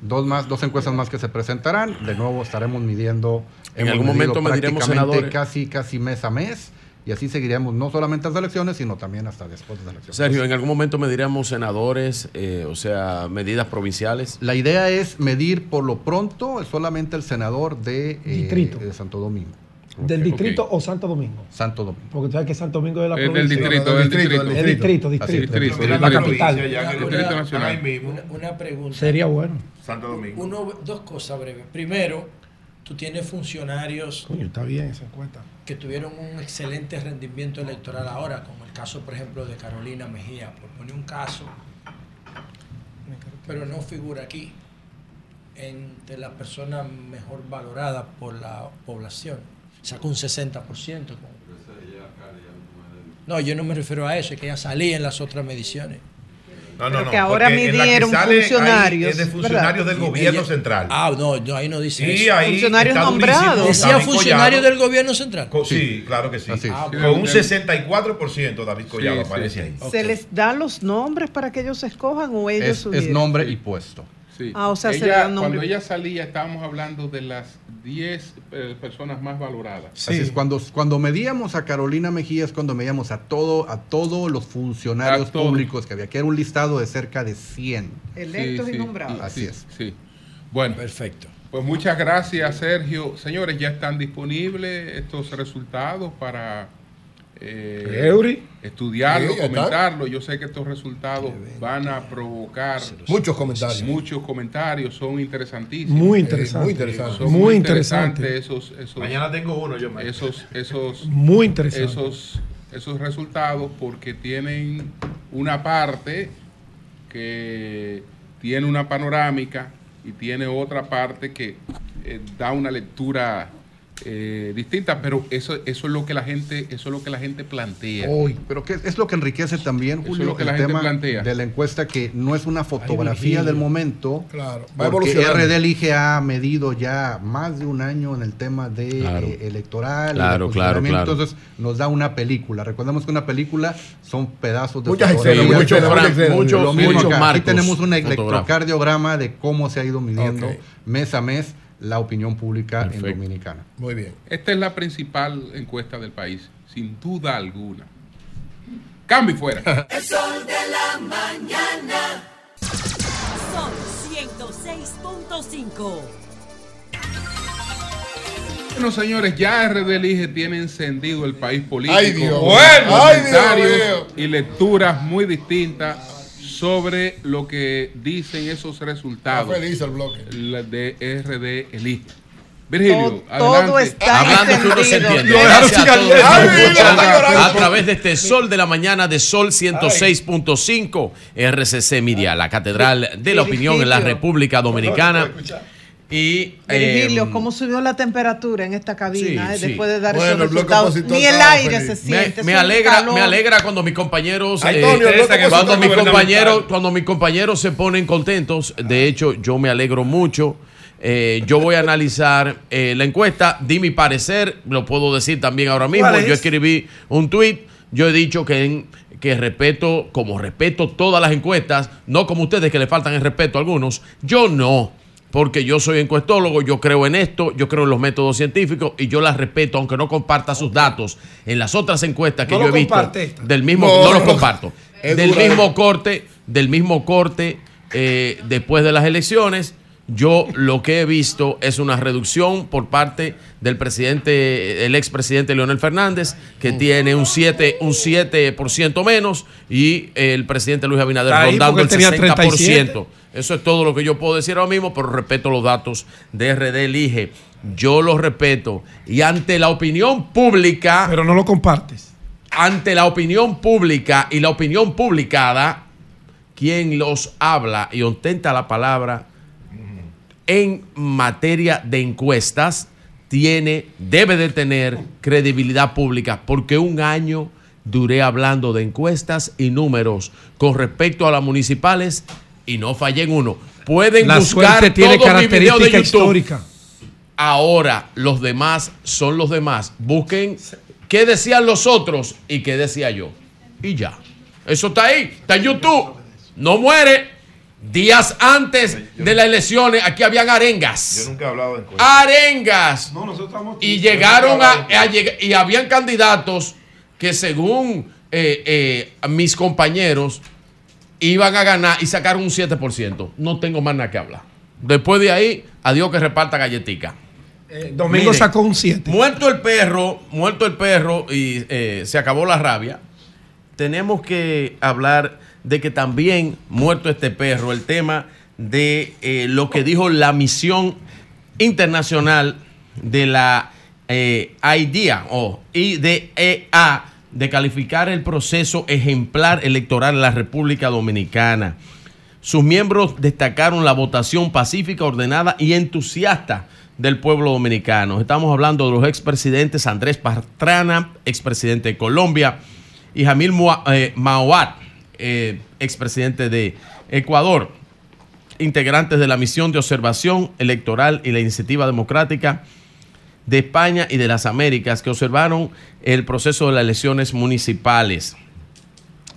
Dos más, dos encuestas más que se presentarán. De nuevo estaremos midiendo. En algún momento mediremos senadores. Casi, casi mes a mes. Y así seguiremos no solamente hasta las elecciones, sino también hasta después de las elecciones. Sergio, en algún momento mediremos senadores, eh, o sea, medidas provinciales. La idea es medir por lo pronto solamente el senador de, eh, Distrito. de Santo Domingo. ¿Del distrito o Santo Domingo? Santo Domingo. Porque tú sabes que Santo Domingo es de la Es del provincia. distrito, del distrito. Es distrito, distrito. distrito, La distrito. capital. El una pregunta. Sería bueno. Santo Domingo. Uno, dos cosas breves. Primero, tú tienes funcionarios Coño, está bien esa encuesta. que tuvieron un excelente rendimiento electoral ahora, como el caso, por ejemplo, de Carolina Mejía, por poner un caso, pero no figura aquí entre las personas mejor valoradas por la población. Sacó un 60%. como- No, yo no me refiero a eso, es que ya salía en las otras mediciones. No, no, Pero no, que ahora midieron funcionarios, es de funcionarios ¿verdad? del gobierno Ella- central. Ah, no, no, ahí no dice Sí, eso. ahí Funcionarios nombrados. Decía David funcionario Collado. del gobierno central. Co- Sí, claro que sí. Ah, Con un 64% David Collado sí. aparece ahí. ¿Se les da los nombres para que ellos se escojan o ellos Es, es nombre y puesto. Sí. Ah, o sea, se Ella- da nombre. Cuando ella salía, estábamos hablando de las 10 eh, personas más valoradas. Así es, cuando, cuando medíamos a Carolina Mejía es cuando medíamos a todo, a todos los funcionarios A todos. públicos que había, que era un listado de cerca de 100. Electos Sí, y sí, nombrados. sí, Así sí, es. Sí. Bueno, Perfecto. pues muchas gracias, Sergio. Señores, ya están disponibles estos resultados para eh, Sí, están. comentarlos. Yo sé que estos resultados van a provocar Muchos comentarios. muchos comentarios, son interesantísimos. Muy Eh, interesante. muy interesante. Son Muy interesante. esos, esos, Mañana tengo uno yo. mañana. esos, esos, Muy interesante. esos, esos resultados porque tienen una parte que tiene una panorámica y tiene otra parte que eh, da una lectura eh, distinta, pero eso, eso es lo que la gente, eso es lo que la gente plantea. Hoy. Pero que es lo que enriquece también, Julio, lo que el la gente tema plantea. de la encuesta, que no es una fotografía del momento. Claro, va Porque. RD Elige ha medido ya más de un año en el tema de Claro. eh, electoral. Claro, de claro. Entonces nos da una película. Recordemos que una película son pedazos de Muchas fotografía. escenas, mucho, muchas Fran, escenas. mucho- muchos acá. Aquí tenemos un electrocardiograma de cómo se ha ido midiendo mes a mes la opinión pública Perfecto. en Dominicana. Muy bien. Esta es la principal encuesta del país, sin duda alguna. Cambio y fuera. El sol de la mañana. Sol 106.5. Bueno, señores, ya RD Elige tiene encendido el país político. Ay, Dios. Bueno. Ay, Dios comentarios mío. y lecturas muy distintas sobre lo que dicen esos Está resultados feliz el bloque. la de RD Elige. Virgilio, Todo- todo adelante. está Hablando que uno se entiende. Gracias a todos través de este sol de la mañana de Sol 106.5 RCC Media, la catedral de la opinión en la. República Dominicana. Y Virgilio, eh, ¿cómo subió la temperatura en esta cabina sí, eh, sí. después de dar Bueno, esos resultados? Ni el aire feliz. se me, siente. me un alegra, calor. me alegra cuando mis compañeros, Ay, eh, cuando mis compañeros, cuando mis compañeros se ponen contentos. De hecho, yo me alegro mucho. Eh, yo voy a analizar eh, la encuesta, di mi parecer, lo puedo decir también ahora mismo. Yo escribí un tweet, yo he dicho que, en- que respeto, como respeto todas las encuestas, no como ustedes que le faltan el respeto a algunos, yo no. Porque yo soy encuestólogo, yo creo en esto, yo creo en los métodos científicos y yo las respeto, aunque no comparta sus datos. En las otras encuestas que No yo he visto, esta. del mismo, No, no, los comparto, del mismo corte, del mismo corte eh, después de las elecciones, Yo lo que he visto es una reducción por parte del presidente, el expresidente Leonel Fernández, que tiene un 7, un 7% menos, y el presidente Luis Abinader ahí rondando el él tenía 60%. 37. Eso es todo lo que yo puedo decir ahora mismo, pero respeto los datos de RD Elige. Yo los respeto. Y ante la opinión pública. Pero no lo compartes. Ante la opinión pública y la opinión publicada, quien los habla y ostenta la palabra en materia de encuestas tiene, debe de tener credibilidad pública, porque un año duré hablando de encuestas y números con respecto a las municipales y no fallé en uno. Pueden La buscar tiene todos mis videos de YouTube. histórica. Ahora los demás son los demás. Busquen qué decían los otros y qué decía yo. Y ya. Eso está ahí, está en YouTube. No muere. Días antes de las elecciones, aquí habían arengas. Yo nunca he hablado de encuestas. Arengas. Y llegaron a, a lleg- y habían candidatos que según eh, eh, mis compañeros iban a ganar y sacaron un 7%. No tengo más nada que hablar. Después de ahí, adiós que reparta galletica. Domingo Mire, sacó un 7. Muerto el perro, muerto el perro y eh, se acabó la rabia. Tenemos que hablar de que también, muerto este perro, el tema de eh, lo que dijo la misión internacional de la eh, IDEA o IDEA de calificar el proceso ejemplar electoral en la República Dominicana. Sus miembros destacaron la votación pacífica, ordenada y entusiasta del pueblo dominicano. Estamos hablando de los expresidentes Andrés Pastrana, expresidente de Colombia, y Jamil Mua- eh, expresidente de Ecuador, integrantes de la misión de observación electoral y la iniciativa democrática de España y de las Américas que observaron el proceso de las elecciones municipales.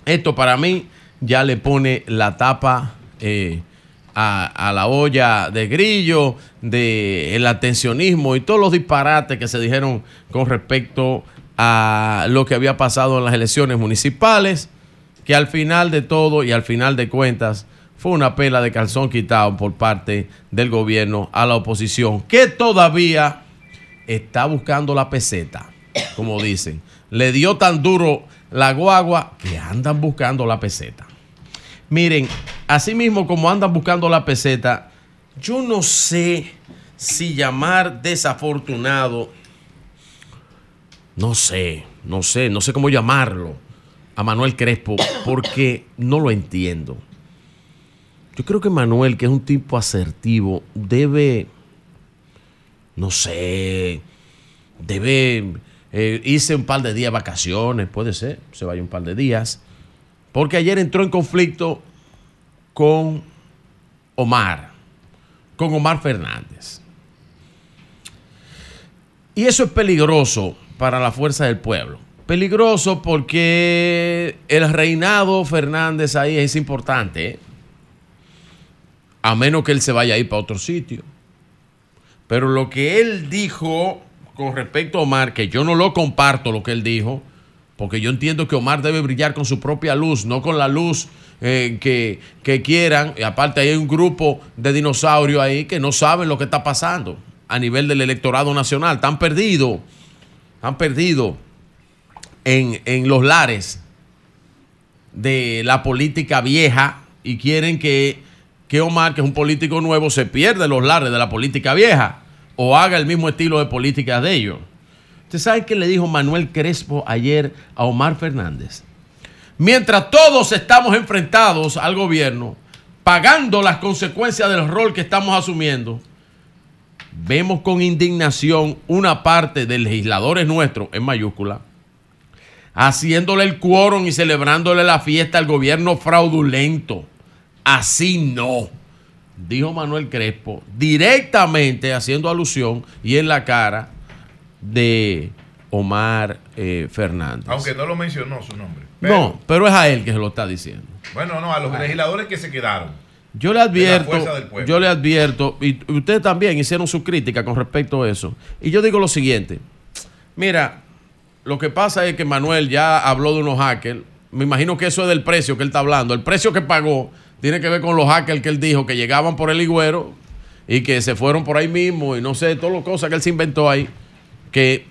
Esto para mí ya le pone la tapa eh, a, la olla de grillo, del atencionismo y todos los disparates que se dijeron con respecto a lo que había pasado en las elecciones municipales, que al final de todo y al final de cuentas fue una pela de calzón quitado por parte del gobierno a la oposición, que todavía está buscando la peseta, como dicen. Le dio tan duro la guagua que andan buscando la peseta. Miren, así mismo como andan buscando la peseta, yo no sé si llamar desafortunado, no sé, no sé, no sé cómo llamarlo a Manuel Crespo, porque no lo entiendo. Yo creo que Manuel, que es un tipo asertivo, debe, no sé, debe eh, irse un par de días de vacaciones, puede ser, se vaya un par de días, porque ayer entró en conflicto con Omar, con Omar Fernández. Y eso es peligroso para la fuerza del pueblo. Peligroso porque el reinado Fernández ahí es importante, ¿eh? a menos que él se vaya a ir para otro sitio. Pero lo que él dijo con respecto a Omar, que yo no lo comparto lo que él dijo, porque yo entiendo que Omar debe brillar con su propia luz, no con la luz eh, que, que quieran. Y aparte hay un grupo de dinosaurios ahí que no saben lo que está pasando a nivel del electorado nacional. Están perdidos, están perdidos en, en los lares de la política vieja y quieren que, que Omar, que es un político nuevo, se pierda en los lares de la política vieja o haga el mismo estilo de política de ellos. ¿Usted sabe qué le dijo Manuel Crespo ayer a Omar Fernández? Mientras todos estamos enfrentados al gobierno, pagando las consecuencias del rol que estamos asumiendo, vemos con indignación una parte de legisladores nuestros, en mayúscula, haciéndole el quórum y celebrándole la fiesta al gobierno fraudulento. Así no, dijo Manuel Crespo, directamente haciendo alusión y en la cara de Omar eh, Fernández. Aunque no lo mencionó su nombre. no, pero es a él que se lo está diciendo. Bueno, no, a los legisladores que se quedaron. Yo le advierto, yo le advierto, y ustedes también hicieron su crítica con respecto a eso. Y yo digo lo siguiente, mira, lo que pasa es que Manuel ya habló de unos hackers, me imagino que eso es del precio que él está hablando, el precio que pagó tiene que ver con los hackers que él dijo que llegaban por el higüero y que se fueron por ahí mismo y no sé, todas las cosas que él se inventó ahí, que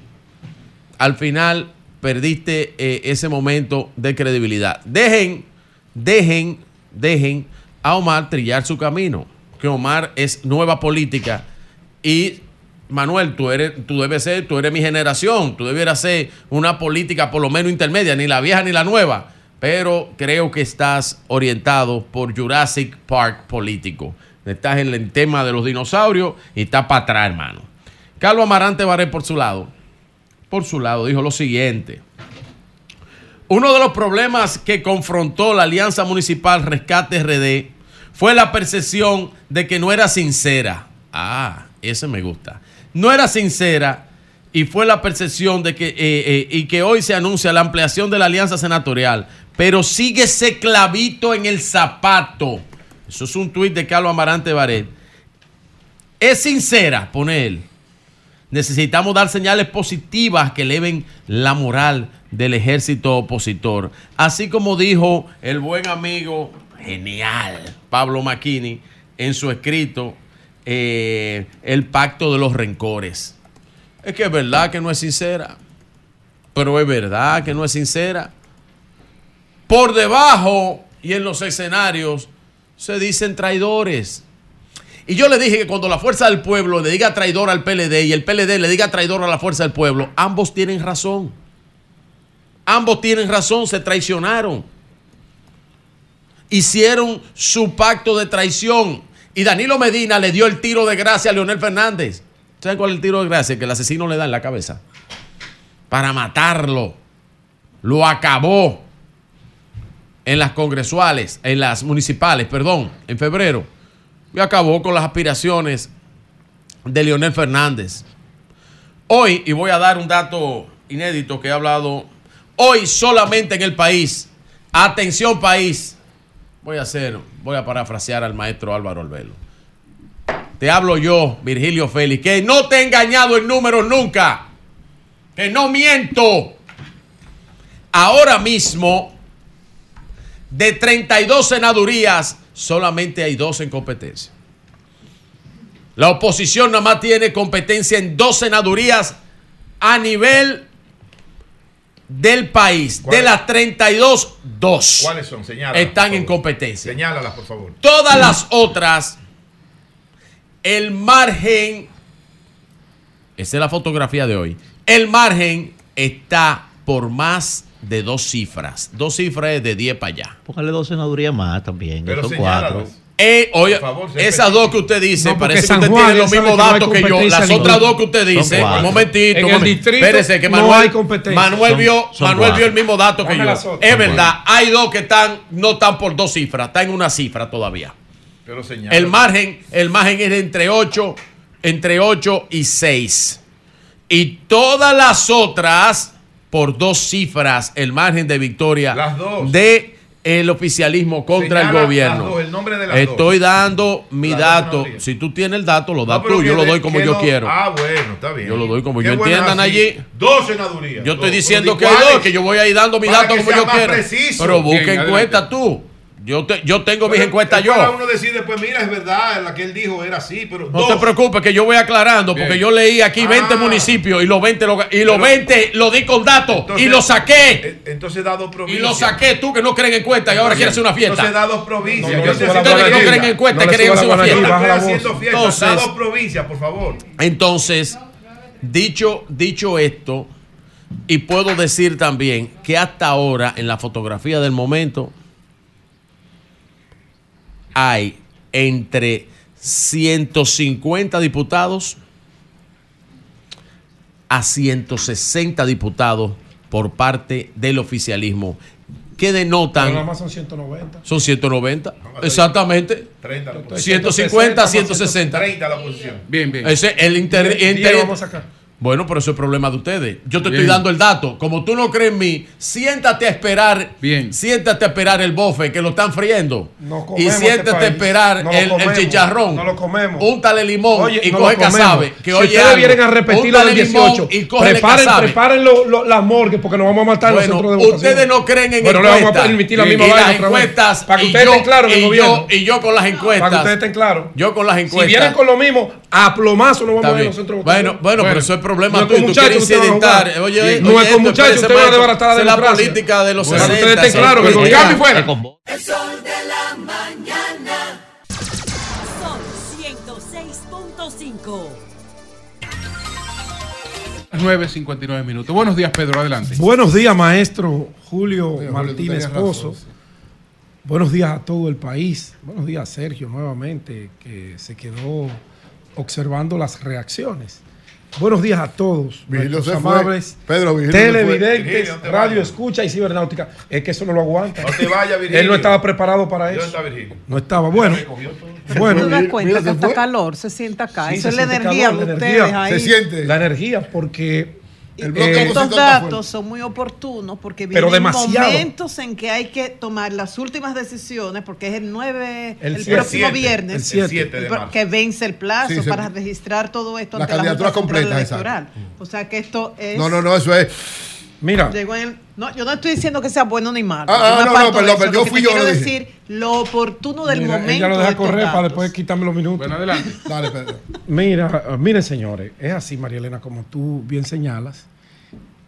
al final perdiste eh, ese momento de credibilidad. Dejen, dejen, dejen a Omar trillar su camino, que Omar es nueva política y Manuel, tú eres, tú debes ser, tú eres mi generación, tú debieras ser una política por lo menos intermedia, ni la vieja ni la nueva, pero creo que estás orientado por Jurassic Park político. Estás en el tema de los dinosaurios y estás para atrás, hermano. Carlos Amarante Baré por su lado, por su lado, dijo lo siguiente. Uno de los problemas que confrontó la Alianza Municipal Rescate RD fue la percepción de que no era sincera. Ah, ese me gusta. No era sincera y fue la percepción de que, eh, eh, y que hoy se anuncia la ampliación de la alianza senatorial, pero sigue ese clavito en el zapato. Eso es un tuit de Carlos Amarante Baret. Es sincera, pone él. Necesitamos dar señales positivas que eleven la moral del ejército opositor. Así como dijo el buen amigo genial Pablo Macchini en su escrito eh, El pacto de los rencores. Es que es verdad que no es sincera, pero es verdad que no es sincera. Por debajo y en los escenarios se dicen traidores. Y yo le dije que cuando la fuerza del pueblo le diga traidor al PLD y el PLD le diga traidor a la fuerza del pueblo, ambos tienen razón. Ambos tienen razón, se traicionaron. Hicieron su pacto de traición. Y Danilo Medina le dio el tiro de gracia a Leonel Fernández. ¿Saben cuál es el tiro de gracia? Que el asesino le da en la cabeza. Para matarlo. Lo acabó en las congresuales, en las municipales, perdón, en febrero. Y acabó con las aspiraciones de Leonel Fernández. Hoy, y voy a dar un dato inédito que he hablado, hoy solamente en el país, atención país, voy a hacer, voy a parafrasear al maestro Álvaro Albelo. Te hablo yo, Virgilio Félix, que no te he engañado en números nunca, que no miento. Ahora mismo, de 32 senadurías, solamente hay dos en competencia. La oposición nada más tiene competencia en dos senadurías a nivel del país. De las 32, dos ¿Cuáles son? Señálalas, están por en favor. competencia. Señálalas, por favor. Todas las otras, el margen, esa es la fotografía de hoy, el margen está por más de dos cifras. Dos cifras es de 10 para allá. Póngale dos senadurías más también. Pero son señálalas. cuatro. Eh, oye, favor, esas dos que usted dice, No, parece que usted Juan tiene los mismos que no hay datos que yo. Las otras dos que usted dice, un momentito, En el espérese, que no Manuel, hay competencia. Manuel Son- vio, son Manuel cuatro. vio el mismo dato que yo. Es Son verdad, hay dos que están, no están por dos cifras, están en una cifra todavía. Pero señala. El margen, el margen es de entre 8, entre 8 y 6. Y todas las otras por dos cifras el margen de victoria Las dos. de el oficialismo contra Señala el gobierno. las dos, el nombre de las Estoy dos. dando mi Las dato. Si tú tienes el dato, lo das No, tú. Yo lo doy como yo no- quiero. Ah, bueno, está bien. Yo lo doy como Qué yo entiendan allí. Dos senadurías. Yo estoy diciendo que ¿y hay dos, que yo voy a ir dando mi Para dato como yo quiero. preciso. Pero busca Bien, encuesta tú. Yo, te- yo tengo mis Pero encuestas después yo. uno decide, pues mira, es verdad, la que él dijo era así, pero No dos. te preocupes que yo voy aclarando porque Bien. yo leí aquí 20 Ah. municipios y los 20 lo, y los Pero- 20 lo di con datos Entonces- y lo saqué. Eh, Entonces da dos Y provincias. lo saqué tú que no creen en cuenta y ahora Entonces- quieres hacer una fiesta. Entonces da dos provincias. No, no Yo que no guanadilla. creen en cuenta No quieren hacer una fiesta. haciendo fiesta. da Entonces- dos provincias, por favor. Entonces, dicho, dicho esto, y puedo decir también que hasta ahora en la fotografía del momento hay entre 150 diputados a 160 diputados por parte del oficialismo que Pero denotan nada más son 190. son 190 exactamente 30 la oposición. 150 a 160 30 la oposición. Bien, bien. ese el inter, inter- vamos a sacar. Bueno, pero eso es problema de ustedes. Yo te Bien. estoy dando el dato. Como tú no crees en mí, siéntate a esperar. Bien. Siéntate a esperar el bofe que lo están friendo. No y comemos siéntate este a esperar No el, chicharrón. No lo comemos. Úntale limón Oye, y no coge casabe. Que si oye ustedes algo, vienen a repetir lo del úntale limón 18, y preparen, preparen lo- lo- las morgues porque nos vamos a matar Bueno, centros de ustedes no creen en Bueno, le vamos a encuestas. permitir la Y misma las otra vez. encuestas, Para que y ustedes yo- estén claros en el y gobierno. yo- y yo con las encuestas. Para que ustedes estén claros. Yo con las encuestas. Si vienen con lo mismo, a plomazo no vamos a los centros de votación. bueno, pero eso es problema no es tuyo. muchachos quieres ustedes van a. Oye, oye, no es con muchachos, ustedes van a desbaratar la es la democracia. política de los Para que 60. ustedes estén claros, que el Oiga, cambio fuera. El sol de la mañana. Sol 106.5. 9.59 minutos. Buenos días, Pedro. Adelante. Buenos días, maestro Julio Martínez Pozo. sí. Buenos días a todo el país. Buenos días, Sergio, nuevamente, que se quedó observando las reacciones. Buenos días a todos, fue. amables Pedro, televidentes, Virgilio, no te radio escucha y cibernáutica. Es que eso no lo aguanta. No te vayas, Virgilio. Él no estaba preparado para ¿Dónde eso. está Virgilio? No estaba. Bueno, ¿Te bueno. das cuenta mira, que hasta calor se siente acá? Sí, Eso es la energía calor, de la ustedes energía. ahí. Se siente. La energía, porque eh, Estos datos son muy oportunos porque Pero vienen demasiado. momentos en que hay que tomar las últimas decisiones porque es el 9, El el, próximo El siete. viernes, El siete. El 7 de marzo. que vence el plazo Sí, para registrar todo esto La ante la candidatura Junta Central completa, Electoral. O sea que esto es... No, no, no, eso es. Mira, llegó en el- no, yo no estoy diciendo que sea bueno ni malo. Ah, ah, no, no, perdón, Lo yo fui yo, quiero lo dije. decir lo oportuno del mira, momento. ella lo de deja correr para después quitarme los minutos. Bueno, adelante. Dale, Pedro. Mira, uh, miren señores, es así, María Elena, como tú bien señalas.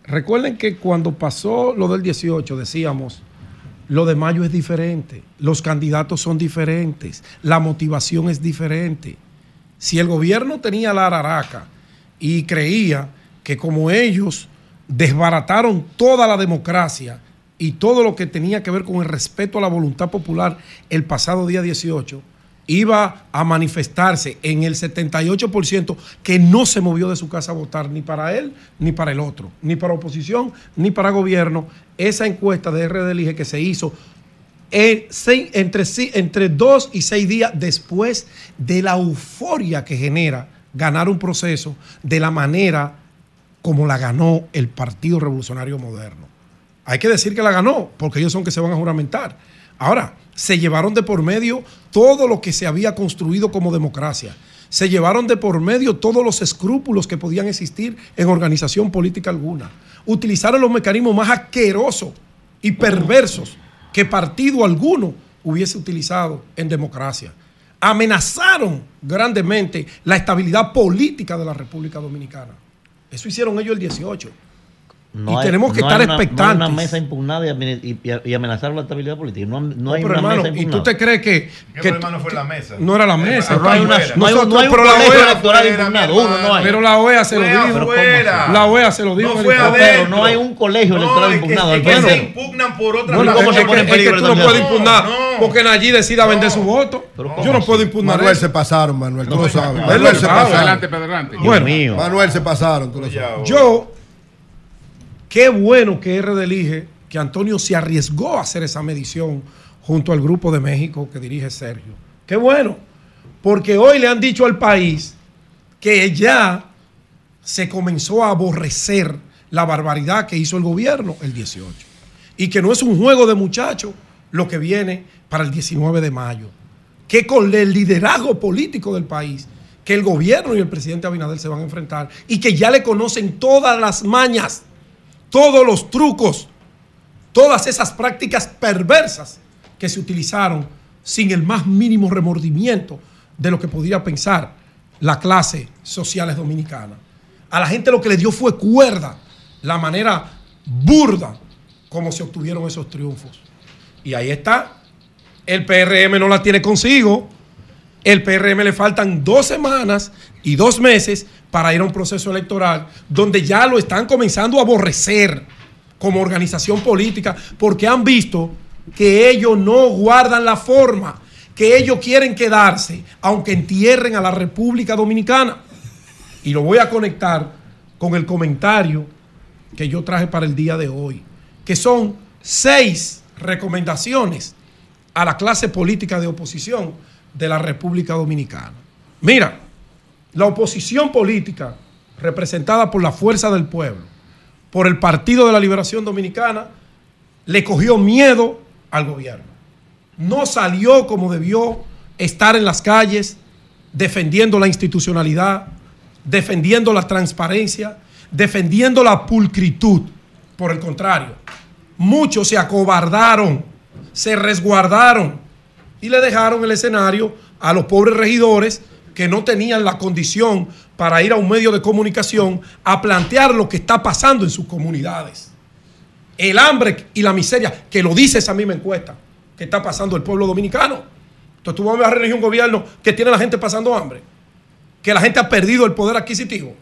Recuerden que cuando pasó lo del 18 decíamos, lo de mayo es diferente, los candidatos son diferentes, la motivación es diferente. Si el gobierno tenía la araraca y creía que como ellos desbarataron toda la democracia y todo lo que tenía que ver con el respeto a la voluntad popular el pasado día 18, iba a manifestarse en el 78% que no se movió de su casa a votar ni para él ni para el otro, ni para oposición ni para gobierno. Esa encuesta de RD Elige que se hizo entre, entre dos y seis días después de la euforia que genera ganar un proceso de la manera como la ganó el Partido Revolucionario Moderno. Hay que decir que la ganó, porque ellos son que se van a juramentar. Ahora, se llevaron de por medio todo lo que se había construido como democracia. Se llevaron de por medio todos los escrúpulos que podían existir en organización política alguna. Utilizaron los mecanismos más asquerosos y perversos que partido alguno hubiese utilizado en democracia. Amenazaron grandemente la estabilidad política de la República Dominicana. Eso hicieron ellos el 18. No y hay- tenemos que no estar hay una- expectantes. No hay una mesa impugnada y, amenazar la estabilidad política. No, no hay pero una hermano, mesa ¿y tú te crees que, ¿Qué que problema no fue la mesa? no era la mesa? Pero no hay, una, no hay, un- no hay un pero la colegio OEA electoral impugnado. mi Uno no hay. Pero la OEA se lo dijo. La OEA se lo dijo. No en el fue. Pero no hay un colegio No, electoral es que- impugnado. es que se impugnan por otra Bueno, ¿cómo es se que- pone en es que peligro tú el no puedes impugnar porque Nayí decida vender su voto. Yo ¿cómo no puedo impugnar Manuel se pasaron, Manuel, tú lo sabes. Manuel se pasaron. Adelante, Pedro, adelante. Dios Bueno, mío. Manuel se pasaron, tú lo sabes. Yo, qué bueno que R elige que Antonio se arriesgó a hacer esa medición junto al Grupo de México que dirige Sergio. Qué bueno, porque hoy le han dicho al país que ya se comenzó a aborrecer la barbaridad que hizo el gobierno el 18 y que no es un juego de muchachos lo que viene para el 19 de mayo, que con el liderazgo político del país, que el gobierno y el presidente Abinader se van a enfrentar y que ya le conocen todas las mañas, todos los trucos, todas esas prácticas perversas que se utilizaron sin el más mínimo remordimiento de lo que podía pensar la clase sociales dominicana. A la gente lo que le dio fue cuerda, la manera burda como se obtuvieron esos triunfos. Y ahí está. El PRM no la tiene consigo. El PRM le faltan dos semanas y dos meses para ir a un proceso electoral donde ya lo están comenzando a aborrecer como organización política porque han visto que ellos no guardan la forma, que ellos quieren quedarse aunque entierren a la República Dominicana. Y lo voy a conectar con el comentario que yo traje para el día de hoy, que son seis recomendaciones a la clase política de oposición de la República Dominicana. Mira, la oposición política representada por la Fuerza del Pueblo, por el Partido de la Liberación Dominicana, le cogió miedo al gobierno. No salió como debió estar en las calles defendiendo la institucionalidad, defendiendo la transparencia, defendiendo la pulcritud. Por el contrario, muchos se acobardaron, se resguardaron y le dejaron el escenario a los pobres regidores que no tenían la condición para ir a un medio de comunicación a plantear lo que está pasando en sus comunidades. El hambre y la miseria, que lo dice esa misma encuesta, que está pasando el pueblo dominicano. Entonces tú vas a reelegir un gobierno que tiene a la gente pasando hambre, que la gente ha perdido el poder adquisitivo,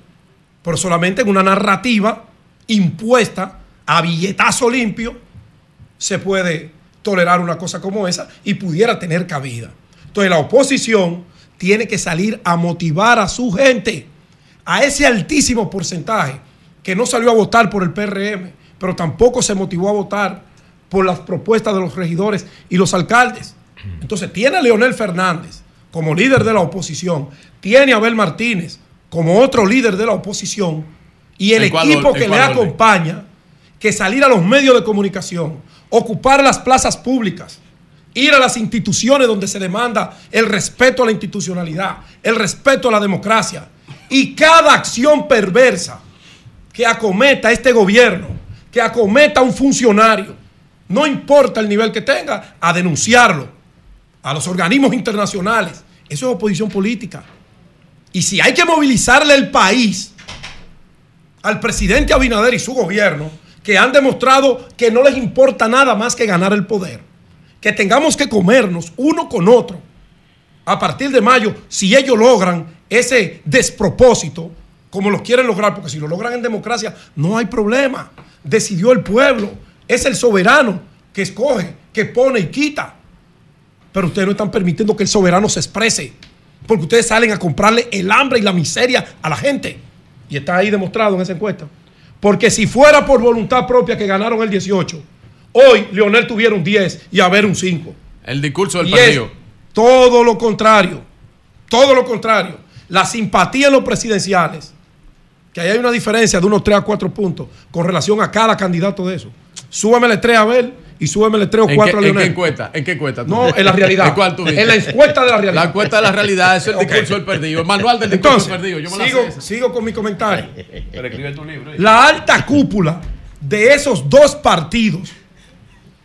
pero solamente en una narrativa impuesta a billetazo limpio se puede tolerar una cosa como esa y pudiera tener cabida. Entonces la oposición tiene que salir a motivar a su gente, a ese altísimo porcentaje que no salió a votar por el PRM, pero tampoco se motivó a votar por las propuestas de los regidores y los alcaldes. Entonces tiene a Leonel Fernández como líder de la oposición, tiene a Abel Martínez como otro líder de la oposición y el ¿En cuál equipo que le acompaña, que salir a los medios de comunicación, ocupar las plazas públicas, ir a las instituciones donde se demanda el respeto a la institucionalidad, el respeto a la democracia y cada acción perversa que acometa este gobierno, que acometa un funcionario, no importa el nivel que tenga, a denunciarlo a los organismos internacionales. Eso es oposición política. Y si hay que movilizarle el país al presidente Abinader y su gobierno, que han demostrado que no les importa nada más que ganar el poder, que tengamos que comernos uno con otro a partir de mayo, si ellos logran ese despropósito, como lo quieren lograr, porque si lo logran en democracia, no hay problema. Decidió el pueblo, es el soberano que escoge, que pone y quita. Pero ustedes no están permitiendo que el soberano se exprese, porque ustedes salen a comprarle el hambre y la miseria a la gente. Y está ahí demostrado en esa encuesta. Porque si fuera por voluntad propia que ganaron el 18, hoy Leonel tuviera un 10 y Haber un 5. El discurso del Y es todo lo contrario. Todo lo contrario. La simpatía en los presidenciales, que ahí hay una diferencia de unos 3 a 4 puntos con relación a cada candidato de esos. Súbamele 3 a Abel y súbamele 3 o ¿En 4 qué, a en qué Leonel. encuesta? ¿En qué encuesta? tú? No, en la realidad. ¿En cuál tú? En la encuesta de la realidad. La encuesta de la realidad es el discurso del perdido. El manual del discurso Entonces, del perdido. Yo me la sigo, sigo con mi comentario. Pero escribe tu libro. ¿eh? La alta cúpula de esos dos partidos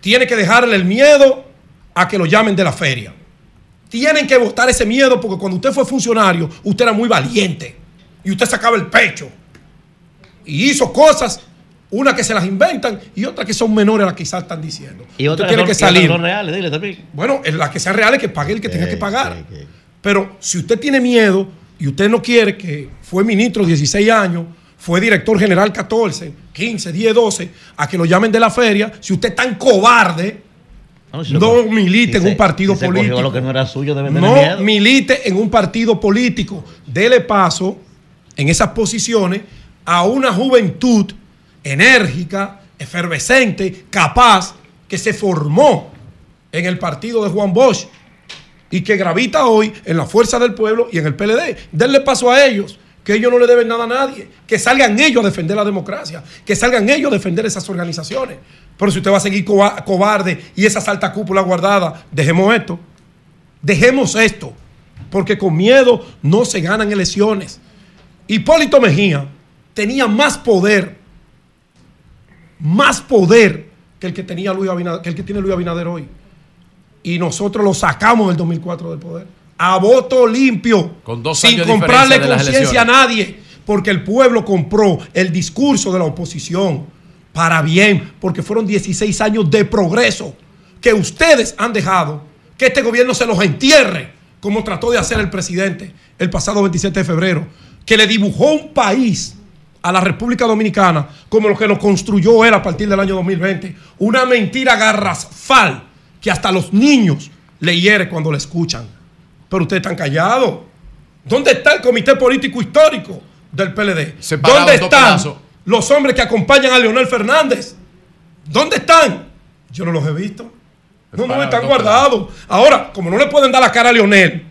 tiene que dejarle el miedo a que lo llamen de la feria. Tienen que votar ese miedo porque cuando usted fue funcionario, usted era muy valiente y usted sacaba el pecho y hizo cosas, una que se las inventan y otras que son menores a las que quizás están diciendo. Y usted tiene que salir. son reales, dile también. Bueno, en las que sean reales, que pague el que tenga que pagar. Pero si usted tiene miedo y usted no quiere que fue ministro 16 años, fue director general 14, 15, 10, 12, a que lo llamen de la feria, si usted es tan cobarde, no, si milite si en se- un partido si político. lo que no era suyo, debe tener no miedo. milite en un partido político. Dele paso en esas posiciones a una juventud enérgica, efervescente, capaz, que se formó en el partido de Juan Bosch y que gravita hoy en la Fuerza del Pueblo y en el PLD. Denle paso a ellos, que ellos no le deben nada a nadie, que salgan ellos a defender la democracia, que salgan ellos a defender esas organizaciones. Pero si usted va a seguir coba- cobarde y esa alta cúpula guardada, dejemos esto. Dejemos esto, porque con miedo no se ganan elecciones. Hipólito Mejía tenía más poder, más poder que el que tenía Luis Abinader, que el que tiene Luis Abinader hoy. Y nosotros lo sacamos en el 2004 del poder. A voto limpio. Con dos sin comprarle conciencia a nadie. Porque el pueblo compró el discurso de la oposición para bien. Porque fueron 16 años de progreso que ustedes han dejado que este gobierno se los entierre, como trató de hacer el presidente el pasado 27 de febrero, que le dibujó un país a la República Dominicana como lo que lo construyó él a partir del año 2020. Una mentira garrafal que hasta los niños le hiere cuando le escuchan. Pero ustedes están callados. ¿Dónde está el Comité Político Histórico del PLD? Separado ¿Dónde están pedazos. los hombres que acompañan a Leonel Fernández? ¿Dónde están? Yo no los he visto. No, no, están dos guardados. Ahora, como no le pueden dar la cara a Leonel,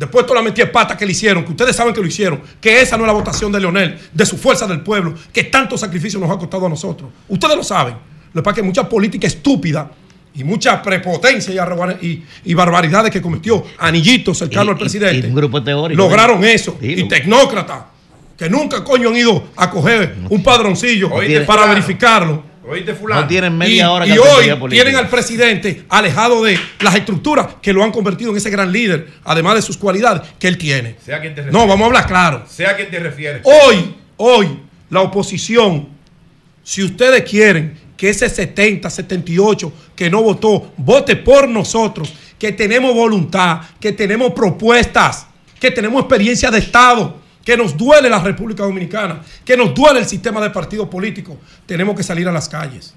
Después toda la metida de pata que le hicieron, que ustedes saben que lo hicieron, que esa no es la votación de Leonel, de su fuerza del pueblo, que tanto sacrificio nos ha costado a nosotros. Ustedes lo saben. Lo que pasa es que mucha política estúpida y mucha prepotencia y, y- y barbaridades que cometió Anillito cercano Y- al y- presidente. y un grupo teórico. lograron eso. Dilo. Y tecnócratas que nunca coño han ido a coger un padroncillo Oíste, para fulano. verificarlo. Oíste, fulano. No tienen media y, hora que y hacer hoy política. tienen al presidente alejado de las estructuras que lo han convertido en ese gran líder, además de sus cualidades que él tiene. Sea quien te No, vamos a hablar claro. Sea quien te refieres. Hoy, hoy, la oposición, si ustedes quieren que ese 70, 78 que no votó, vote por nosotros, que tenemos voluntad, que tenemos propuestas, que tenemos experiencia de Estado, que nos duele la República Dominicana, que nos duele el sistema de partidos políticos, tenemos que salir a las calles.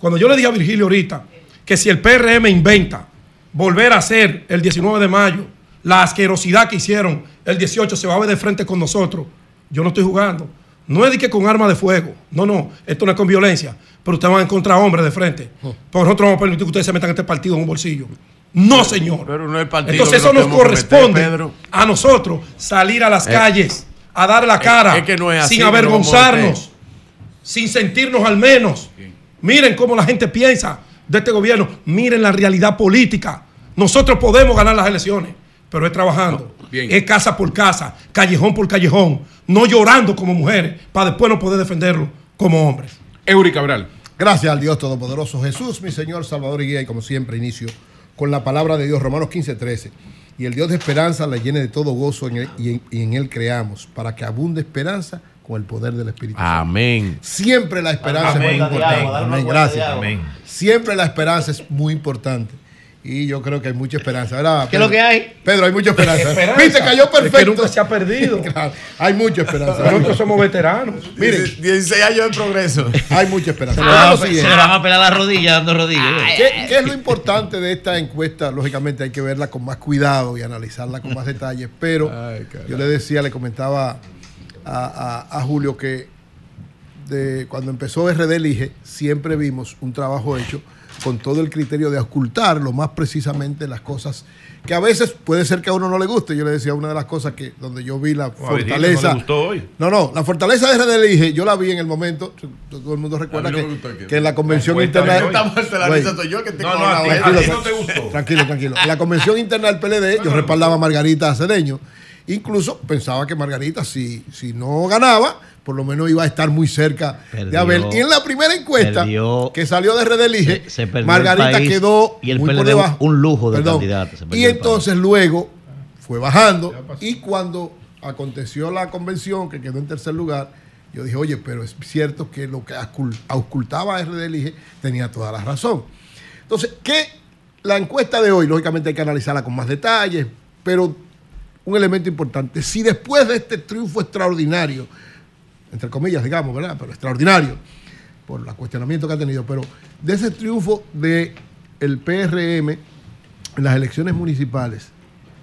Cuando yo le dije a Virgilio ahorita que si el PRM inventa volver a hacer el 19 de mayo la asquerosidad que hicieron el 18 se va a ver de frente con nosotros, yo no estoy jugando. No es de que con arma de fuego. No, no. Esto no es con violencia. Pero ustedes van a encontrar hombres de frente. Porque nosotros no vamos a permitir que ustedes se metan este partido en un bolsillo. No, señor. Pero no es partido Entonces eso nos meter, corresponde Pedro. a nosotros salir a las Eh, calles, a dar la cara, es que no así sin avergonzarnos, meter. sin sentirnos al menos. Miren cómo la gente piensa de este gobierno. Miren la realidad política. Nosotros podemos ganar las elecciones, pero es trabajando. Es casa por casa, callejón por callejón, no llorando como mujeres para después no poder defenderlo como hombres. Eury Cabral. Gracias al Dios Todopoderoso Jesús, mi Señor, Salvador y Guía, y como siempre inicio con la palabra de Dios, Romanos 15, 13. Y el Dios de esperanza la llene de todo gozo en él- y, en, y en Él creamos, para que abunde esperanza con el poder del Espíritu. Amén. Siempre la esperanza Amén. es muy importante. Amén, gracias. Amén. Siempre la esperanza es muy importante. Y yo creo que hay mucha esperanza, ¿verdad? ¿Qué es lo que hay? Pedro, hay mucha esperanza. Esperanza. Viste, cayó Es que perfecto. nunca se ha perdido. Claro, hay mucha esperanza. Nosotros somos veteranos. Miren, 16 años de progreso. hay mucha esperanza. Se le van a pe- siguiente. se le van a pelar las rodillas dando rodillas. ¿Qué, qué es lo importante de esta encuesta? Lógicamente hay que verla con más cuidado y analizarla con más detalles, pero yo le decía, le comentaba a, a- a Julio que de, cuando empezó RD Elige siempre vimos un trabajo hecho con todo el criterio de ocultar lo más precisamente las cosas que a veces puede ser que a uno no le guste. Yo le decía una de las cosas que donde yo vi la a Virgilio no fortaleza. le gustó hoy. No, no, la fortaleza de RD Elige, yo la vi en el momento, todo el mundo recuerda no que, que- que en la convención La cuenta interna. de hoy. Estamos en la Güey, lista, soy yo que tengo No, no, a ti- tranquilo, a ti no te gustó. Tranquilo, tranquilo. En la convención interna del PLD, yo respaldaba a Margarita Cedeño. Incluso pensaba que Margarita, si, si no ganaba, por lo menos iba a estar muy cerca de. Abel. Y en la primera encuesta Perdió. que salió de Red Elige, Se- se perdió Margarita el país quedó y el muy por PLD debajo. un lujo de Perdón. candidato, se perdió Y entonces luego fue bajando. Y cuando aconteció la convención, que quedó en tercer lugar, yo dije, oye, pero es cierto que lo que auscul- auscultaba a RD Elige tenía toda la razón. Entonces, ¿qué? La encuesta de hoy, lógicamente hay que analizarla con más detalles, pero un elemento importante, si después de este triunfo extraordinario, entre comillas, digamos, ¿verdad? Pero extraordinario, por el cuestionamiento que ha tenido, pero de ese triunfo del el PRM en las elecciones municipales,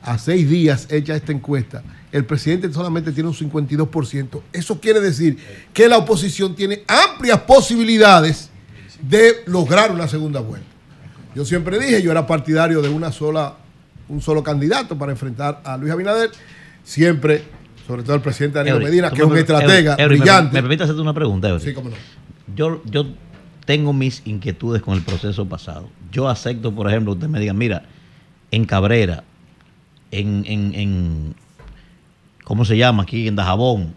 a seis días hecha esta encuesta, el presidente solamente tiene un 52%. Eso quiere decir que la oposición tiene amplias posibilidades de lograr una segunda vuelta. Yo siempre dije, yo era partidario de una sola, un solo candidato para enfrentar a Luis Abinader. Siempre, sobre todo el presidente Danilo Eury, Medina, que es un estratega Eury, Eury, me- brillante. ¿Me, permite hacerte una pregunta, Eury? Sí, cómo no. Yo, yo tengo mis inquietudes con el proceso pasado. Yo acepto, por ejemplo, usted me diga, mira, en Cabrera, en, en, en ¿cómo se llama aquí? En Dajabón,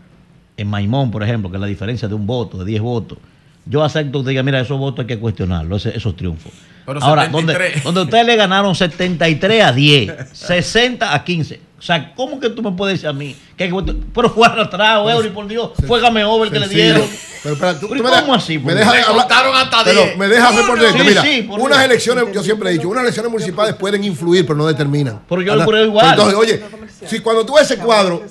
en Maimón, por ejemplo, que la diferencia de un voto, de 10 votos. Yo acepto que usted diga, mira, esos votos hay que cuestionarlos, ese- esos triunfos. Pero Ahora, 73. donde, donde ustedes le ganaron 73 a 10, 60 a 15. O sea, ¿cómo que tú me puedes decir a mí que hay que cuestionar? Pero jugar atrás, Eury, por Dios, fuégame over que le dieron. Pero, espera, tú- Pero tú ¿y me cómo dejas- así? Me dejas Dios? hablar- pero me dejas responderte. Sí, Mira, sí, por unas Dios. elecciones, yo siempre he dicho, unas elecciones municipales pueden influir, pero no determinan. Pero yo lo creo igual. Entonces, oye, si cuando tú ves ese cuadro,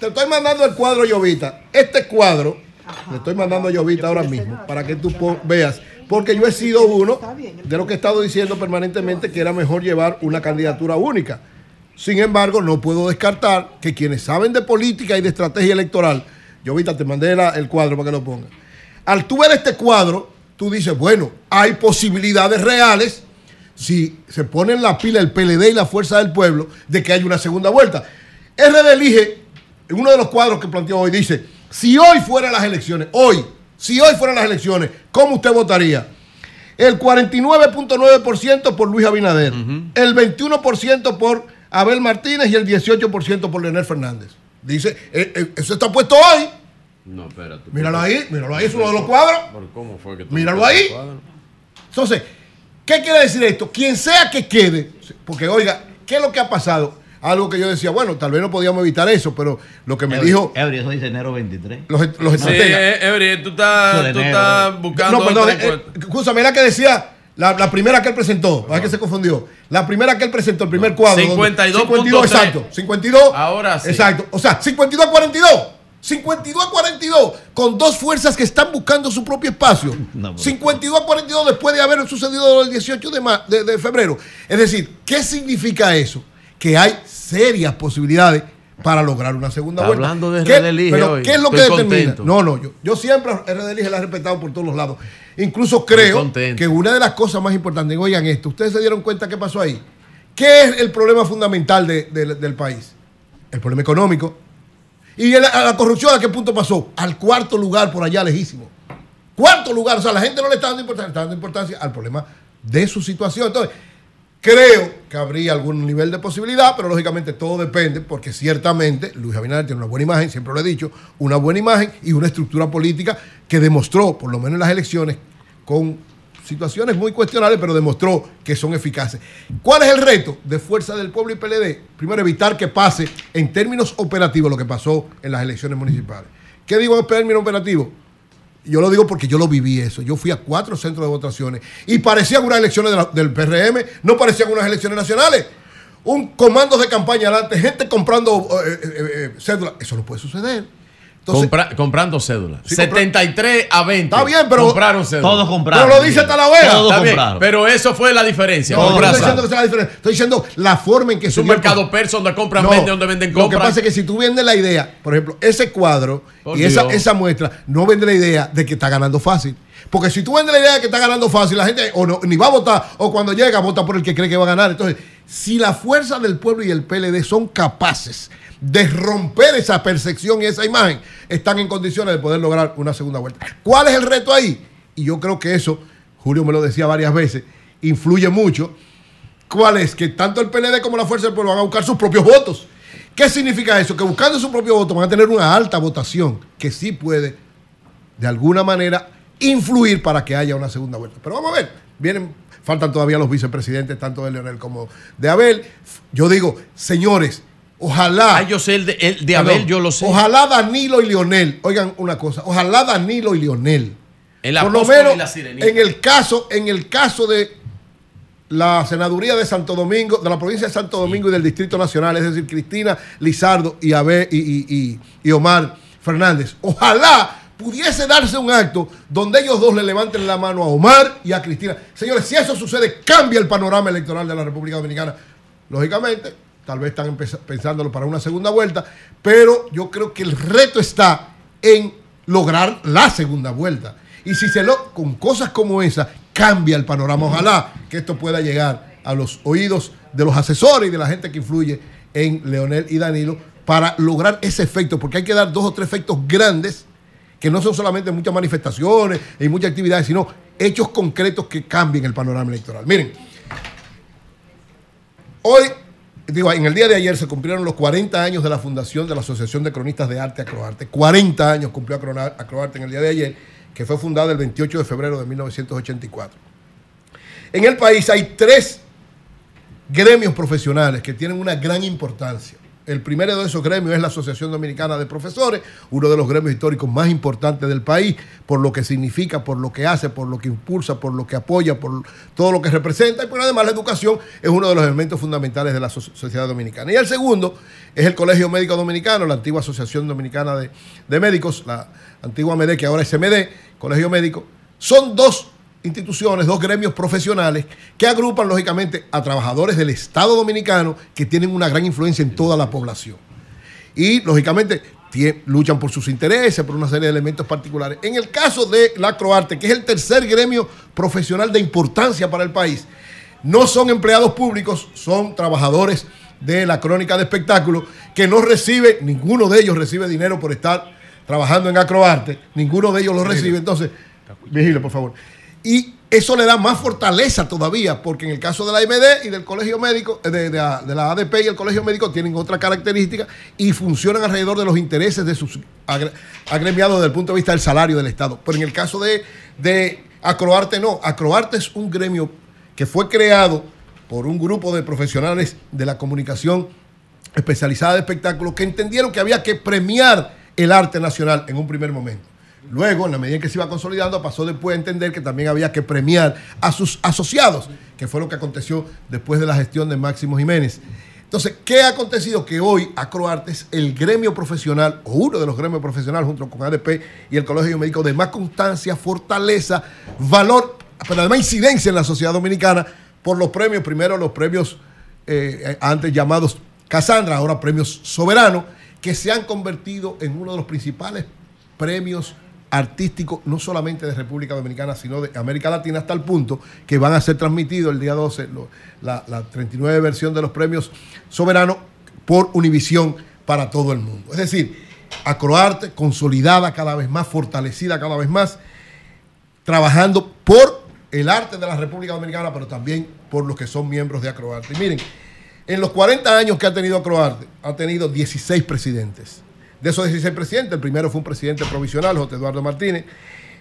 te estoy mandando el cuadro Llovita, este cuadro, le estoy mandando a Llovita ahora mismo, para que tú veas, porque yo he sido uno de lo que he estado diciendo permanentemente que era mejor llevar una candidatura única. Sin embargo, no puedo descartar que quienes saben de política y de estrategia electoral, Llovita, te mandé la- el cuadro para que lo pongas. Al tú ver este cuadro, tú dices, bueno, hay posibilidades reales si se pone en la pila el PLD y la Fuerza del Pueblo de que hay una segunda vuelta. RD elige, en uno de los cuadros que planteó hoy, dice, si hoy fueran las elecciones, hoy, si hoy fueran las elecciones, ¿cómo usted votaría? El 49.9% por Luis Abinader, el 21% por Abel Martínez y el 18% por Leonel Fernández. Dice, eh, eh, eso está puesto hoy. No, espérate. Míralo ahí, míralo ahí, es uno de los cuadros. ¿Por ¿Cómo fue que Míralo ahí. Entonces, ¿qué quiere decir esto? Quien sea que quede, porque oiga, ¿qué es lo que ha pasado? Algo que yo decía, bueno, tal vez no podíamos evitar eso, pero lo que me dijo Eury, eso dice enero 23. los, los Sí, estrategas. eh, Eury, tú estás, tú estás buscando. No, perdón, eh, escúchame, la que decía, la, la primera que él presentó, ¿para que se confundió? La primera que él presentó, el primer cuadro. donde- 52.3. 52, exacto. 52. Ahora sí. Exacto. O sea, 52 a 42. 52 a 42, con dos fuerzas que están buscando su propio espacio. 52 a 42 después de haber sucedido el 18 de, ma- de- de febrero. Es decir, ¿qué significa eso? Que hay serias posibilidades para lograr una segunda Está vuelta. hablando de ¿Qué- pero hoy. ¿Qué es lo Estoy que determina? contento. No, no, yo, yo siempre RD la he respetado por todos los lados. Incluso creo que una de las cosas más importantes, oigan esto, ustedes se dieron cuenta qué pasó ahí. ¿Qué es el problema fundamental de- de- del país? El problema económico. ¿Y el- a la corrupción a qué punto pasó? Al cuarto lugar por allá lejísimo. Cuarto lugar, o sea, la gente no le está dando importancia, está dando importancia al problema de su situación. Entonces, creo que habría algún nivel de posibilidad, pero lógicamente todo depende, porque ciertamente Luis Abinader tiene una buena imagen, siempre lo he dicho, una buena imagen y una estructura política que demostró, por lo menos en las elecciones, con situaciones muy cuestionables, pero demostró que son eficaces. ¿Cuál es el reto de Fuerza del Pueblo y PLD? Primero, evitar que pase en términos operativos lo que pasó en las elecciones municipales. ¿Qué digo en términos operativos? Yo lo digo porque yo lo viví eso. Yo fui a cuatro centros de votaciones y parecían unas elecciones del PRM, no parecían unas elecciones nacionales. Un comando de campaña adelante, gente comprando eh, eh, eh, cédulas. Eso no puede suceder. Entonces, Compra- comprando cédulas. Sí, compra- 73 a 20. Está bien, pero- Compraron cédulas. Todos compraron. Pero lo dice Talavera. Todos Está bien, compraron. pero eso fue la diferencia. no, estoy diciendo que sea la diferencia. Estoy diciendo la forma en que Es se un mercado persa donde compran, No, venden, donde venden, Lo que compran. pasa es que si tú vendes la idea, por ejemplo, ese cuadro y esa, esa muestra, no vende la idea de que está ganando fácil. Porque si tú vendes la idea de que está ganando fácil, la gente o no, ni va a votar, o cuando llega, vota por el que cree que va a ganar. Entonces, si la fuerza del pueblo y el PLD son capaces de romper esa percepción y esa imagen, están en condiciones de poder lograr una segunda vuelta. ¿Cuál es el reto ahí? Y yo creo que eso, Julio me lo decía varias veces, influye mucho. ¿Cuál es? Que tanto el PLD como la Fuerza del Pueblo van a buscar sus propios votos. ¿Qué significa eso? Que buscando su propio voto van a tener una alta votación que sí puede, de alguna manera, influir para que haya una segunda vuelta. Pero vamos a ver, vienen, faltan todavía los vicepresidentes, tanto de Leonel como de Abel. Yo digo, señores, ojalá. Ah, yo sé el de, el de Abel, Perdón, yo lo sé. Ojalá Danilo y Leonel, oigan una cosa, ojalá Danilo y Leonel. El por lo menos y la sirenita. en el caso, en el caso de la senaduría de Santo Domingo, de la provincia de Santo Domingo y del Distrito Nacional, es decir, Cristina Lizardo y, Abel, y, y- y- y Omar Fernández. Ojalá pudiese darse un acto donde ellos dos le levanten la mano a Omar y a Cristina. Señores, si eso sucede, cambia el panorama electoral de la República Dominicana. Lógicamente, tal vez están pensándolo para una segunda vuelta, pero yo creo que el reto está en lograr la segunda vuelta. Y si se lo, con cosas como esa, cambia el panorama. Ojalá que esto pueda llegar a los oídos de los asesores y de la gente que influye en Leonel y Danilo para lograr ese efecto, porque hay que dar dos o tres efectos grandes, que no son solamente muchas manifestaciones y muchas actividades, sino hechos concretos que cambien el panorama electoral. Miren, hoy, digo, en el día de ayer se cumplieron los 40 años de la fundación de la Asociación de Cronistas de Arte Acroarte. 40 años cumplió Acroarte en el día de ayer, que fue fundada el 28 de febrero de 1984. En el país hay tres gremios profesionales que tienen una gran importancia. El primero de esos gremios es la Asociación Dominicana de Profesores, uno de los gremios históricos más importantes del país, por lo que significa, por lo que hace, por lo que impulsa, por lo que apoya, por todo lo que representa, y por además la educación es uno de los elementos fundamentales de la so- sociedad dominicana. Y el segundo es el Colegio Médico Dominicano, la antigua Asociación Dominicana de, de Médicos, la antigua MED, que ahora es MD, Colegio Médico. Son dos instituciones, dos gremios profesionales que agrupan lógicamente a trabajadores del Estado dominicano que tienen una gran influencia en toda la población. Y lógicamente luchan por sus intereses, por una serie de elementos particulares. En el caso de la Croarte, que es el tercer gremio profesional de importancia para el país, no son empleados públicos, son trabajadores de la crónica de espectáculos que no recibe, ninguno de ellos recibe dinero por estar trabajando en Acroarte, ninguno de ellos lo recibe. Entonces, vigile, por favor. Y eso le da más fortaleza todavía, porque en el caso de la MD y del colegio médico, eh, de, de la, ADP y el colegio médico tienen otra característica y funcionan alrededor de los intereses de sus agre- agremiados desde el punto de vista del salario del Estado. Pero en el caso de, de Acroarte, no. Acroarte es un gremio que fue creado por un grupo de profesionales de la comunicación especializada de espectáculos que entendieron que había que premiar el arte nacional en un primer momento. Luego, en la medida en que se iba consolidando, pasó después a entender que también había que premiar a sus asociados, que fue lo que aconteció después de la gestión de Máximo Jiménez. Entonces, ¿qué ha acontecido? Que hoy Acroarte es el gremio profesional, o uno de los gremios profesionales, junto con ADP y el Colegio Médico, de más constancia, fortaleza, valor, pero además incidencia en la sociedad dominicana por los premios, primero los premios eh, antes llamados Casandra, ahora premios soberanos, que se han convertido en uno de los principales premios artísticos, no solamente de República Dominicana, sino de América Latina, hasta el punto que van a ser transmitidos el día 12, lo- la, la 39 versión de los premios soberanos por Univisión para todo el mundo. Es decir, Acroarte consolidada cada vez más, fortalecida cada vez más, trabajando por el arte de la República Dominicana, pero también por los que son miembros de Acroarte. Y miren, en los 40 años que ha tenido Acroarte, ha tenido 16 presidentes. De esos 16 presidentes, el primero fue un presidente provisional, José Eduardo Martínez.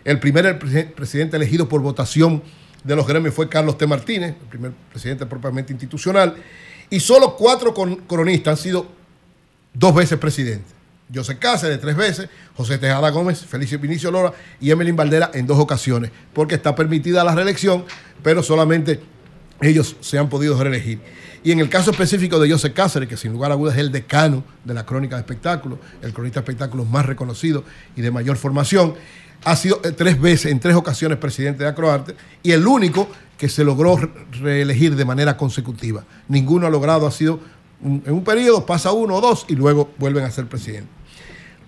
El primer presidente elegido por votación de los gremios fue Carlos T. Martínez, el primer presidente propiamente institucional. Y solo cuatro cronistas han sido dos veces presidente. José Cáceres tres veces, José Tejada Gómez, Felicio Vinicio Lora y Emelín Valdera en dos ocasiones, porque está permitida la reelección, pero solamente ellos se han podido reelegir. Y en el caso específico de José Cáceres, que sin lugar a dudas es el decano de la crónica de espectáculos, el cronista de espectáculos más reconocido y de mayor formación, ha sido eh, tres veces, en tres ocasiones, presidente de Acroarte y el único que se logró re- reelegir de manera consecutiva. Ninguno ha logrado, ha sido en un periodo, pasa uno o dos y luego vuelven a ser presidente.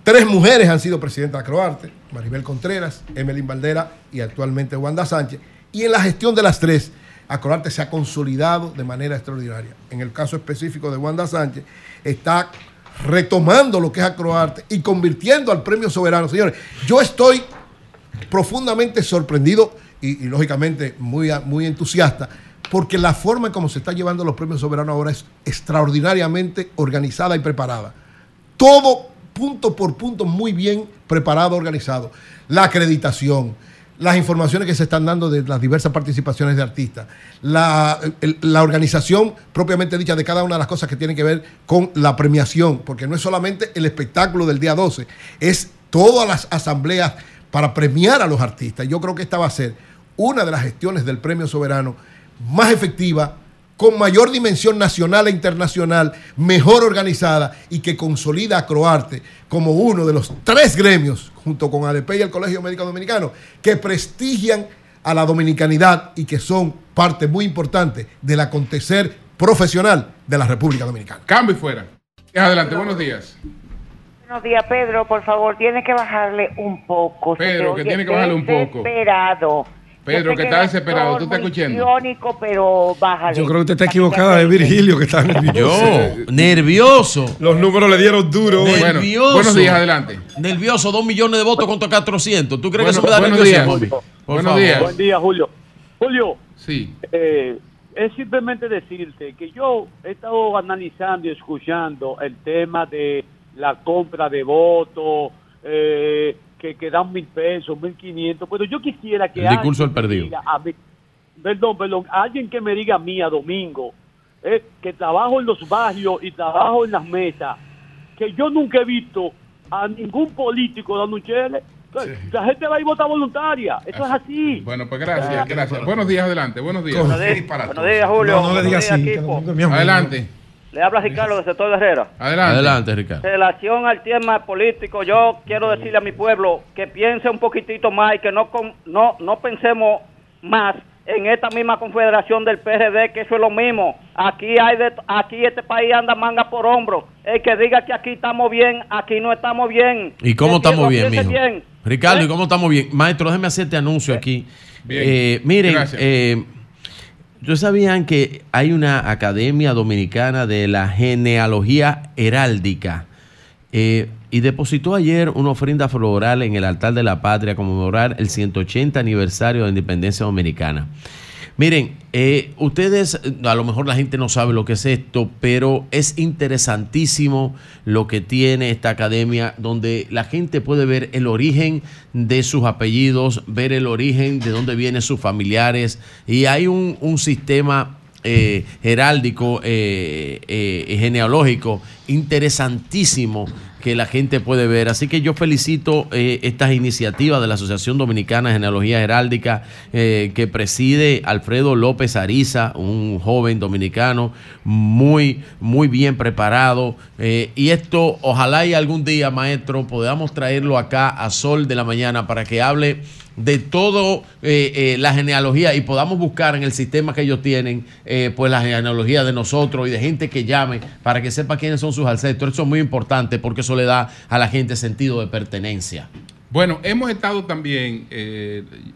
Tres mujeres han sido presidentas de Acroarte, Maribel Contreras, Emelín Valdera y actualmente Wanda Sánchez. Y en la gestión de las tres, Acroarte se ha consolidado de manera extraordinaria. En el caso específico de Wanda Sánchez, está retomando lo que es Acroarte y convirtiendo al premio soberano. Señores, yo estoy profundamente sorprendido y, lógicamente muy, muy entusiasta porque la forma en cómo se están llevando los premios soberanos ahora es extraordinariamente organizada y preparada. Todo punto por punto muy bien preparado, organizado. La acreditación, las informaciones que se están dando de las diversas participaciones de artistas, la, la organización propiamente dicha de cada una de las cosas que tienen que ver con la premiación, porque no es solamente el espectáculo del día 12, es todas las asambleas para premiar a los artistas. Yo creo que esta va a ser una de las gestiones del Premio Soberano más efectiva, con mayor dimensión nacional e internacional, mejor organizada y que consolida a Croarte como uno de los tres gremios, junto con ADP y el Colegio Médico Dominicano, que prestigian a la dominicanidad y que son parte muy importante del acontecer profesional de la República Dominicana. Cambio y fuera. Adelante, buenos días. Buenos días, Pedro. Por favor, tiene que bajarle un poco. Pedro, que tiene que bajarle un poco. Desesperado. Pedro, que está desesperado, ¿tú estás escuchando? histriónico, pero bájale. Yo creo que usted está equivocada, es Virgilio que está nervioso. Yo, nervioso. Los números le dieron duro. Nervioso. buenos días, adelante. Nervioso, dos millones de votos contra 400. ¿Tú crees Bueno, que eso me da buenos nerviosismo? días. Por Buenos favor. días. Buen día, Julio. Julio, Sí. eh, es simplemente decirte que yo he estado analizando y escuchando el tema de la compra de votos, eh, que, que dan mil pesos, mil quinientos, pero yo quisiera que El discurso del perdido. diga a mí- perdón, perdón, alguien que me diga a mí a domingo, eh, que trabajo en los barrios y trabajo en las mesas, que yo nunca he visto a ningún político dando un chele. La gente va a ir a votar voluntaria. Eso es así. Bueno, pues gracias, gracias. Buenos días, adelante, buenos días. Buenos días, buenos días, Julio. No, no le digas así. Adelante. Le habla Ricardo del sector de Herrera. Adelante. Adelante, Ricardo. En relación al tema político, yo quiero decirle a mi pueblo que piense un poquitito más y que no con- no no pensemos más en esta misma confederación del PRD, que eso es lo mismo. Aquí hay de, aquí este país anda manga por hombro. El que diga que aquí estamos bien, aquí no estamos bien. ¿Y cómo estamos bien, mijo? bien. Ricardo, ¿Eh? ¿y cómo estamos bien? Maestro, déjeme hacerte anuncio aquí. Bien. Eh, miren, Gracias. eh, ¿Ustedes sabían que hay una academia dominicana de la genealogía heráldica? Eh, y depositó ayer una ofrenda floral en el altar de la patria conmemorar el 180 aniversario de la independencia dominicana. Miren, eh, ustedes, a lo mejor la gente no sabe lo que es esto, pero es interesantísimo lo que tiene esta academia, donde la gente puede ver el origen de sus apellidos, ver el origen de dónde vienen sus familiares, y hay un, sistema eh, heráldico, eh, eh, genealógico, interesantísimo que la gente puede ver. Así que yo felicito eh, estas iniciativas de la Asociación Dominicana de Genealogía Heráldica eh, que preside Alfredo López Ariza, un joven dominicano muy, muy bien preparado. Eh, y esto, ojalá y algún día, maestro, podamos traerlo acá a Sol de la Mañana para que hable de todo eh, eh, la genealogía y podamos buscar en el sistema que ellos tienen, eh, pues la genealogía de nosotros y de gente que llame para que sepa quiénes son sus ancestros. Eso es muy importante porque eso le da a la gente sentido de pertenencia. Bueno, hemos estado también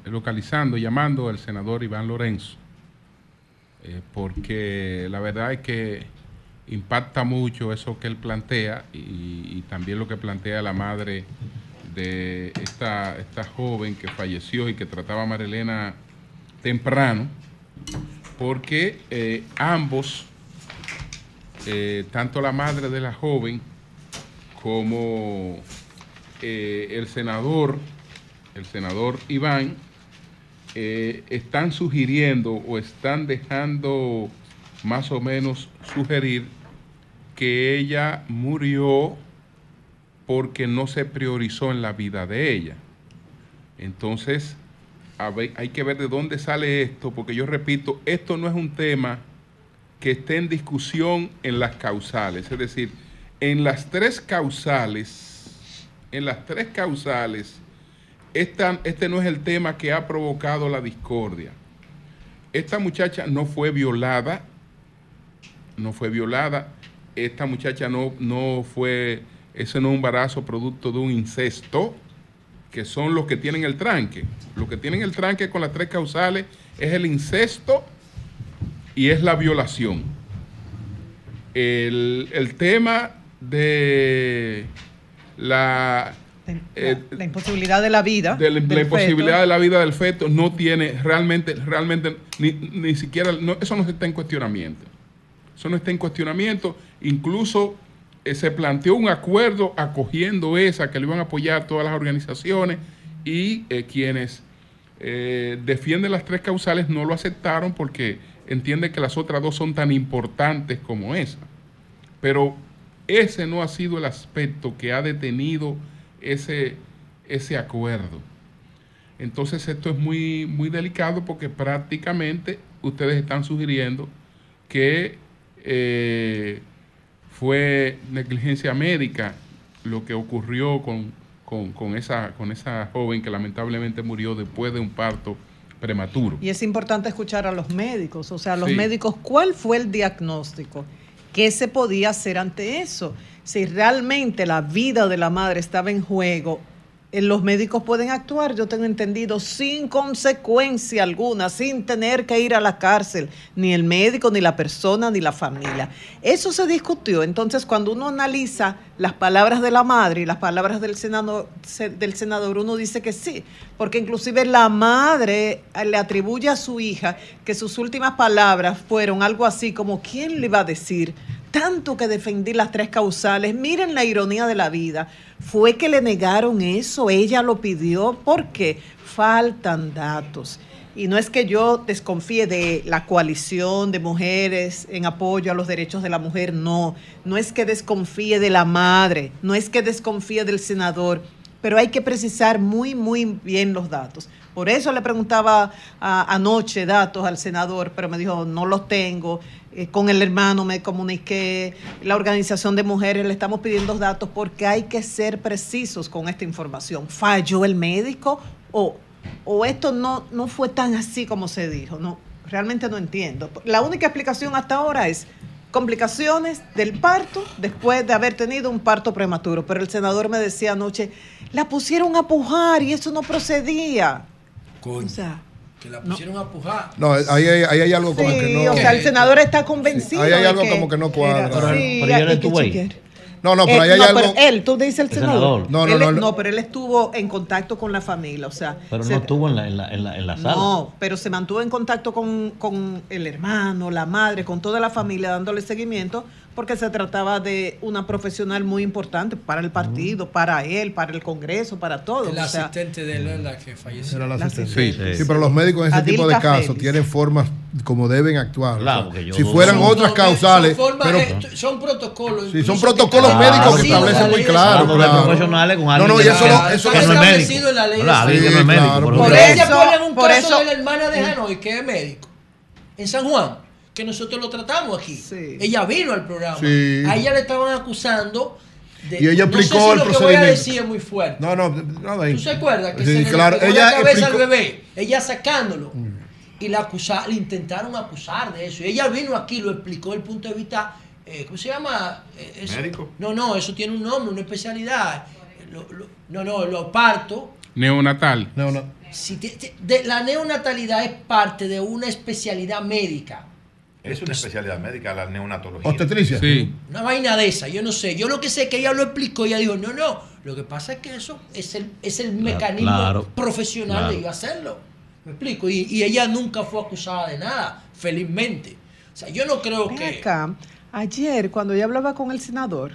localizando, llamando al senador Iván Lorenzo, porque la verdad es que impacta mucho eso que él plantea y también lo que plantea la madre de esta, esta joven que falleció y que trataba a Marilena temprano, porque eh, ambos, eh, tanto la madre de la joven como eh, el senador, el senador Iván, están sugiriendo o están dejando más o menos sugerir que ella murió porque no se priorizó en la vida de ella. Entonces, hay que ver de dónde sale esto, porque yo repito, esto no es un tema que esté en discusión en las causales, es decir, en las tres causales, en las tres causales, esta- este no es el tema que ha provocado la discordia. Esta muchacha no fue violada, no fue violada, esta muchacha no, no fue, ese no es un embarazo producto de un incesto, que son los que tienen el tranque. Los que tienen el tranque con las tres causales es el incesto y es la violación. El, el tema de la, eh, La imposibilidad de la vida. de la, imposibilidad feto. de la vida del feto no tiene realmente, realmente, ni, ni siquiera, no, eso no está en cuestionamiento. Eso no está en cuestionamiento. Incluso eh, se planteó un acuerdo acogiendo esa, que le iban a apoyar todas las organizaciones y eh, quienes eh, defienden las tres causales no lo aceptaron porque entienden que las otras dos son tan importantes como esa. Pero ese no ha sido el aspecto que ha detenido ese, ese acuerdo. Entonces esto es muy, muy delicado porque prácticamente ustedes están sugiriendo que eh, fue negligencia médica lo que ocurrió con, con- con esa, con esa joven que lamentablemente murió después de un parto prematuro. Y es importante escuchar a los médicos, o sea, los Sí. médicos, ¿cuál fue el diagnóstico? ¿Qué se podía hacer ante eso? Si realmente la vida de la madre estaba en juego, los médicos pueden actuar, yo tengo entendido, sin consecuencia alguna, sin tener que ir a la cárcel, ni el médico, ni la persona, ni la familia. Eso se discutió. Entonces, cuando uno analiza las palabras de la madre y las palabras del senador, se- del senador, uno dice que sí, porque inclusive la madre eh, le atribuye a su hija que sus últimas palabras fueron algo así como, ¿quién le iba a decir? Tanto que defendí las tres causales. Miren la ironía de la vida. Fue que le negaron eso, ella lo pidió, porque faltan datos. Y no es que yo desconfíe de la coalición de mujeres en apoyo a los derechos de la mujer, no. No es que desconfíe de la madre, no es que desconfíe del senador, pero hay que precisar muy, muy bien los datos. Por eso le preguntaba anoche datos al senador, pero me dijo, no los tengo. Eh, con el hermano me comuniqué, la organización de mujeres le estamos pidiendo datos porque hay que ser precisos con esta información. ¿Falló el médico o, o esto no, no fue tan así como se dijo? No, realmente no entiendo. La única explicación hasta ahora es complicaciones del parto después de haber tenido un parto prematuro. Pero el senador me decía anoche, la pusieron a pujar y eso no procedía. O sea, que la pusieron a pujar. No, ahí hay, ahí hay algo como que no. o sea, el senador está convencido. Ahí hay de algo que como que no cuadra. era- sí, Pero yo no hay ahí. chequear. No, no, pero Eh, ahí hay no, algo. pero él, tú dices el El senador. senador. No, no, Él- no, no. no, pero él estuvo en contacto con la familia, o sea. Pero se- no estuvo en la, en la, en la, en la sala. No, pero se mantuvo en contacto con, con el hermano, la madre, con toda la familia, dándole seguimiento, porque se trataba de una profesional muy importante para el partido, para él, para el Congreso, para todo. El o sea, asistente de él es la que falleció. Era la La asistente. Sí, pero los médicos en ese tipo de casos Félix. tienen formas como deben actuar. Claro, O sea, porque yo si fueran Son- otras No, causales, son, formas, pero son protocolos. Sí, son protocolos que- médicos que establecen muy ley claro, profesionales con No, alguien no, y que- eso que- no- que eso no no- es médico. establecido en la ley Claro, que no es Sí, médico. claro, por por eso- ponen un por caso eso- de la hermana de Hanoi, que es médico, en San Juan, que nosotros lo tratamos aquí. Ella vino al programa. Sí. A ella le estaban acusando de... Y ella no sé explicó si el lo que voy a procedimiento. decir es muy fuerte. No, no, no, ¿Tú se acuerdas que Sí, se le claro, pegó ella la cabeza explicó- al bebé? Ella sacándolo. Y la acusa, le intentaron acusar de eso. Y ella vino aquí, lo explicó desde el punto de vista, eh, ¿cómo se llama? Eh, eso- ¿Médico? No, no, eso tiene un nombre, una especialidad. Lo- lo- no, no, lo parto. Neonatal. Si te- te- de- la neonatalidad es parte de una especialidad médica. Es una especialidad médica la neonatología. Obstetricia. Sí. Una vaina de esa, yo no sé. Yo lo que sé es que ella lo explicó. Ella dijo, no, no. Lo que pasa es que eso es el, es el mecanismo claro, profesional claro. de yo hacerlo. ¿Me explico? Y, y ella nunca fue acusada de nada, felizmente. O sea, yo no creo ven que... acá, ayer cuando yo hablaba con el senador,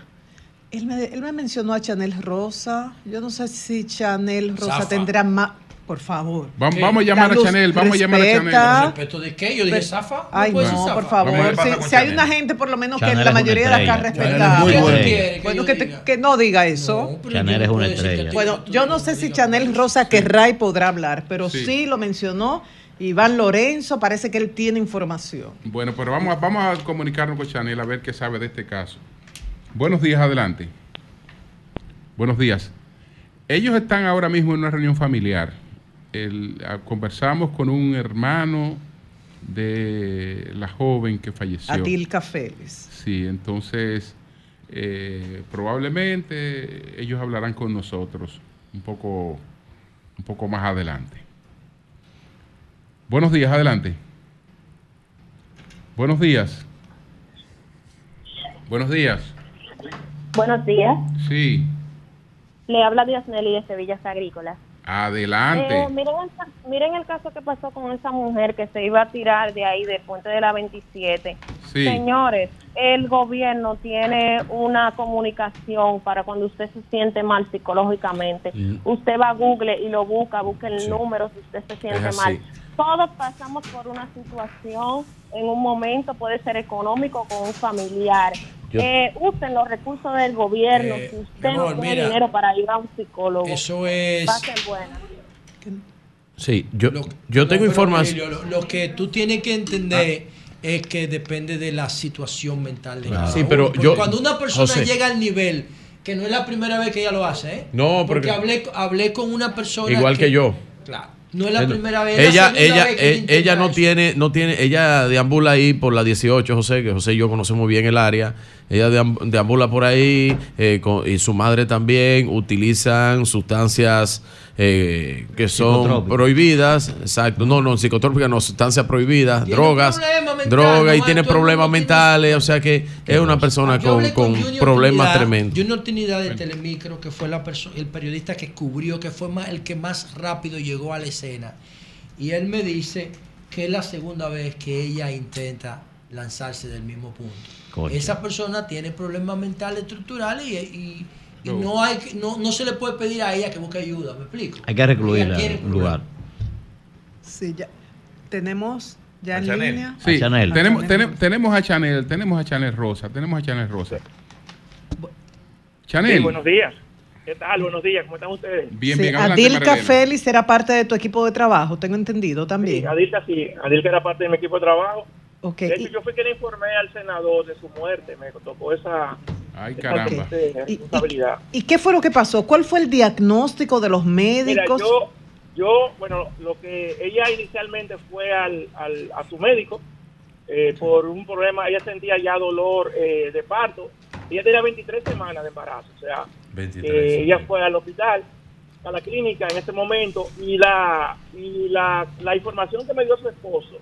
él me, él me mencionó a Chanel Rosa. Yo no sé si Chanel Rosa Zafa. tendrá más. Por favor. Vamos, vamos a llamar a Chanel, vamos a llamar a. Chanel. ¿Respecto de qué? Yo dije, Pero- Zafa. Ay, no, por favor. Si, hay Chanel. una gente, por lo menos Chanel que la mayoría de acá estrella. respeta. Chanel es muy ¿Qué buena. quiere que Bueno, que, te- que no diga eso. No, Chanel es una estrella. Bueno, yo no sé si Chanel Rosa querrá y podrá hablar, pero Sí. sí, lo mencionó. Iván Lorenzo, parece que él tiene información. Bueno, pero vamos a, vamos a comunicarnos con Chanel a ver qué sabe de este caso. Buenos días, adelante. Buenos días. Ellos están ahora mismo en una reunión familiar. El- a- conversamos con un hermano de la joven que falleció. Adilka Félix. Sí, entonces eh, probablemente ellos hablarán con nosotros un poco, un poco más adelante. Buenos días, adelante. Buenos días. Buenos días. Buenos días. Sí, Le habla Diosneli de Sevillas Agrícolas. Adelante. Eh, miren, el, miren el caso que pasó con esa mujer que se iba a tirar de ahí, del puente de la 27. Sí. Señores, el gobierno tiene una comunicación para cuando usted se siente mal psicológicamente. Mm. Usted va a Google y lo busca, busca el Sí. número si usted se siente mal. Todos pasamos por una situación en un momento, puede ser económico con un familiar. Yo- Eh, usen los recursos del gobierno. Eh, si usted amor, no tiene mira, dinero para ir a un psicólogo, Eso es... pasen buena. Sí, yo, Lo- yo tengo información. Lo, lo que tú tienes que entender es que depende de la situación mental de Claro. cada Sí, pero Porque yo- cuando una persona José. llega al nivel que no es la primera vez que ella lo hace, ¿eh? No, porque porque- hablé, hablé con una persona Igual que yo. Claro. No es la primera vez. es la Ella, ella, vez que eh, ella no eso. tiene, no tiene, ella deambula ahí por la 18, José, que José y yo conocemos bien el área. Ella deam- deambula por ahí eh, con- y su madre también utilizan sustancias eh, que son prohibidas, exacto, no, no, psicotrópicas, no, sustancias prohibidas, drogas, drogas y tiene problemas mentales, o sea que es una persona con, con Junior problemas Trinidad, tremendos. Junior Trinidad de Telemicro, que fue la el periodista que cubrió, que fue más, el que más rápido llegó a la escena. Y él me dice que es la segunda vez que ella intenta lanzarse del mismo punto. Esa persona tiene problemas mentales estructurales y, y- y No. hay, que- no, no se le puede pedir a ella que busque ayuda, ¿me explico? Hay que recluirla en un lugar. Sí, ya. Tenemos ya A en Chanel. línea. Sí, A Chanel. Tenemos, A tenem- Chanel. tenemos a Chanel, tenemos a Chanel Rosa, tenemos a Chanel Rosa. Sí, Chanel, buenos días. ¿Qué tal? Buenos días. ¿Cómo están ustedes? bien, Sí, bien, adelante, Adilka. Félix era parte de tu equipo de trabajo, tengo entendido Sí, también. Adilka sí. Adilka era parte de mi equipo de trabajo. Ok, De hecho, y- yo fui quien informé al senador de su muerte. Me tocó esa, Ay, caramba. Y- y- responsabilidad. ¿Y qué fue lo que pasó? ¿Cuál fue el diagnóstico de los Mira, médicos? yo, yo, bueno, lo que ella inicialmente fue al, al- a su médico eh, por un problema, ella sentía ya dolor eh, de parto. Ella tenía 23 semanas de embarazo, o sea, 23. eh, ella fue al hospital a la clínica en ese momento y la y la, la información que me dio su esposo,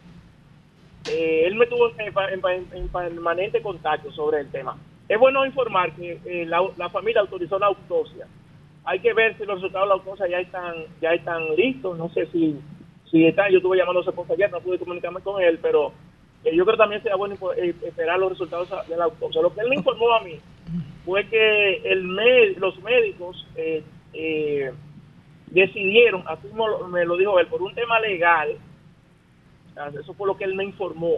eh, él me tuvo en permanente contacto sobre el tema. Es bueno informar que eh, la, familia autorizó la autopsia. Hay que ver si los resultados de la autopsia ya están ya están listos. No sé si si están. Yo estuve llamando a su esposa ayer, no pude comunicarme con él, pero eh, yo creo que también sería bueno eh, esperar los resultados de la autopsia. Lo que él me informó a mí fue que el med- los médicos decidieron, así me lo dijo él, por un tema legal, eso fue lo que él me informó,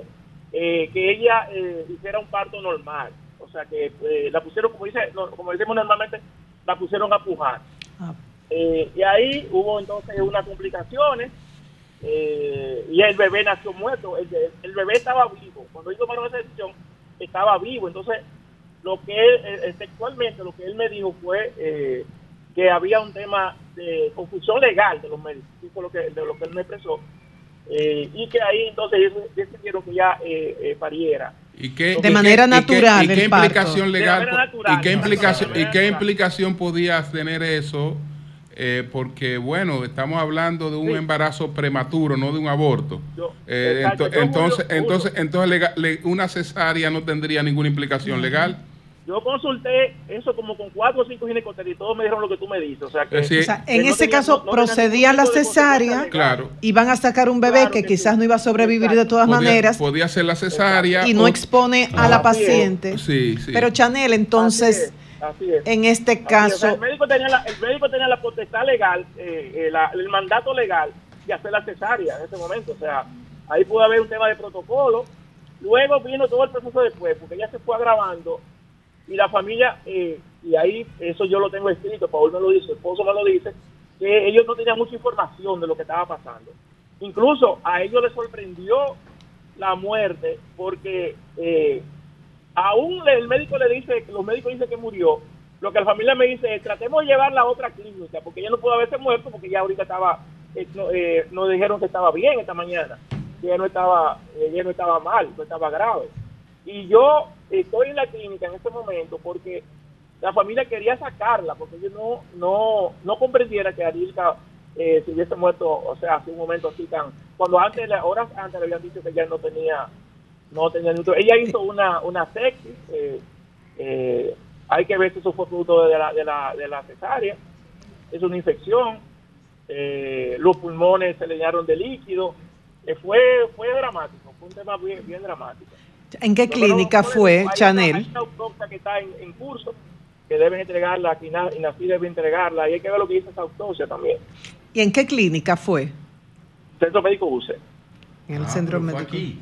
que ella hiciera un parto normal. O sea, que eh, la pusieron, como, dice, como decimos normalmente, la pusieron a pujar. Eh, y ahí hubo entonces unas complicaciones eh, y el bebé nació muerto. El, el bebé estaba vivo. Cuando ellos tomaron esa decisión, estaba vivo. Entonces, lo que él, sexualmente, lo que él me dijo fue eh, que había un tema de confusión legal de los médicos, fue lo que, de lo que él me expresó. Eh, y que ahí entonces ellos decidieron que ya pariera. ¿Y qué, De y manera qué- y qué- natural ¿Y qué, el parto. implicación legal? natural, ¿Y qué implicación, y qué implicación podía tener eso? Eh, porque, bueno, estamos hablando de un embarazo prematuro, no de un aborto. Eh, exacto, ento- yo entonces, juro- entonces, entonces una cesárea no tendría ninguna implicación legal. Yo consulté eso como con cuatro o cinco ginecólogos y todos me dijeron lo que tú me dices. O sea, que, sí. O sea, que en ese caso no- no tenía procedía la cesárea Claro. y van a sacar un bebé que quizás no iba a sobrevivir de todas Podía- maneras Podía ser la cesárea. y no o- expone a la paciente. Sí, sí. Pero Chanel, entonces, Así es. en este Así es, o sea, caso, el, médico tenía la, el médico tenía la potestad legal, eh, eh, la- el mandato legal de hacer la cesárea en ese momento. O sea, ahí pudo haber un tema de protocolo. Luego vino todo el proceso después, porque ella se fue agravando y la familia, eh, y ahí eso yo lo tengo escrito, Paul me lo dice, su esposo me lo dice, que ellos no tenían mucha información de lo que estaba pasando. Incluso a ellos les sorprendió la muerte porque eh, aún el médico le dice, los médicos dicen que murió, lo que la familia me dice es tratemos de llevarla a otra clínica porque ella no pudo haberse muerto porque ya ahorita estaba, eh, no, eh, nos dijeron que estaba bien esta mañana, que ella no estaba, ella no estaba mal, no estaba grave. Y yo estoy en la clínica en este momento porque la familia quería sacarla, porque ellos no, no, no comprendiera que Arilka eh, se hubiese muerto, o sea, hace un momento así tan... Cuando antes, horas antes le habían dicho que ya no tenía, no tenía ni- Ella hizo una, una sepsis, eh, eh, hay que ver si eso fue producto de la, de la, de la cesárea, es una infección, eh, los pulmones se le llenaron de líquido, fue, fue dramático, fue un tema bien, bien dramático. ¿En qué clínica no- fue, hay una- Chanel? Hay una autopsia que está en, en curso, que deben entregarla, que Ina- INACI debe entregarla, y hay que ver lo que dice esa autopsia también. ¿Y en qué clínica fue? Centro Médico UCE. En el centro médico. Sí,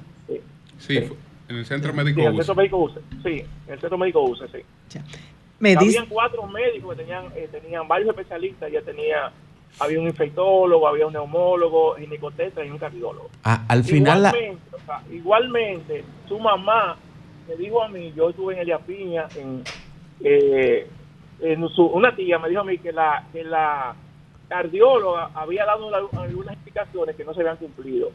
fue en el centro médico. Sí, en el UCE. Centro Médico UCE, sí, en el Centro Médico UCE, sí. Me dice, Habían cuatro médicos que tenían, eh, tenían varios especialistas, ya tenía, había un infectólogo, había un neumólogo, ginecotetra y un cardiólogo. Ah, al final, la- igualmente, o sea, igualmente, su mamá me dijo a mí, yo estuve en Elia Piña, en, eh, en su- una tía me dijo a mí que la, que la cardióloga había dado la- algunas explicaciones que no se habían cumplido.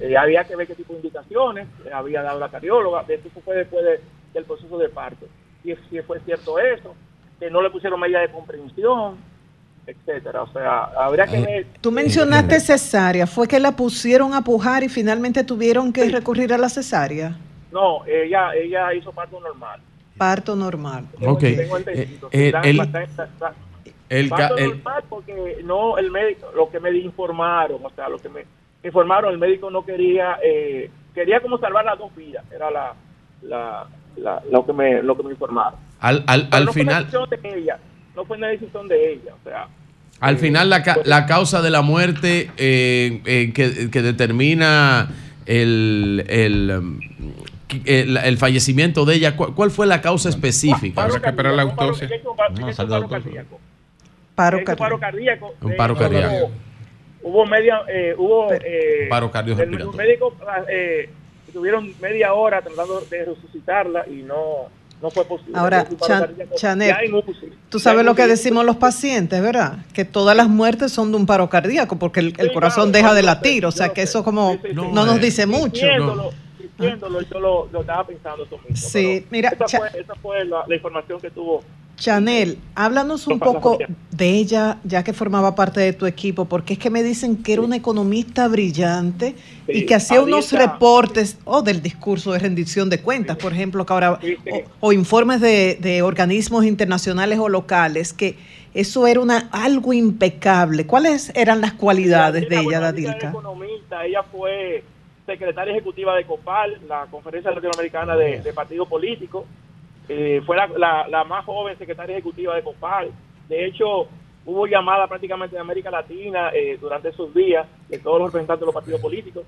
Eh, había que ver qué tipo de indicaciones eh, había dado la cardióloga, de eso fue después de- del proceso de parto. Y si fue cierto eso, que no le pusieron medidas de comprensión, etcétera. O sea, habría que ver. tú mencionaste cesárea, ¿fue que la pusieron a pujar y finalmente tuvieron que recurrir a la cesárea? No, ella, ella hizo parto normal. Parto normal. Ok. Tengo Eh, eh, el- el parto el- normal porque no el médico, lo que me informaron, o sea, lo que me informaron, el médico no quería, eh, quería como salvar las dos vidas, era la, la, la- lo que me, lo que me informaron. al, al, al no final, decisión de ella, no fue una decisión de ella, o sea, al final la, ca- la causa de la muerte eh, eh, que, que determina el, el, um, el, el fallecimiento de ella, ¿cuál, cuál fue la causa específica? Habrá que esperar la autopsia. paro- cardíaco. Paro cardíaco. Un eh, paro hubo- cardíaco. Hubo media, eh, hubo eh, Paro el- médicos eh, estuvieron media hora tratando de resucitarla y no, no fue posible. Ahora, Chan- UCI. Tú sabes lo que decimos los pacientes, ¿verdad? Que todas las muertes son de un paro cardíaco porque el, el corazón deja de latir, o sea que eso como no nos dice mucho. Yo lo, lo estaba pensando eso mismo. Sí, mira, esa fue, esa fue la, la información que tuvo Chanel, háblanos un poco de ella, ya que formaba parte de tu equipo, porque es que me dicen que era una economista brillante y que hacía unos reportes o del discurso de rendición de cuentas, por ejemplo, que ahora, o, o informes de, de organismos internacionales o locales, que eso era una algo impecable. ¿Cuáles eran las cualidades de ella, Dadilka? economista, ella fue secretaria ejecutiva de COPAL, la Conferencia Latinoamericana de, de Partidos Políticos. Eh, fue la, la- la más joven secretaria ejecutiva de COPAL. De hecho, hubo llamada prácticamente de América Latina eh, durante esos días de todos los representantes de los partidos políticos.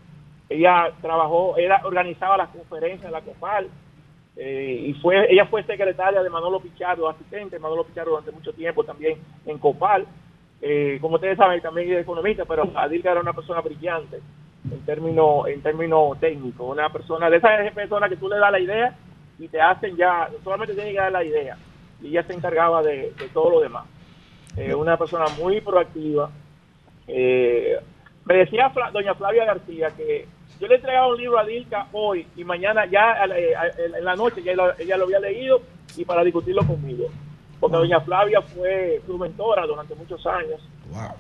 Ella trabajó, ella organizaba las conferencias de la COPAL. eh, y fue ella fue secretaria de Manolo Pichardo, asistente de Manolo Pichardo durante mucho tiempo también en COPAL. Eh, como ustedes saben, también es economista, pero Adilka era una persona brillante en términos en términos técnicos, una persona de esas personas que tú le das la idea y te hacen ya, solamente tienes que dar la idea y ella se encargaba de, de todo lo demás. Eh, una persona muy proactiva. Eh, me decía Fla- doña Flavia García que yo le entregaba un libro a Dilka hoy y mañana ya a la- eh, a- en la noche ya ella lo había leído y para discutirlo conmigo. Porque doña Flavia fue su mentora durante muchos años.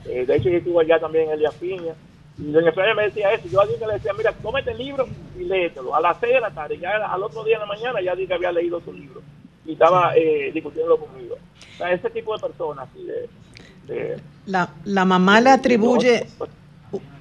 Eh, de hecho, yo estuve allá también en Elías Piña. Y doña Flavia me decía eso. Yo a Dilka le decía, mira, cómete el libro y léetelo. A las 6 de la tarde, ya al otro día en la mañana, ya Dilka había leído su libro. Y estaba eh, discutiéndolo conmigo. O sea, ese tipo de personas, de, de- La, la mamá le atribuye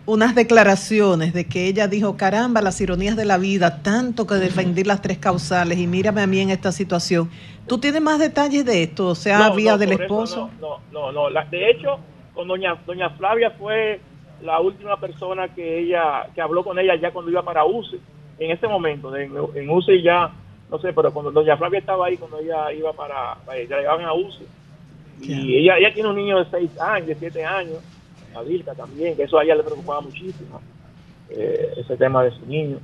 unas declaraciones de que ella dijo, caramba, las ironías de la vida, tanto que defendí las tres causales y mírame a mí en esta situación. ¿Tú tienes más detalles de esto? O sea, No, vía no, del eso esposo. No, no, no. La- de hecho, con doña doña Flavia fue la última persona que ella que habló con ella ya cuando iba para UCI. En ese momento, de- en, en UCI ya, no sé, pero cuando doña Flavia estaba ahí, cuando ella iba para, para ya llegaban a UCI. Y ella, ella tiene un niño de 6 años, de 7 años, Adilka también, que eso a ella le preocupaba muchísimo, eh, ese tema de su niño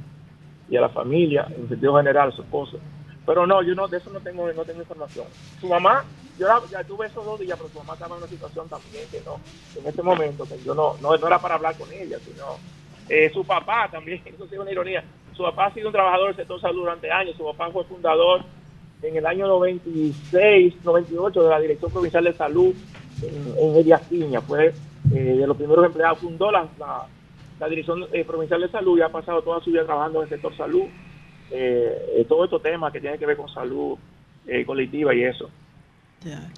y a la familia, en sentido general, a su esposa. Pero no, yo no, de eso no tengo, no tengo información. Su mamá, yo ya tuve esos dos días, pero su mamá estaba en una situación también que no, en ese momento, que yo no, no, era para hablar con ella, sino eh, su papá también, eso sí es una ironía. Su papá ha sido un trabajador del sector salud durante años, su papá fue fundador en el año 96, 98 de la Dirección Provincial de Salud en, en Elías Piña, fue eh, de los primeros empleados, fundó la, la, la Dirección eh, Provincial de Salud y ha pasado toda su vida trabajando en el sector salud, eh, eh, todos estos temas que tienen que ver con salud eh, colectiva y eso.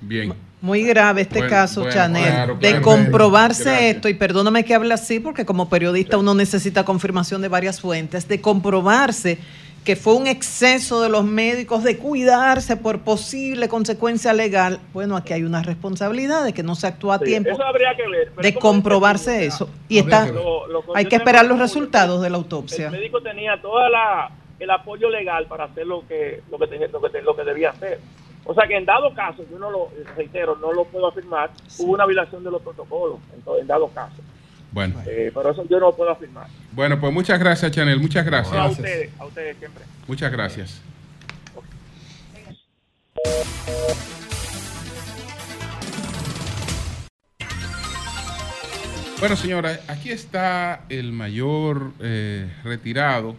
Bien. Muy grave este Bueno, caso, bueno, Chanel. claro, de comprobarse Gracias. esto, y perdóname que hable así, porque como periodista uno necesita confirmación de varias fuentes, de comprobarse que fue un exceso de los médicos de cuidarse por posible consecuencia legal, bueno, aquí hay una responsabilidad de que no se actúa a Sí, tiempo Eso habría que ver. pero de comprobarse eso. Y está, que. Lo- lo- hay que esperar los resultados de la El autopsia. médico tenía toda la el apoyo legal para hacer lo que lo que tenía- lo que, te- lo que debía hacer. O sea que en dado caso, yo no lo reitero, no lo puedo afirmar, hubo una violación de los protocolos en, en dado caso. Bueno. Eh, pero eso yo no lo puedo afirmar. Bueno, pues muchas gracias, Chanel. Muchas gracias. a ustedes, a ustedes siempre. Muchas gracias. Bueno, señora, aquí está el mayor eh, retirado,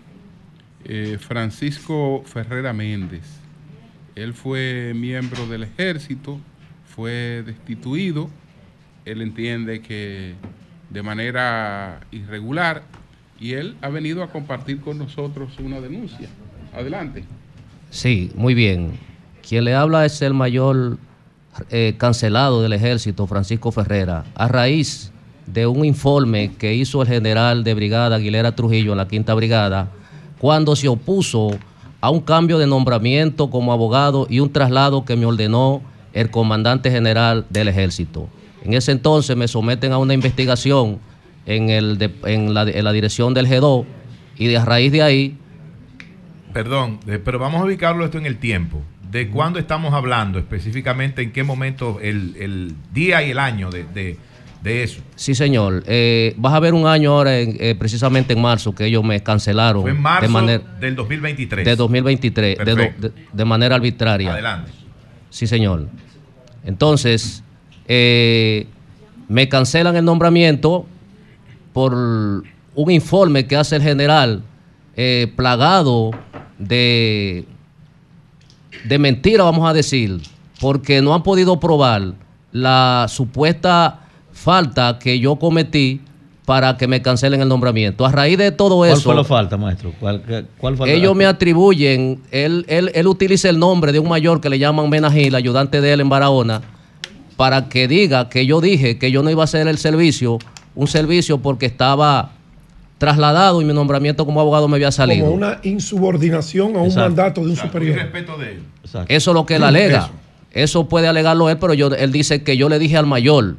eh, Francisco Ferrera Méndez. Él fue miembro del ejército, fue destituido. Él entiende que de manera irregular y él ha venido a compartir con nosotros una denuncia. Adelante. Sí, muy bien. Quien le habla es el mayor eh, cancelado del ejército, Francisco Ferrera, a raíz de un informe que hizo el general de brigada Aguilera Trujillo en la quinta brigada, cuando se opuso a un cambio de nombramiento como abogado y un traslado que me ordenó el comandante general del ejército. En ese entonces me someten a una investigación en, el de- en, la, en la dirección del G2 y de a raíz de ahí Perdón, eh, pero vamos a ubicarlo esto en el tiempo. ¿De cuándo estamos hablando específicamente? ¿En qué momento? El, el día y el año de, de- de eso. Sí, señor. Eh, vas a ver un año ahora, en- eh, precisamente en marzo, que ellos me cancelaron Fue en marzo de manera del 2023. de 2023, de, de- de manera arbitraria. Adelante. Sí, señor. Entonces, eh, me cancelan el nombramiento por un informe que hace el general eh, plagado de, de mentira, vamos a decir, porque no han podido probar la supuesta falta que yo cometí para que me cancelen el nombramiento. A raíz de todo ¿Cuál eso, fue la falta, maestro? ¿Cuál, qué- cuál fue la- ellos me atribuyen, él, él, él utiliza el nombre de un mayor que le llaman Menagil, ayudante de él en Barahona, para que diga que yo dije que yo no iba a hacer el servicio, un servicio porque estaba trasladado y mi nombramiento como abogado me había salido. Como una insubordinación a un Exacto. mandato de un superior. respeto de él. Eso es lo que él alega. Eso. puede alegarlo él, pero yo, él dice que yo le dije al mayor.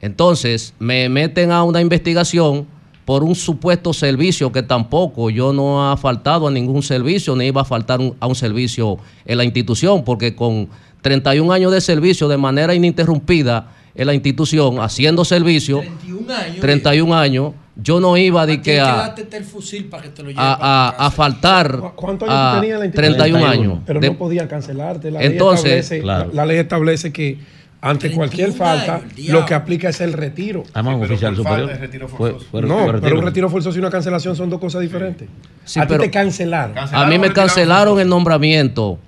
Entonces, me meten a una investigación por un supuesto servicio que tampoco yo no ha faltado a ningún servicio, ni iba a faltar un- a un servicio en la institución, porque con 31 años de servicio de manera ininterrumpida en la institución, haciendo servicio, 31 años. 31 años, yo no iba de que hay que a, darte el fusil para que te lo lleven. a, a- a faltar ¿Cuántos años a tú tenías en la institución? 31 años. Pero De- no podían cancelarte. La Entonces, ley establece, claro. la, la ley establece que ante cualquier falta, lo que aplica es el retiro. Además, un oficial superior. Fue- fue- no, fue pero un retiro forzoso y una cancelación son dos cosas diferentes. Sí, a ti te cancelaron. A mí me cancelaron el nombramiento.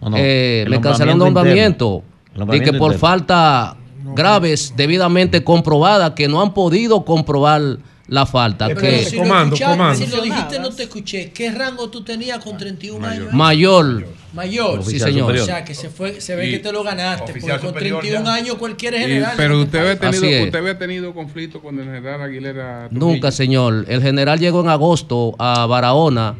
No, no, Eh, el me cancelaron el nombramiento interno. Nombramiento que por interno. falta graves, debidamente comprobadas, que no han podido comprobar la falta. Pero que si lo escuchaste, Si lo dijiste, no te escuché. ¿Qué rango tú tenías con 31 años? Mayor. Mayor. Sí, señor. O sea, que se, fue, se ve Y que te lo ganaste. Porque con superior 31 ya. años Y- general. pero usted había, tenido, usted había tenido conflicto con el general Aguilera. Nunca, señor. El general llegó en agosto a Barahona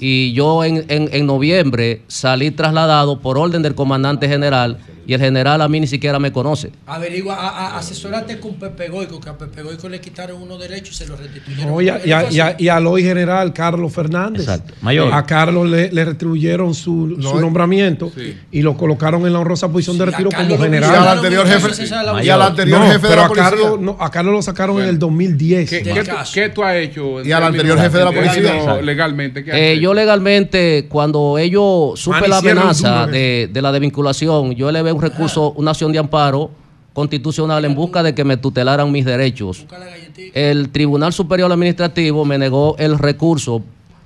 y yo en, en- en noviembre salí trasladado por orden del comandante general y el general a mí ni siquiera me conoce. Averigua, a, a- asesórate con Pepe Goico, que a Pepe Goico le quitaron unos derechos y se los restituyeron. No, y, a- y a- y a- y al hoy general Carlos Fernández. Exacto. Mayor. A Carlos le, le retribuyeron su, su No, nombramiento y lo colocaron en la honrosa posición de retiro como general. Y al anterior jefe- la y al anterior No, jefe de pero la a policía. Carlos, no, a Carlos lo sacaron en el 2010. ¿Qué, qué tú, qué tú has hecho? Y al anterior jefe de la de- policía. legalmente? ¿qué Eh? Yo legalmente, cuando ellos supe la amenaza de, de la desvinculación, yo elevé un recurso, una acción de amparo constitucional en busca de que me tutelaran mis derechos. El Tribunal Superior Administrativo me negó el recurso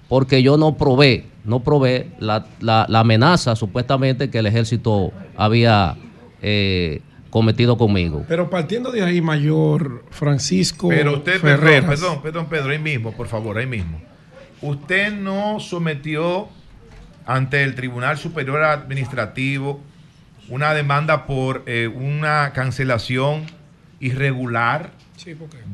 porque yo no probé, no probé la, la- la amenaza supuestamente que el ejército había eh, cometido conmigo. Pero partiendo de ahí, mayor Francisco Pero usted, Ferreras. perdón, perdón, Pedro, ahí mismo, por favor, ahí mismo. Usted no sometió ante el Tribunal Superior Administrativo una demanda por eh, una cancelación irregular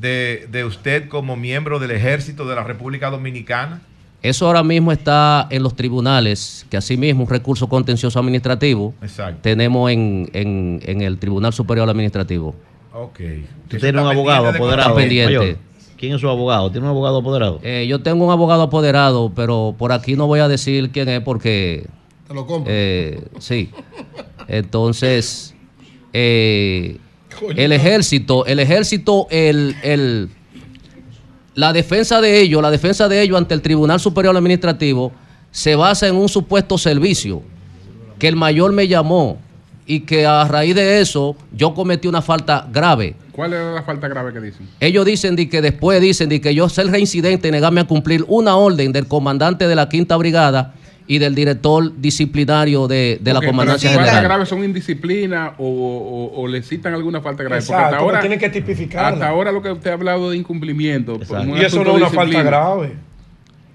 de, de usted como miembro del Ejército de la República Dominicana. Eso ahora mismo está en los tribunales, que asimismo un recurso contencioso administrativo Exacto. tenemos en, en- en el Tribunal Superior Administrativo. Ok. Tú tienes un abogado apoderado. Está pendiente. ¿Quién es su abogado? ¿Tiene un abogado apoderado? Eh, yo tengo un abogado apoderado, pero por aquí no voy a decir quién es porque... Te lo compro. Eh, sí. Entonces, eh, el ejército, el ejército, el, el- la defensa de ellos, la defensa de ellos ante el Tribunal Superior Administrativo se basa en un supuesto servicio que el mayor me llamó y que a raíz de eso yo cometí una falta grave. ¿Cuál era la falta grave que dicen? Ellos dicen de que después dicen de que yo ser reincidente y negarme a cumplir una orden del comandante de la quinta brigada y del director disciplinario de, de la comandancia pero las faltas general. graves son indisciplina o, o- o le citan alguna falta grave. Porque Exacto, hasta ahora, tienen que tipificarla. hasta ahora lo que usted ha hablado de incumplimiento. por un Y eso no es una falta grave.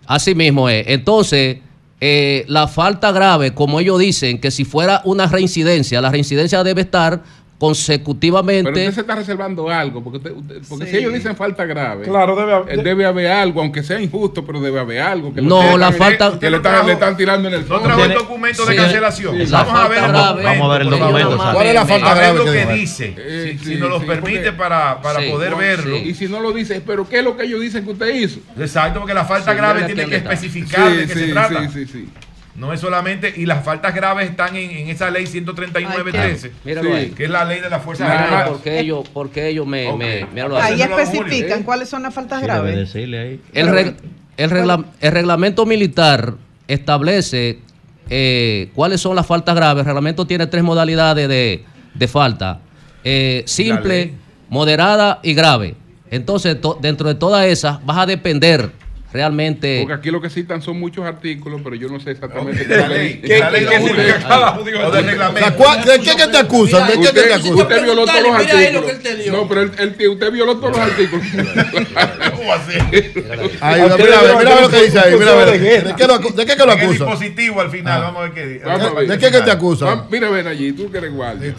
Así mismo es. Entonces, eh, la falta grave, como ellos dicen, que si fuera una reincidencia, la reincidencia debe estar consecutivamente. Pero usted se está reservando algo, porque, usted- usted- porque Sí. si ellos dicen falta grave, Claro, debe haber- eh, debe haber algo, aunque sea injusto, pero debe haber algo. Que No, la falta- que le están, le están tirando en el No fondo. trajo el documento de Sí. cancelación. Sí. Vamos a ver el grave. documento. Vamos a ver el documento, ¿cuál es la falta a ver grave lo que que dice? Eh, si sí, si nos lo sí, permite porque- para, para Sí. poder verlo. Y si no lo dice, pero ¿qué es lo que ellos dicen que usted hizo? Exacto, porque la falta Sí, grave tiene que especificar de qué se trata. sí, sí, sí. No es solamente, y las faltas graves están en, en esa ley 139.13, Míralo Sí. que es la ley de la Fuerza Nada Armada. más. Porque ellos, porque ellos me, Ok. me- míralo Ahí especifican cuáles son las faltas graves. decirle ahí. El, reg- el, regla- el reglamento militar establece eh, cuáles son las faltas graves. El reglamento tiene tres modalidades de, de falta. Eh, simple, moderada y grave. Entonces, to- dentro de todas esas, vas a depender realmente. Porque aquí lo que citan son muchos artículos, pero yo no sé exactamente qué ley. ¿De qué que te acusan? ¿De qué te acusan? Usted violó todos los artículos. No, pero usted violó todos los artículos. ¿Cómo así? Mira lo que dice ahí. ¿De qué que lo acusan? dispositivo al final. Ah. Vamos a ver qué dice. ¿De qué que te acusan? Mira, ven allí. Tú que eres guardia.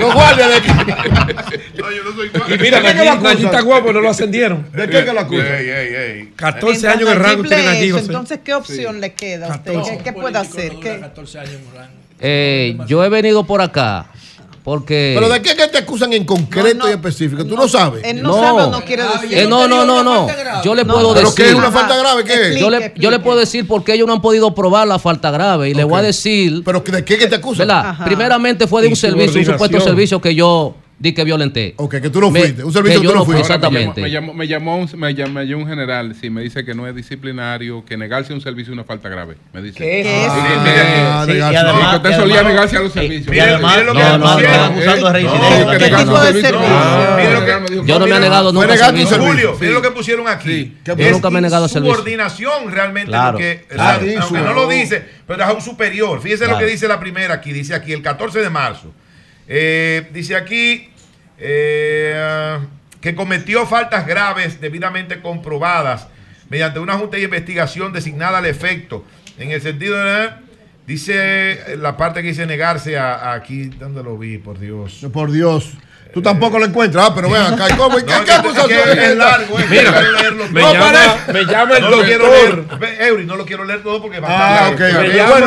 Los guardias de aquí. No, yo no soy guardia. Y mira, allí está guapo, no lo ascendieron. ¿De qué que lo acusan? ey, 14 años de rango tienen allí. José. Entonces, ¿qué opción sí. le queda a usted? ¿Qué, ¿Qué, puede hacer? ¿Qué? Eh, yo he venido por acá. Porque... Pero de qué es que te acusan en concreto y específico, tú no, sabes. Él no, sabe o no quiere decir. Eh, no, no, no, no. Yo le puedo decir. ¿Pero qué es una falta grave? ¿Qué explique, Yo le, yo le puedo decir por qué ellos no han podido probar la falta grave. Y le voy a decir. ¿Pero de qué es te acusan? Primeramente fue de un servicio, un supuesto servicio que yo di que violenté. Ok, que tú no fuiste. Un servicio que, tú no fuiste. Exactamente. Me llamó, me, llamó, un general, sí, me dice que no es disciplinario, que negarse a un servicio es una falta grave. Me dice. ¿Qué es eso? Ah, sí, sí, que usted solía negarse a los servicios. Ah, lo que no, ¿Qué tipo de servicio? Yo no me he negado nunca a servicio. Julio, miren lo que pusieron aquí. Yo nunca me he negado a servicio. Coordinación realmente, porque ah, aunque no lo dice, pero es a un superior. Fíjese lo que dice la primera aquí. Dice aquí, el 14 de marzo. Dice aquí, eh, que cometió faltas graves debidamente comprobadas mediante una junta de investigación designada al efecto. En el sentido de. Dice la parte que dice negarse a, aquí. ¿Dónde lo vi? Por Dios. Por Dios. Tú tampoco lo encuentras, ah, pero ven acá, ¿cómo? ¿Qué, no, qué acusación es largo? Es eh, eh, Mira, no, llama, me llama el doctor. Eury, no lo quiero leer todo porque va a Ah, ok. Me llama.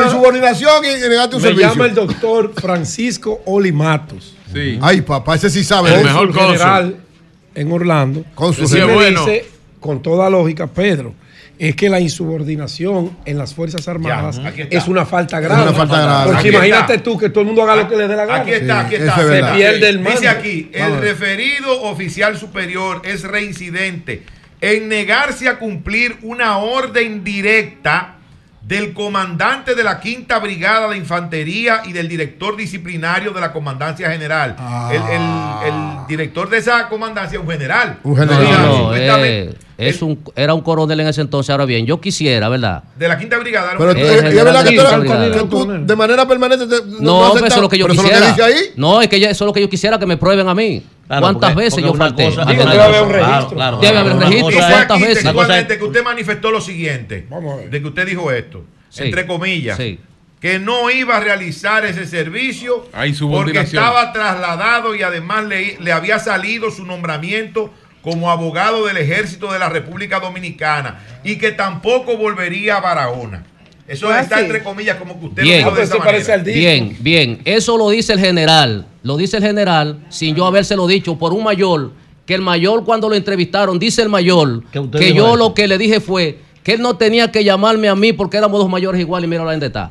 Me llama el doctor Francisco Olimatos Ay, papá, ese sí sabe. El mejor cónsul. general en Orlando. Cónsul sí, bueno. dice, con toda lógica, Pedro, es que la insubordinación en las Fuerzas Armadas es una falta grave. Una falta grave. Porque imagínate tú que todo el mundo haga lo que le dé la gana. Aquí está, aquí está. Es pierde el. Dice aquí, el referido oficial superior es reincidente en negarse a cumplir una orden directa del comandante de la quinta brigada de infantería y del director disciplinario de la comandancia general. El, ah. director de esa comandancia es un general. Un general. Es un, era un coronel en ese entonces, ahora bien, yo quisiera, ¿verdad? De la quinta brigada. Pero eh, es que, tú, que de manera permanente no, no eso es lo que yo quisiera. Eso ahí. No, es que eso es lo que yo quisiera que me prueben a mí. ¿Cuántas veces yo falté? Cosa, Digo, un registro. Claro, claro, debe haber un registro. ¿Cuántas? Igualmente que usted manifestó lo siguiente, Vamos de que usted dijo esto, sí, entre comillas. Sí que no iba a realizar ese servicio Ay, porque estaba trasladado y además le, le había salido su nombramiento como abogado del ejército de la República Dominicana y que tampoco volvería a Barahona. Eso ah, está entre comillas como que usted lo dijo de. Bien, bien, eso lo dice el general, lo dice el general sin yo habérselo dicho por un mayor, que el mayor cuando lo entrevistaron dice el mayor que, yo lo que le dije fue que él no tenía que llamarme a mí porque éramos dos mayores iguales y mira la gente está.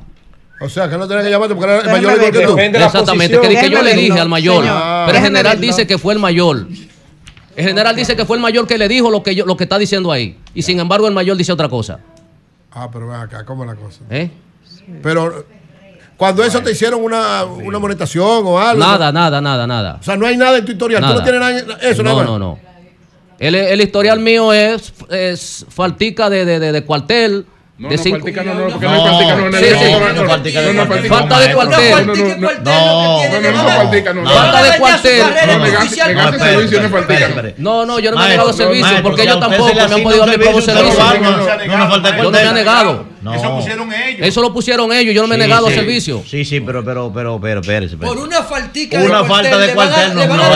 O sea, que no tenía que llamarte porque era el mayor igual que tú. Exactamente, que, que yo le dije al mayor, ah. pero el general dice que fue el mayor. El general dice que fue el mayor que le dijo lo que, yo, lo que está diciendo ahí. Y sin embargo, el mayor dice otra cosa. Ah, pero ven acá, ¿cómo es la cosa? ¿Eh? Pero cuando eso te hicieron una, una monetación o algo. Nada, nada, nada, nada. O sea, no hay nada en tu historial. Tú no tienes nada eso, No, nada no, no. El, el, historial mío es, es faltica de, de, de cuartel no, de cinco. No, no, no, no, no, sí, sí. no, no, no, Falta de cuartel. No, no, no, no, Falta de cuartel. No, no, yo no me he negado servicio porque ellos tampoco me han podido dar como servicio. Yo no me he negado. Eso pusieron ellos. Eso lo pusieron ellos, yo no me he negado servicio. Sí, sí, pero, pero, pero, pero, Por una faltica Una falta de cuartel, no, no, no,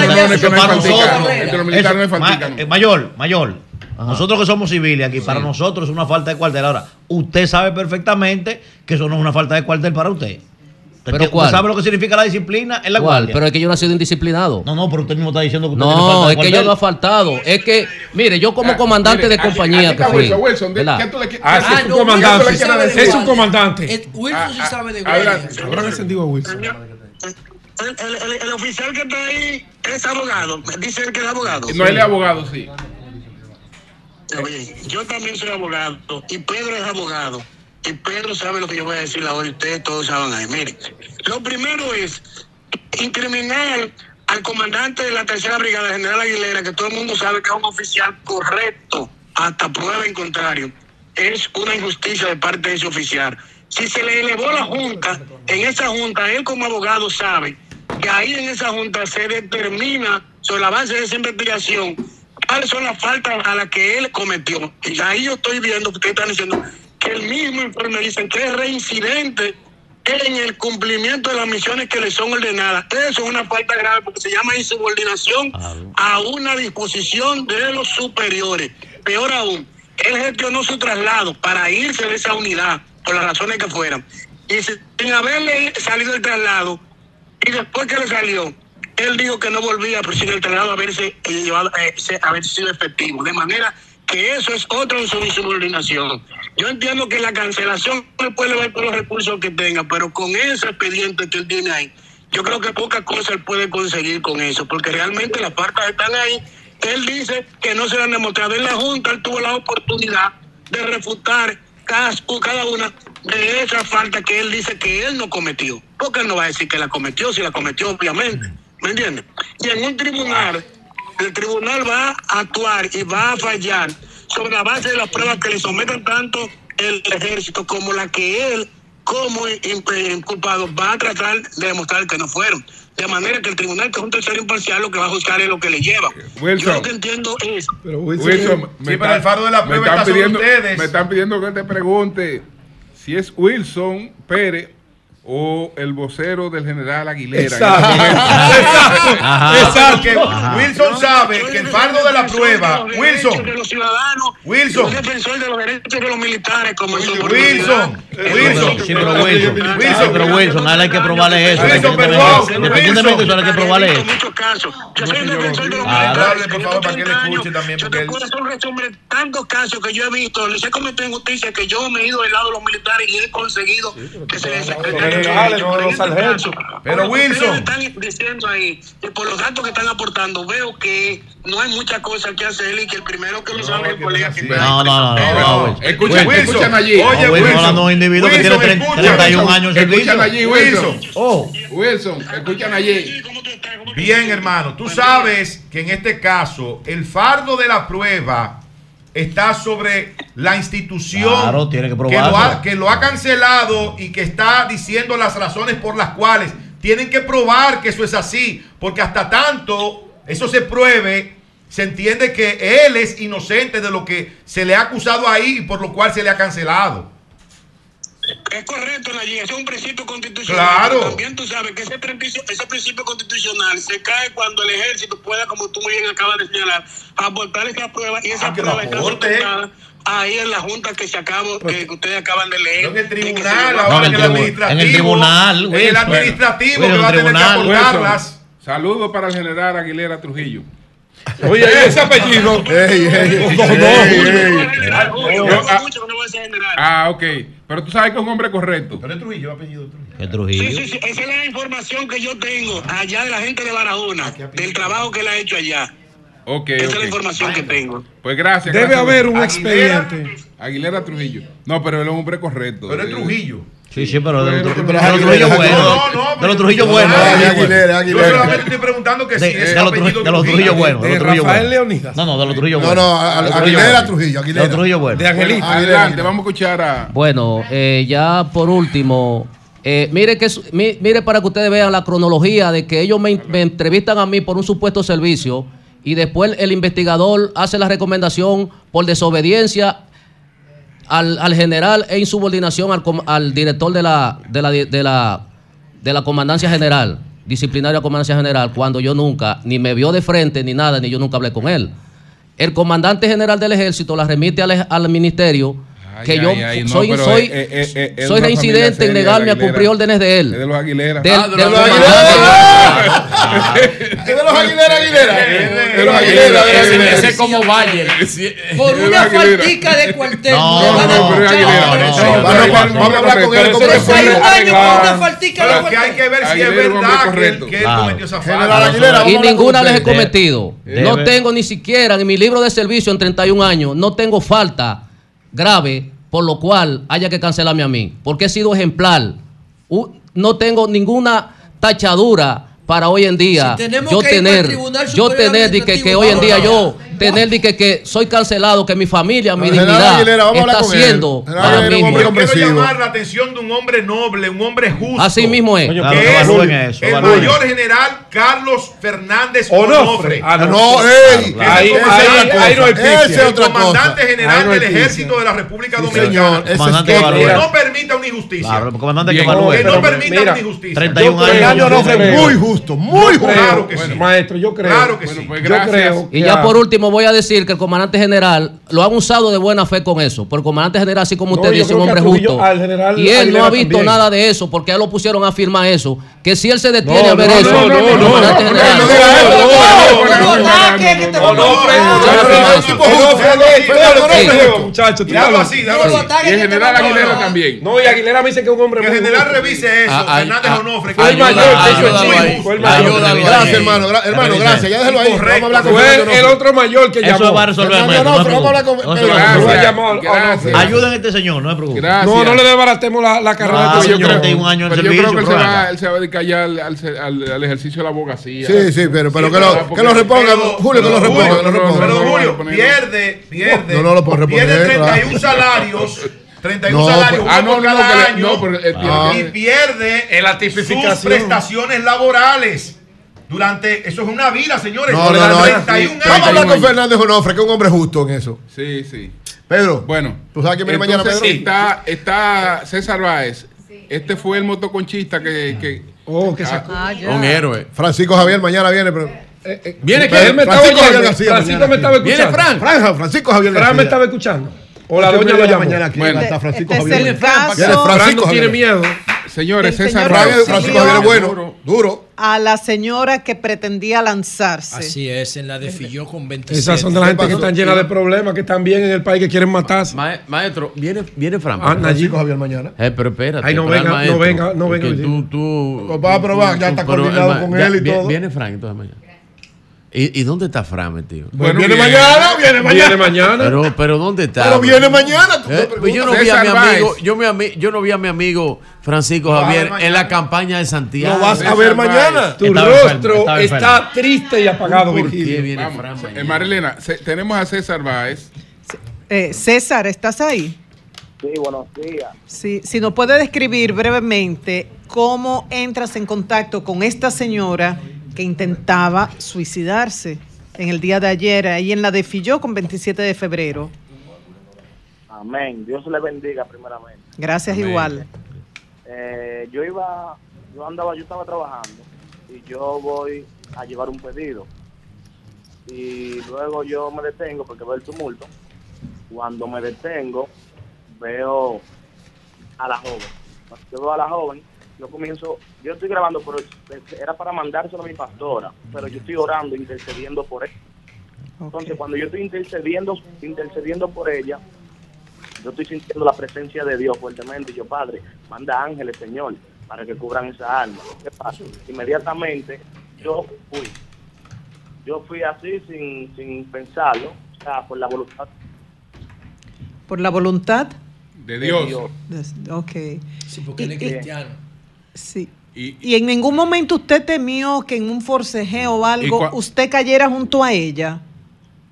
no, Mayor, mayor. Nosotros que somos civiles aquí, para nosotros es una falta de cuartel. Ahora, usted sabe perfectamente que eso no es una falta de cuartel para usted. ¿Pero usted cuál? sabe lo que significa la disciplina en la ¿Cuál? Pero es que yo no he sido indisciplinado. No, no, pero usted mismo está diciendo que usted no, tiene falta de es que yo no he faltado. Es que, mire, yo como ah, comandante de ah, compañía. Wilson, Wilson, ah, ah, es un comandante. Es un comandante. Wilson sí ah, sabe de guardia. Habrá encendido a Wilson. El, oficial que está ahí es abogado. Dicen que es abogado. No, él es abogado, sí. Oye, yo también soy abogado y Pedro es abogado. Y Pedro sabe lo que yo voy a decir ahora y ustedes todos saben ahí. Miren, lo primero es incriminar al comandante de la tercera brigada, general Aguilera, que todo el mundo sabe que es un oficial correcto, hasta prueba en contrario. Es una injusticia de parte de ese oficial. Si se le elevó la junta, en esa junta, él como abogado sabe que ahí en esa junta se determina sobre la base de esa investigación cuáles son las faltas a las que él cometió. Y ahí yo estoy viendo ustedes están diciendo que el mismo informe dice que es reincidente en el cumplimiento de las misiones que le son ordenadas. Eso es una falta grave porque se llama insubordinación a una disposición de los superiores. Peor aún, él gestionó su traslado para irse de esa unidad, por las razones que fueran. Y sin haberle salido el traslado, y después que le salió, él dijo que no volvía sin el traslado haberse eh, llevado, eh, haber sido efectivo. De manera que eso es otra insubordinación. Yo entiendo que la cancelación él puede ver todos los recursos que tenga, pero con ese expediente que él tiene ahí, yo creo que pocas cosas él puede conseguir con eso, porque realmente las partes están ahí. Él dice que no se han demostrado. En la Junta él tuvo la oportunidad de refutar cada, cada una de esas faltas que él dice que él no cometió. Porque él no va a decir que la cometió, si la cometió, obviamente. ¿Me entiendes? Y en un tribunal, el tribunal va a actuar y va a fallar sobre la base de las pruebas que le someten tanto el ejército como la que él, como inculpado, va a tratar de demostrar que no fueron. De manera que el tribunal, que es un tercero imparcial, lo que va a juzgar es lo que le lleva. Yo lo que entiendo es. Wilson, Sí, pero el fardo de la me prueba están está sobre pidiendo, ustedes. Me están pidiendo que te pregunte si es Wilson Pérez o el vocero del general Aguilera. Exacto. En momento. Ajá. Exacto. Porque Wilson sabe que el fardo de la prueba, Wilson, de los ciudadanos, Wilson. defensor de los derechos de los militares como Wilson, Wilson, Sí, pero Wilson. Wilson. Pero Wilson, a él hay que probarle eso. Wilson, perdón, Independientemente de eso, hay que probarle eso. muchos casos. Yo soy un defensor de los militares. por favor, para que le escuche también, Yo te resumen de tantos casos que yo he visto. Les he cometido injusticia que yo me he ido del lado de los militares y he conseguido que se les generales, no los sargentos. Pero, Wilson. están diciendo ahí, que por los datos que están aportando, veo que no hay muchas cosas que hacer y que el primero que lo sabe es el colega que. No, no, no, no, no. Escucha- Wilson. escuchan allí. No, Oye, Wilson, Wilson. hablando de un individuo que tiene tre- escucha. 31 años de servicio. Escuchan allí, Wilson. Oh. Wilson, escuchan allí. Bien, hermano, tú sabes que en este caso el fardo de la prueba está sobre la institución Claro, tiene que lo, ha, que lo ha cancelado y que está diciendo las razones por las cuales tienen que probar que eso es así, porque hasta tanto eso se pruebe, se entiende que él es inocente de lo que se le ha acusado ahí y por lo cual se le ha cancelado. Es correcto, Nayib, ese es un principio constitucional. Claro. También tú sabes que ese principio, ese principio constitucional se cae cuando el ejército pueda, como tú muy bien acabas de señalar, aportar esa prueba y esa Ah, prueba está sustentada ahí en la junta que se acabó, que ustedes acaban de leer. en el tribunal, ahora No, en el administrativo. en el tribunal, En el administrativo que va a tener que aportarlas. Saludos para el general Aguilera Trujillo. Oye, ese apellido. Ey, ey, No, no, ey. Yo, ah, Ah, ok. Pero tú sabes que es un hombre correcto. Pero es Trujillo, apellido Trujillo. Sí, Trujillo. sí, sí, esa es la información que yo tengo allá de la gente de Barahona, del trabajo que él ha hecho allá. Ok, Esa es la información que tengo. Pues gracias. Debe gracias, haber un expediente. Aguilera Trujillo. No, pero él es un hombre correcto. Pero es Eh, Trujillo. Sí, sí, pero de los Trujillo buenos. No, no, De los Trujillo buenos. Yo solamente estoy preguntando que si de es de los Trujillo buenos. De Rafael. Leonidas. No, no, de los Trujillo No, buenos. no, Trujillo Aguilera buenos. Trujillo, De los Trujillo buenos. De Angelito. Adelante, vamos a escuchar a. Bueno, eh, ya por último, eh, mire que mire para que ustedes vean la cronología de que ellos me, me entrevistan a mí por un supuesto servicio y después el investigador hace la recomendación por desobediencia al, al general e insubordinación al, al director de la, de, la, de, la, de la comandancia general, disciplinaria comandancia general, cuando yo nunca, ni me vio de frente ni nada, ni yo nunca hablé con él. El comandante general del ejército la remite al, al ministerio Ay, que ay, yo ay, soy, soy, eh, eh, eh, es soy reincidente en negarme a cumplir órdenes de él. Es de los Aguilera. Del- Ah, de los. Es de los Aguilera, Aguilera. De los Aguilera, de los Ese, Aguilera. ese es como Bayer. Por Es una faltica de cuartel. No, no pero es. Aguilera. Vamos, es a hablar con él pero es un año con una faltica de Pero que hay que ver si es es verdad que él, cometió esa falta. Y ninguna les he cometido. No tengo ni siquiera en mi libro de servicio en 31 años, no tengo falta grave por lo cual haya que cancelarme a mí. Porque he sido ejemplar. No tengo ninguna tachadura para hoy en día Si yo tener, yo tener de que, hoy en día yo tener de que, que, soy cancelado, que mi familia, mi dignidad Aguilera, está haciendo. Yo quiero llamar la atención de un hombre noble, un hombre justo. Así mismo es. Coño, que es el mayor general Carlos Fernández Onofre. Ah, no, ah, ey, ahí, ahí, no hay El comandante general del ejército de la República Dominicana. que no permita una injusticia. comandante que no permita una injusticia. 31 años. Onofre muy justo, muy justo. Maestro, yo creo. Claro que sí. Pues y ya por último voy a decir que el comandante general lo han usado de buena fe con eso, porque el comandante general, así como usted dice, un hombre justo. Y él no ha visto nada de eso, porque él lo pusieron a firmar eso, que si él se detiene a ver eso, el general... Y el general Aguilera también. No, y Aguilera dice que es un hombre El general revise eso, Fernández Onofre. Gracias, hermano. Hermano, gracias. Ya déjalo ahí. Fue el otro mayor. Fernando el que Eso llamó. va a resolver Fernando el maestro, no Onofre, vamos a hablar con No Gracias. Ayuden a este señor, no se preocupe. No, no le desbaratemos la, la carrera Ah, a este yo señor, señor. 31 años en pero yo creo que él se, va, él se va a dedicar ya al, al, al- al ejercicio de la abogacía. Sí, sí, pero, pero Sí, que, lo, que lo reponga. pero- Julio, que lo reponga. No, no. Pero no, no, Julio, no, no, pierde, pierde. No, no lo puedo Pierde reponer, 31 claro. salarios. 31 No, salarios, ah, uno no, por no, cada le- año. no, pero, eh, Ah. Y pierde En la sus prestaciones laborales. Durante, eso es una vida, señores. No, no, no. 31 Vamos a hablar años. con Fernández Onofre, que es un hombre justo en eso. Sí, sí. Pedro, Bueno, ¿tú sabes quién viene mañana, Pedro? Está, está César Báez. Este fue el motoconchista que. que Oh, que Ah, sacó. Un héroe. Francisco Javier mañana viene, pero. Viene Pero él me estaba Francisco Javier oyendo. García Francisco mañana me estaba escuchando. Viene Frank. Franja, Francisco Javier Fran me estaba escuchando. O la Este doña lo llamó. mañana aquí, Bueno. está Francisco Este es Javier. el Viene caso Francisco Fran no Javier. tiene miedo. Señores, señor Báez. Francisco Francisco Javier es bueno, Duro. a la señora que pretendía lanzarse. Así es, en la de Filló con 27. Esas son de la gente que están llenas de problemas, que están bien en el país, que quieren matarse. Ma- maestro, viene, viene Fran. Ah. Francisco Javier mañana. Eh, pero espérate. Ay, no venga, no venga, no venga Tú, tú, va a probar, ya está coordinado el con ya él y vi- todo. Viene Frank entonces mañana. ¿Y, y dónde está Fran, tío? Bueno, viene mañana, viene mañana. Viene mañana. Pero, pero ¿dónde está? Pero viene mañana. tú Eh, te pues yo no vi a mi amigo, yo, mi yo no vi a mi amigo Francisco Javier en la campaña de Santiago. Lo vas a ver mañana. Tu rostro está triste y apagado, ¿Por qué viene Vamos, Fran eh? Marilena, tenemos a César Báez. Eh, César, ¿estás ahí? Sí, buenos días. Sí, si nos puede describir brevemente cómo entras en contacto con esta señora que intentaba suicidarse en el día de ayer, ahí en la de Filló con 27 de febrero. Amén. Dios le bendiga primeramente. Gracias Amén. igual. Eh, yo iba, yo andaba, yo estaba trabajando y yo voy a llevar un pedido. Y luego yo me detengo porque veo el tumulto. Cuando me detengo, veo a la joven. Yo veo a la joven, yo comienzo, yo estoy grabando, pero era para mandárselo a mi pastora, pero yo estoy orando, intercediendo por ella. Entonces, cuando yo estoy intercediendo, intercediendo por ella, yo estoy sintiendo la presencia de Dios fuertemente. Y yo, Padre, manda ángeles, Señor, para que cubran esa alma. ¿Qué pasa? Inmediatamente yo fui. Yo fui así sin, sin pensarlo, o sea, por la voluntad Por la voluntad. De de Dios. Dios. de- Ok. Sí, porque él es cristiano. Sí. Y, ¿Y en ningún momento usted temió que en un forcejeo o algo usted cayera junto a ella?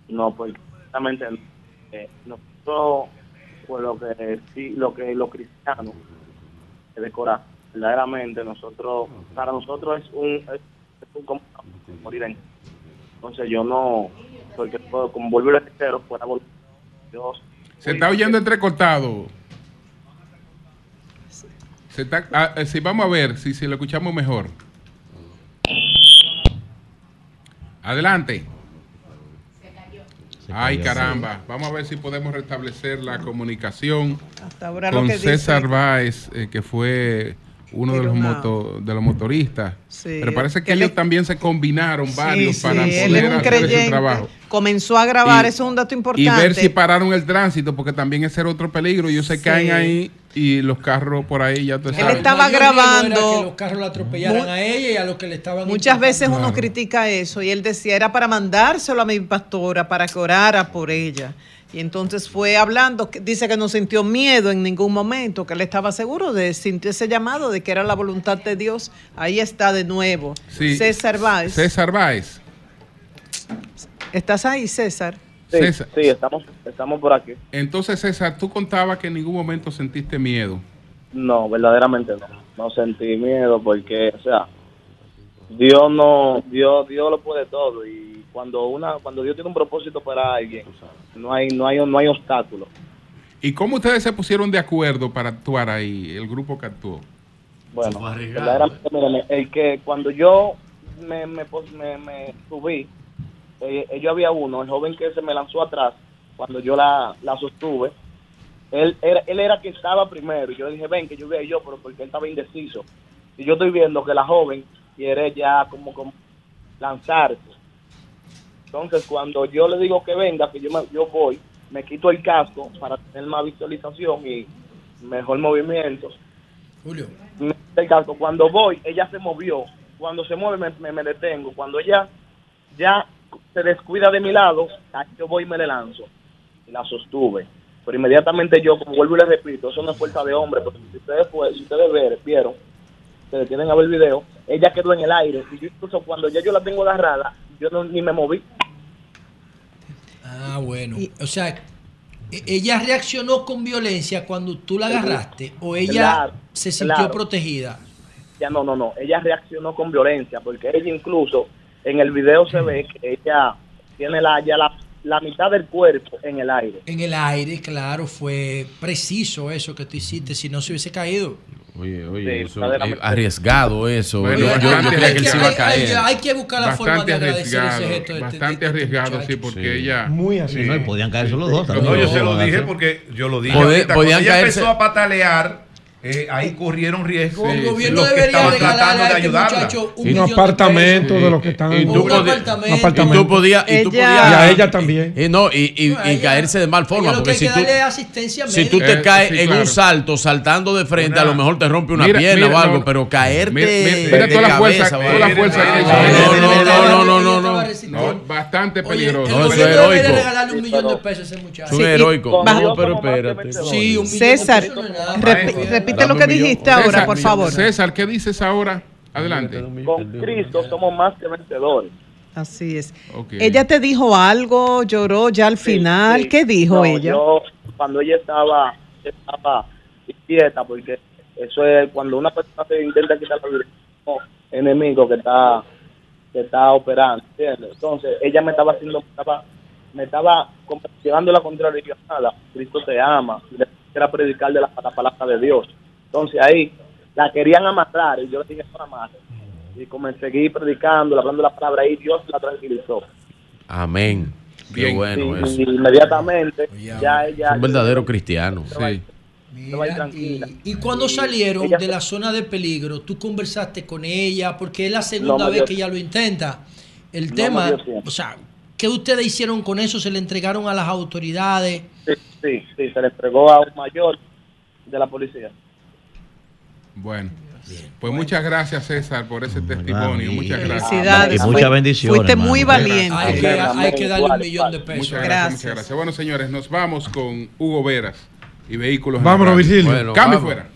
No, pues exactamente eh, nosotros, pues lo que sí, lo que los cristianos de corazón, verdaderamente nosotros, para nosotros es un, es, es un como morir en. Entonces yo no, porque puedo- como vuelvo a reitero, fuera Dios. se está oyendo entrecortado. Se está, ah, eh, sí, vamos a ver si, si lo escuchamos mejor. Adelante. Ay, cayó. caramba. Vamos a ver si podemos restablecer la comunicación Hasta ahora lo con dice- César Báez, eh, que fue uno de los, moto- de los motoristas. Sí, Pero parece que que le- ellos también se combinaron varios Sí, para sí, poder hacer ese creyente. trabajo. Comenzó a grabar, Y- eso es un dato Y importante. ver si pararon el tránsito, porque también ese era otro peligro. Ellos se Sí. caen ahí y los carros por ahí ya te Él saben. estaba grabando- Era que los carros la atropellaran a ella y a los que le estaban Muchas veces uno Claro. critica eso y él decía era para mandárselo a mi pastora para que orara por ella. Y entonces fue hablando, dice que no sintió miedo en ningún momento, que él estaba seguro de sintió ese llamado de que era la voluntad de Dios. Ahí está de nuevo. Sí. César Báez. César Báez. ¿Estás ahí, César? Sí, César. sí, estamos, estamos por aquí. Entonces, César, tú contabas que en ningún momento sentiste miedo. No, verdaderamente no. No sentí miedo porque, o sea, Dios no, Dios, Dios lo puede todo y cuando una, cuando Dios tiene un propósito para alguien, no hay, no hay, no hay obstáculo. ¿Y cómo ustedes se pusieron de acuerdo para actuar ahí, el grupo que actuó? Bueno, verdaderamente, el que cuando yo me, me, me subí, eh, eh, yo había uno, el joven que se me lanzó atrás, cuando yo la, la sostuve, él era, él era que estaba primero, y yo le dije, ven, que yo vea yo, pero porque él estaba indeciso. Y yo estoy viendo que la joven quiere ya como, como lanzarse. Entonces, cuando yo le digo que venga, que yo, me- yo voy, me quito el casco para tener más visualización y mejor movimiento. Julio. Me quito el casco. Cuando voy, ella se movió. Cuando se mueve, me, me- me detengo. Cuando ella ya se descuida de mi lado, yo voy y me le lanzo. Y la sostuve. Pero inmediatamente yo, como vuelvo y le repito, eso no es fuerza de hombre, porque si ustedes, fue- si ustedes ver- vieron, se detienen a ver el video, ella quedó en el aire. Y yo incluso cuando ya yo la tengo agarrada, yo no- ni me moví. Ah, bueno. O sea, e- ella reaccionó con violencia cuando tú la agarraste o ella Claro, se sintió claro. protegida. Ya no, no, no. Ella reaccionó con violencia, porque ella incluso en el video se ve que ella tiene la, ya la, la mitad del cuerpo en el aire. En el aire, claro, fue preciso eso que tú hiciste, si no se hubiese caído. Oye, Sí, oye, eso, verdaderamente. eh, arriesgado eso. Bueno, yo, yo- yo creía que él se iba a Hay- caer. hay- hay que buscar la forma Bastante de agradecer ese gesto de- de- bastante de- de arriesgado, sí, porque Sí. ella... Muy así. Sí, no, y podían caerse los dos No, también. yo se lo dije porque yo lo dije. Pode- ahorita. Cuando podían ella caerse- empezó a patalear, eh, ahí corrieron riesgo El gobierno los que debería estaban tratando de este ayudarla. muchacho un Un millón de apartamento de los que están Y tú, Un podías- apartamento. y tú podías y tú Ella- podías- Y a ella también. y no, y, y- No, a y ella- caerse de mal forma, porque que si tú, si tú te Eh, caes sí, en claro. un salto, saltando de frente, Una- a lo mejor te rompe una Mira, pierna mira, o algo, no. pero caerte Mira, mira, toda la fuerza, cabeza, toda la fuerza que no, no, no, no, no, no, no. No, bastante peligroso. el No, eso gobierno es debería heroico. regalarle un millón de pesos a ese muchacho. Es un Sí, y- heroico. Pero espérate. Sí, un millón César, de pesos no repite lo que dijiste ahora, César, por favor. César, ¿qué dices ahora? Adelante. Con Cristo somos más que vencedores. Así es. Ok. Ella te dijo algo, lloró ya al final. Sí, ¿Qué dijo no, ella? Yo, cuando ella estaba, estaba inquieta, porque eso es cuando una persona se intenta quitar la vida, un enemigo que está, que está operando, ¿entiendes? Entonces, ella me estaba haciendo, me estaba, me estaba llevando la contraria, nada, Cristo te ama, y era predicar de la, la palabra de Dios. Entonces ahí la querían amarrar y yo le dije, no la amarren. Y comencé a seguir predicando, hablando la palabra y Dios la tranquilizó. Amén. Qué Bien. bueno y, eso. y inmediatamente ya ella Es un verdadero cristiano. Sí. Ahí tranquila. Y cuando Y salieron ella- de la zona de peligro, tú conversaste con ella, porque es la segunda No vez dio- que ella lo intenta. El No tema, o sea, ¿qué ustedes hicieron con eso? ¿Se le entregaron a las autoridades? Sí, sí, sí, se le entregó a un mayor de la policía. Bueno. Pues muchas gracias, César, por ese testimonio. Muchas gracias. Felicidades. Y muchas bendiciones. Fuiste muy valiente. Hay que, hay que darle un millón de Muchas pesos. gracias, Gracias. muchas gracias. Bueno, señores, nos vamos con Hugo Veras y Vehículos. Vámonos. Virgilio. Bueno, Cambio vamos. fuera.